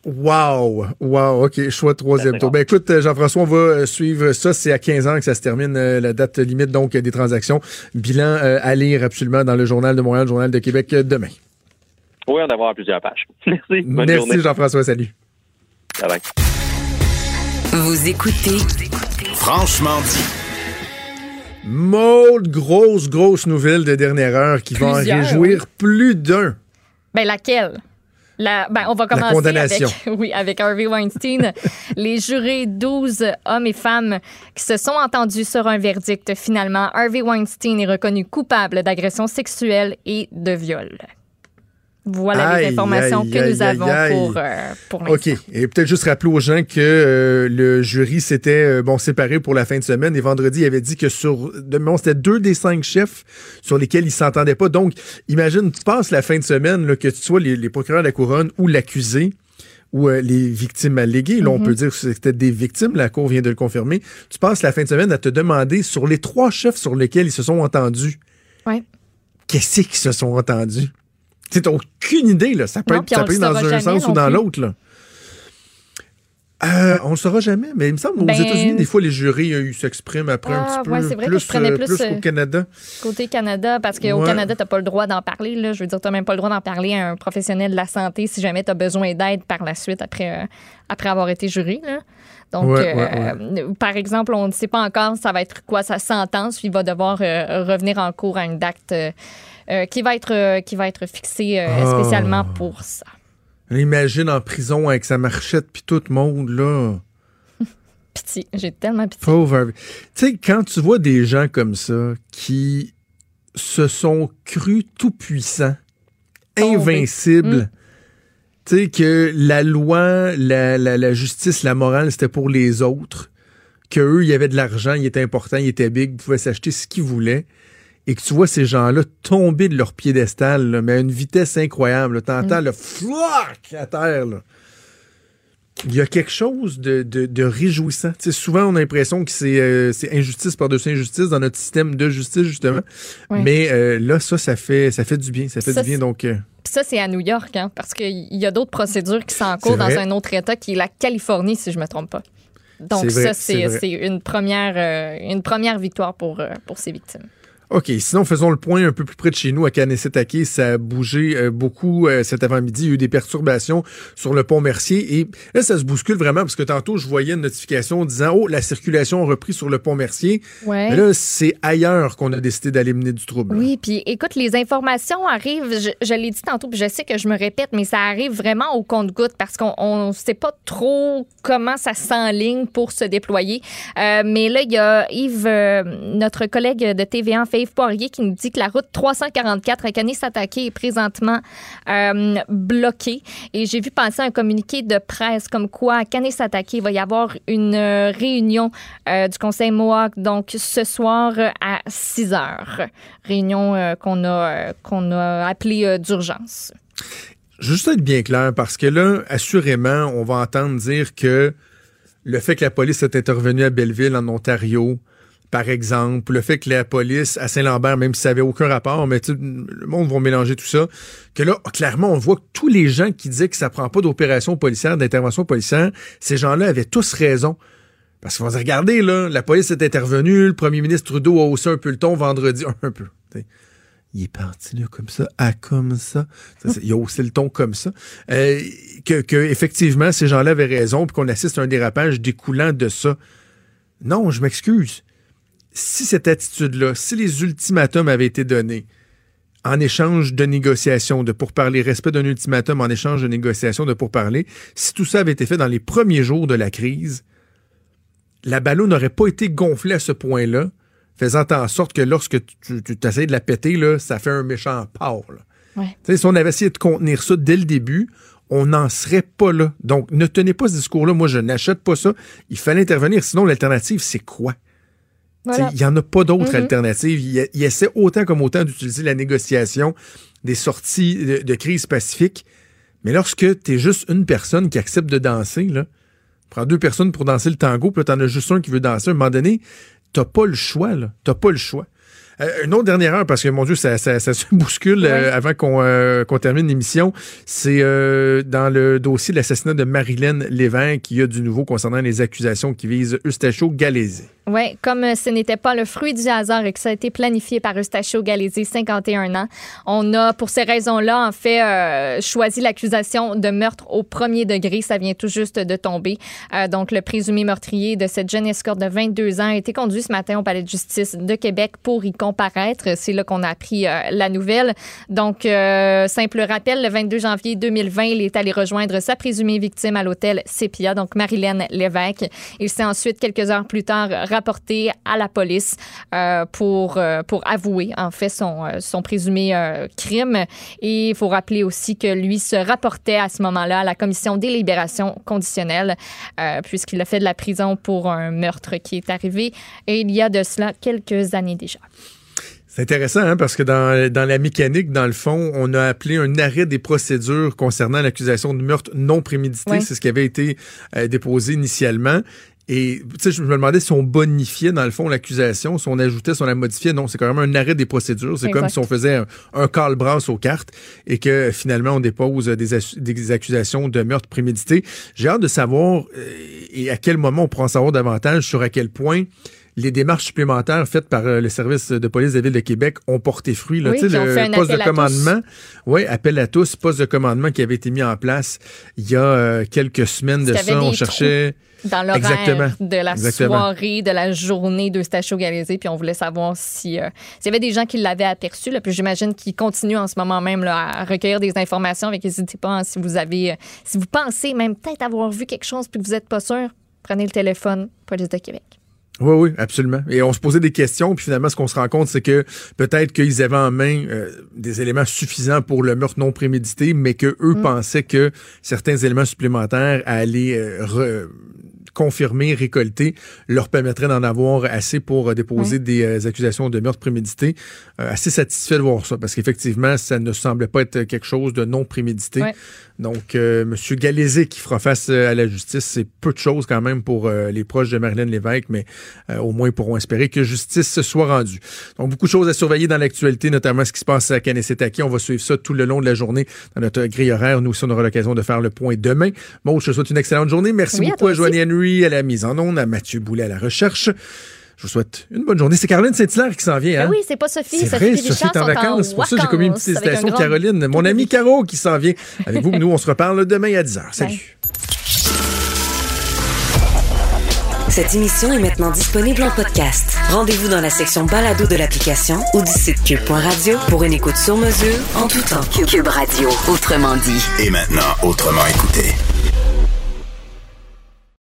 Wow! Wow! OK, choix troisième tour. Ben écoute, Jean-François, on va euh, suivre ça. C'est à 15 ans que ça se termine, euh, la date limite donc des transactions. Bilan à lire absolument dans le Journal de Montréal, le Journal de Québec demain. Oui, on va avoir plusieurs pages. Merci. Bonne Merci Jean-François, salut. Bye bye. Vous écoutez Franchement dit. Maud, grosse, grosse nouvelle de dernière heure qui va en réjouir plus d'un. Ben, laquelle? La, ben, on va commencer condamnation. avec, oui, avec Harvey Weinstein. les jurés, 12 hommes et femmes qui se sont entendus sur un verdict. Finalement, Harvey Weinstein est reconnu coupable d'agression sexuelle et de viol. Voilà les informations aïe, que aïe, nous avons pour, euh, pour l'instant. OK. Et peut-être juste rappeler aux gens que euh, le jury s'était euh, bon séparé pour la fin de semaine et vendredi, il avait dit que sur mémoire, c'était deux des cinq chefs sur lesquels ils s'entendaient pas. Donc, imagine, tu passes la fin de semaine, là, que tu sois les, les procureurs de la couronne ou l'accusé ou euh, les victimes alléguées. Là, on Mhm. peut dire que c'était des victimes, la Cour vient de le confirmer. Tu passes la fin de semaine à te demander sur les trois chefs sur lesquels ils se sont entendus, Ouais. qu'est-ce qu'ils se sont entendus? Tu n'as aucune idée, là. Ça peut Non, être, ça peut être dans un sens ou dans l'autre, là. Euh, on le saura jamais, mais il me semble qu'aux Ben- États-Unis, des fois, les jurys euh, ils s'expriment après un Ah, petit peu ouais, c'est vrai que je prenais euh, plus, euh, qu'au Canada. Côté Canada, parce qu'au Ouais. Canada, tu n'as pas le droit d'en parler. Là. Je veux dire, tu n'as même pas le droit d'en parler à un professionnel de la santé si jamais tu as besoin d'aide par la suite après, euh, après avoir été juré. Là. Donc, Ouais, euh, euh, par exemple, on ne sait pas encore ça va être quoi sa sentence. Il va devoir euh, revenir en cours à une date euh, qui, va être, euh, qui va être fixée euh, Ah. spécialement pour ça. Imagine en prison avec sa marchette puis tout le monde, là. Pitié, j'ai tellement pitié. Pauvre. Tu sais, quand tu vois des gens comme ça qui se sont crus tout puissants, invincibles, Mm. tu sais, que la loi, la, la- la justice, la morale, c'était pour les autres, qu'eux, il y avait de l'argent, ils étaient importants, ils étaient big, ils pouvaient s'acheter ce qu'ils voulaient, et que tu vois ces gens-là tomber de leur piédestal, là, mais à une vitesse incroyable. Tu entends Mm. le flac à terre, là il y a quelque chose de, de- de réjouissant. Souvent, on a l'impression que c'est euh, c'est injustice par-dessus injustice dans notre système de justice, justement. Mais euh, là, ça, ça fait, ça fait du bien. Ça fait Ça, du bien. c'est- Donc, euh, Puis ça, c'est à New York, hein, parce qu'il y a d'autres procédures qui sont en cours dans un autre État qui est la Californie, si je me trompe pas. Donc vrai, ça, c'est une première, une première victoire pour, pour ces victimes. OK. Sinon, faisons le point un peu plus près de chez nous, à Kanesetake. Ça a bougé euh, beaucoup euh, cet avant-midi. Il y a eu des perturbations sur le pont Mercier. Et là, ça se bouscule vraiment parce que tantôt, je voyais une notification disant Oh, la circulation a repris sur le pont Mercier. Ouais. Mais là, c'est ailleurs qu'on a décidé d'aller mener du trouble. Oui, puis écoute, les informations arrivent, je, je l'ai dit tantôt, puis je sais que je me répète, mais ça arrive vraiment au compte-goutte parce qu'on ne sait pas trop comment ça s'enligne pour se déployer. Euh, mais là, il y a Yves, notre collègue de TVA, fait Poirier, qui nous dit que la route 344 à Kanesatake est présentement euh, bloquée. Et j'ai vu passer un communiqué de presse comme quoi à Kanesatake, il va y avoir une euh, réunion euh, du Conseil Mohawk, donc ce soir à 6 heures. Réunion qu'on a, qu'on a appelée d'urgence. Juste être bien clair, parce que là, assurément, on va entendre dire que le fait que la police est intervenue à Belleville, en Ontario, par exemple, le fait que la police à Saint-Lambert, même si ça n'avait aucun rapport, mais le monde va mélanger tout ça, que là, clairement, on voit que tous les gens qui disaient que ça prend pas d'opération policière, d'intervention policière, ces gens-là avaient tous raison. Parce qu'on va regarder, là, la police est intervenue, le premier ministre Trudeau a haussé un peu le ton vendredi, un peu. Il est parti là comme ça, à comme ça. Il a haussé le ton comme ça. Euh, que, que, effectivement, ces gens-là avaient raison, puis qu'on assiste à un dérapage découlant de ça. Non, je m'excuse. Si cette attitude-là, si les ultimatums avaient été donnés en échange de négociations, de pourparlers, respect d'un ultimatum en échange de négociations, de pourparlers, si tout ça avait été fait dans les premiers jours de la crise, la ballon n'aurait pas été gonflée à ce point-là, faisant en sorte que lorsque tu, essaies de la péter, là, ça fait un méchant. Ouais. Sais, Si on avait essayé de contenir ça dès le début, on n'en serait pas là. Donc, ne tenez pas ce discours-là. Moi, je n'achète pas ça. Il fallait intervenir. Sinon, l'alternative, c'est quoi? Voilà. Il n'y en a pas d'autres Mhm. alternatives. Il, il essaie autant comme autant d'utiliser la négociation des sorties de, de crise pacifique. Mais lorsque tu es juste une personne qui accepte de danser, là, prends deux personnes pour danser le tango, puis tu en as juste un qui veut danser, à un moment donné, t'as pas le choix. là. T'as pas le choix. Euh, une autre dernière heure, parce que mon Dieu, ça, ça, ça se bouscule euh, avant qu'on euh, qu'on termine l'émission. C'est euh, dans le dossier de l'assassinat de Marilyn Lévin qu'il y a du nouveau concernant les accusations qui visent Eustachio Galézé. Oui, comme euh, ce n'était pas le fruit du hasard et que ça a été planifié par Eustachio Galézé, 51 ans, on a, pour ces raisons-là, en fait, euh, choisi l'accusation de meurtre au premier degré. Ça vient tout juste de tomber. Euh, donc, le présumé meurtrier de cette jeune escorte de 22 ans a été conduit ce matin au palais de justice de Québec pour y comparaître. C'est là qu'on a appris la nouvelle. Donc, simple rappel, le 22 janvier 2020, il est allé rejoindre sa présumée victime à l'hôtel Sepia, donc Marilyn Lévesque. Il s'est ensuite, quelques heures plus tard, rapporté à la police euh, pour, euh, pour avouer, en fait, son, euh, son présumé euh, crime. Et il faut rappeler aussi que lui se rapportait à ce moment-là à la commission des libérations conditionnelles, puisqu'il a fait de la prison pour un meurtre qui est arrivé et il y a de cela quelques années déjà. C'est intéressant hein, parce que dans, dans la mécanique, dans le fond, on a appelé un arrêt des procédures concernant l'accusation de meurtre non prémédité. C'est ce qui avait été euh, déposé initialement. Et tu sais, je me demandais si on bonifiait dans le fond l'accusation, si on ajoutait, si on la modifiait. Non, c'est quand même un arrêt des procédures. C'est comme si on faisait un, un aux cartes et que finalement on dépose des, ac- des accusations de meurtre prémédité. J'ai hâte de savoir euh, et à quel moment on pourra en savoir davantage sur à quel point les démarches supplémentaires faites par euh, le service de police de la Ville de Québec ont porté fruit. Là. Oui, le fait un poste de appel à tous. commandement, oui, appel à tous, poste de commandement qui avait été mis en place il y a euh, quelques semaines de ça. On cherchait dans l'horaire de la Exactement. soirée, de la journée de Stachio Galézé, puis on voulait savoir si euh, s'il y avait des gens qui l'avaient aperçu, là, puis j'imagine qu'ils continuent en ce moment même là, à recueillir des informations, avec n'hésitez pas hein, si vous avez, euh, si vous pensez même peut-être avoir vu quelque chose puis que vous n'êtes pas sûr, prenez le téléphone, police de Québec. Oui, oui, absolument. Et on se posait des questions, puis finalement, ce qu'on se rend compte, c'est que peut-être qu'ils avaient en main euh, des éléments suffisants pour le meurtre non prémédité, mais que eux Mm. pensaient que certains éléments supplémentaires allaient euh, re- confirmer, récolter, leur permettraient d'en avoir assez pour euh, déposer des euh, accusations de meurtre prémédité. Euh, assez satisfait de voir ça, parce qu'effectivement, ça ne semblait pas être quelque chose de non prémédité. Ouais. Donc, euh, M. Galézé qui fera face euh, à la justice, c'est peu de choses quand même pour les proches de Marilyn Lévesque, mais euh, au moins ils pourront espérer que justice se soit rendue. Donc, beaucoup de choses à surveiller dans l'actualité, notamment ce qui se passe à Kanesetaki. On va suivre ça tout le long de la journée dans notre grille horaire. Nous aussi, on aura l'occasion de faire le point demain. Bon, je te souhaite une excellente journée. Merci Oui, à beaucoup à, aussi. Joanie Henry à la mise en onde, à Mathieu Boulet à la recherche. Je vous souhaite une bonne journée. C'est Caroline Saint-Hilaire qui s'en vient. Ben Hein? oui, c'est pas Sophie, C'est Sophie vrai, Sophie est en vacances. C'est pour ça que j'ai commis une petite hésitation. Caroline, mon ami Caro qui s'en vient avec vous. Nous, on se reparle demain à 10h. Salut. Cette émission est maintenant disponible en podcast. Rendez-vous dans la section balado de l'application ou du site cube.radio pour une écoute sur mesure en tout temps. Cube Radio, autrement dit. Et maintenant, autrement écouté.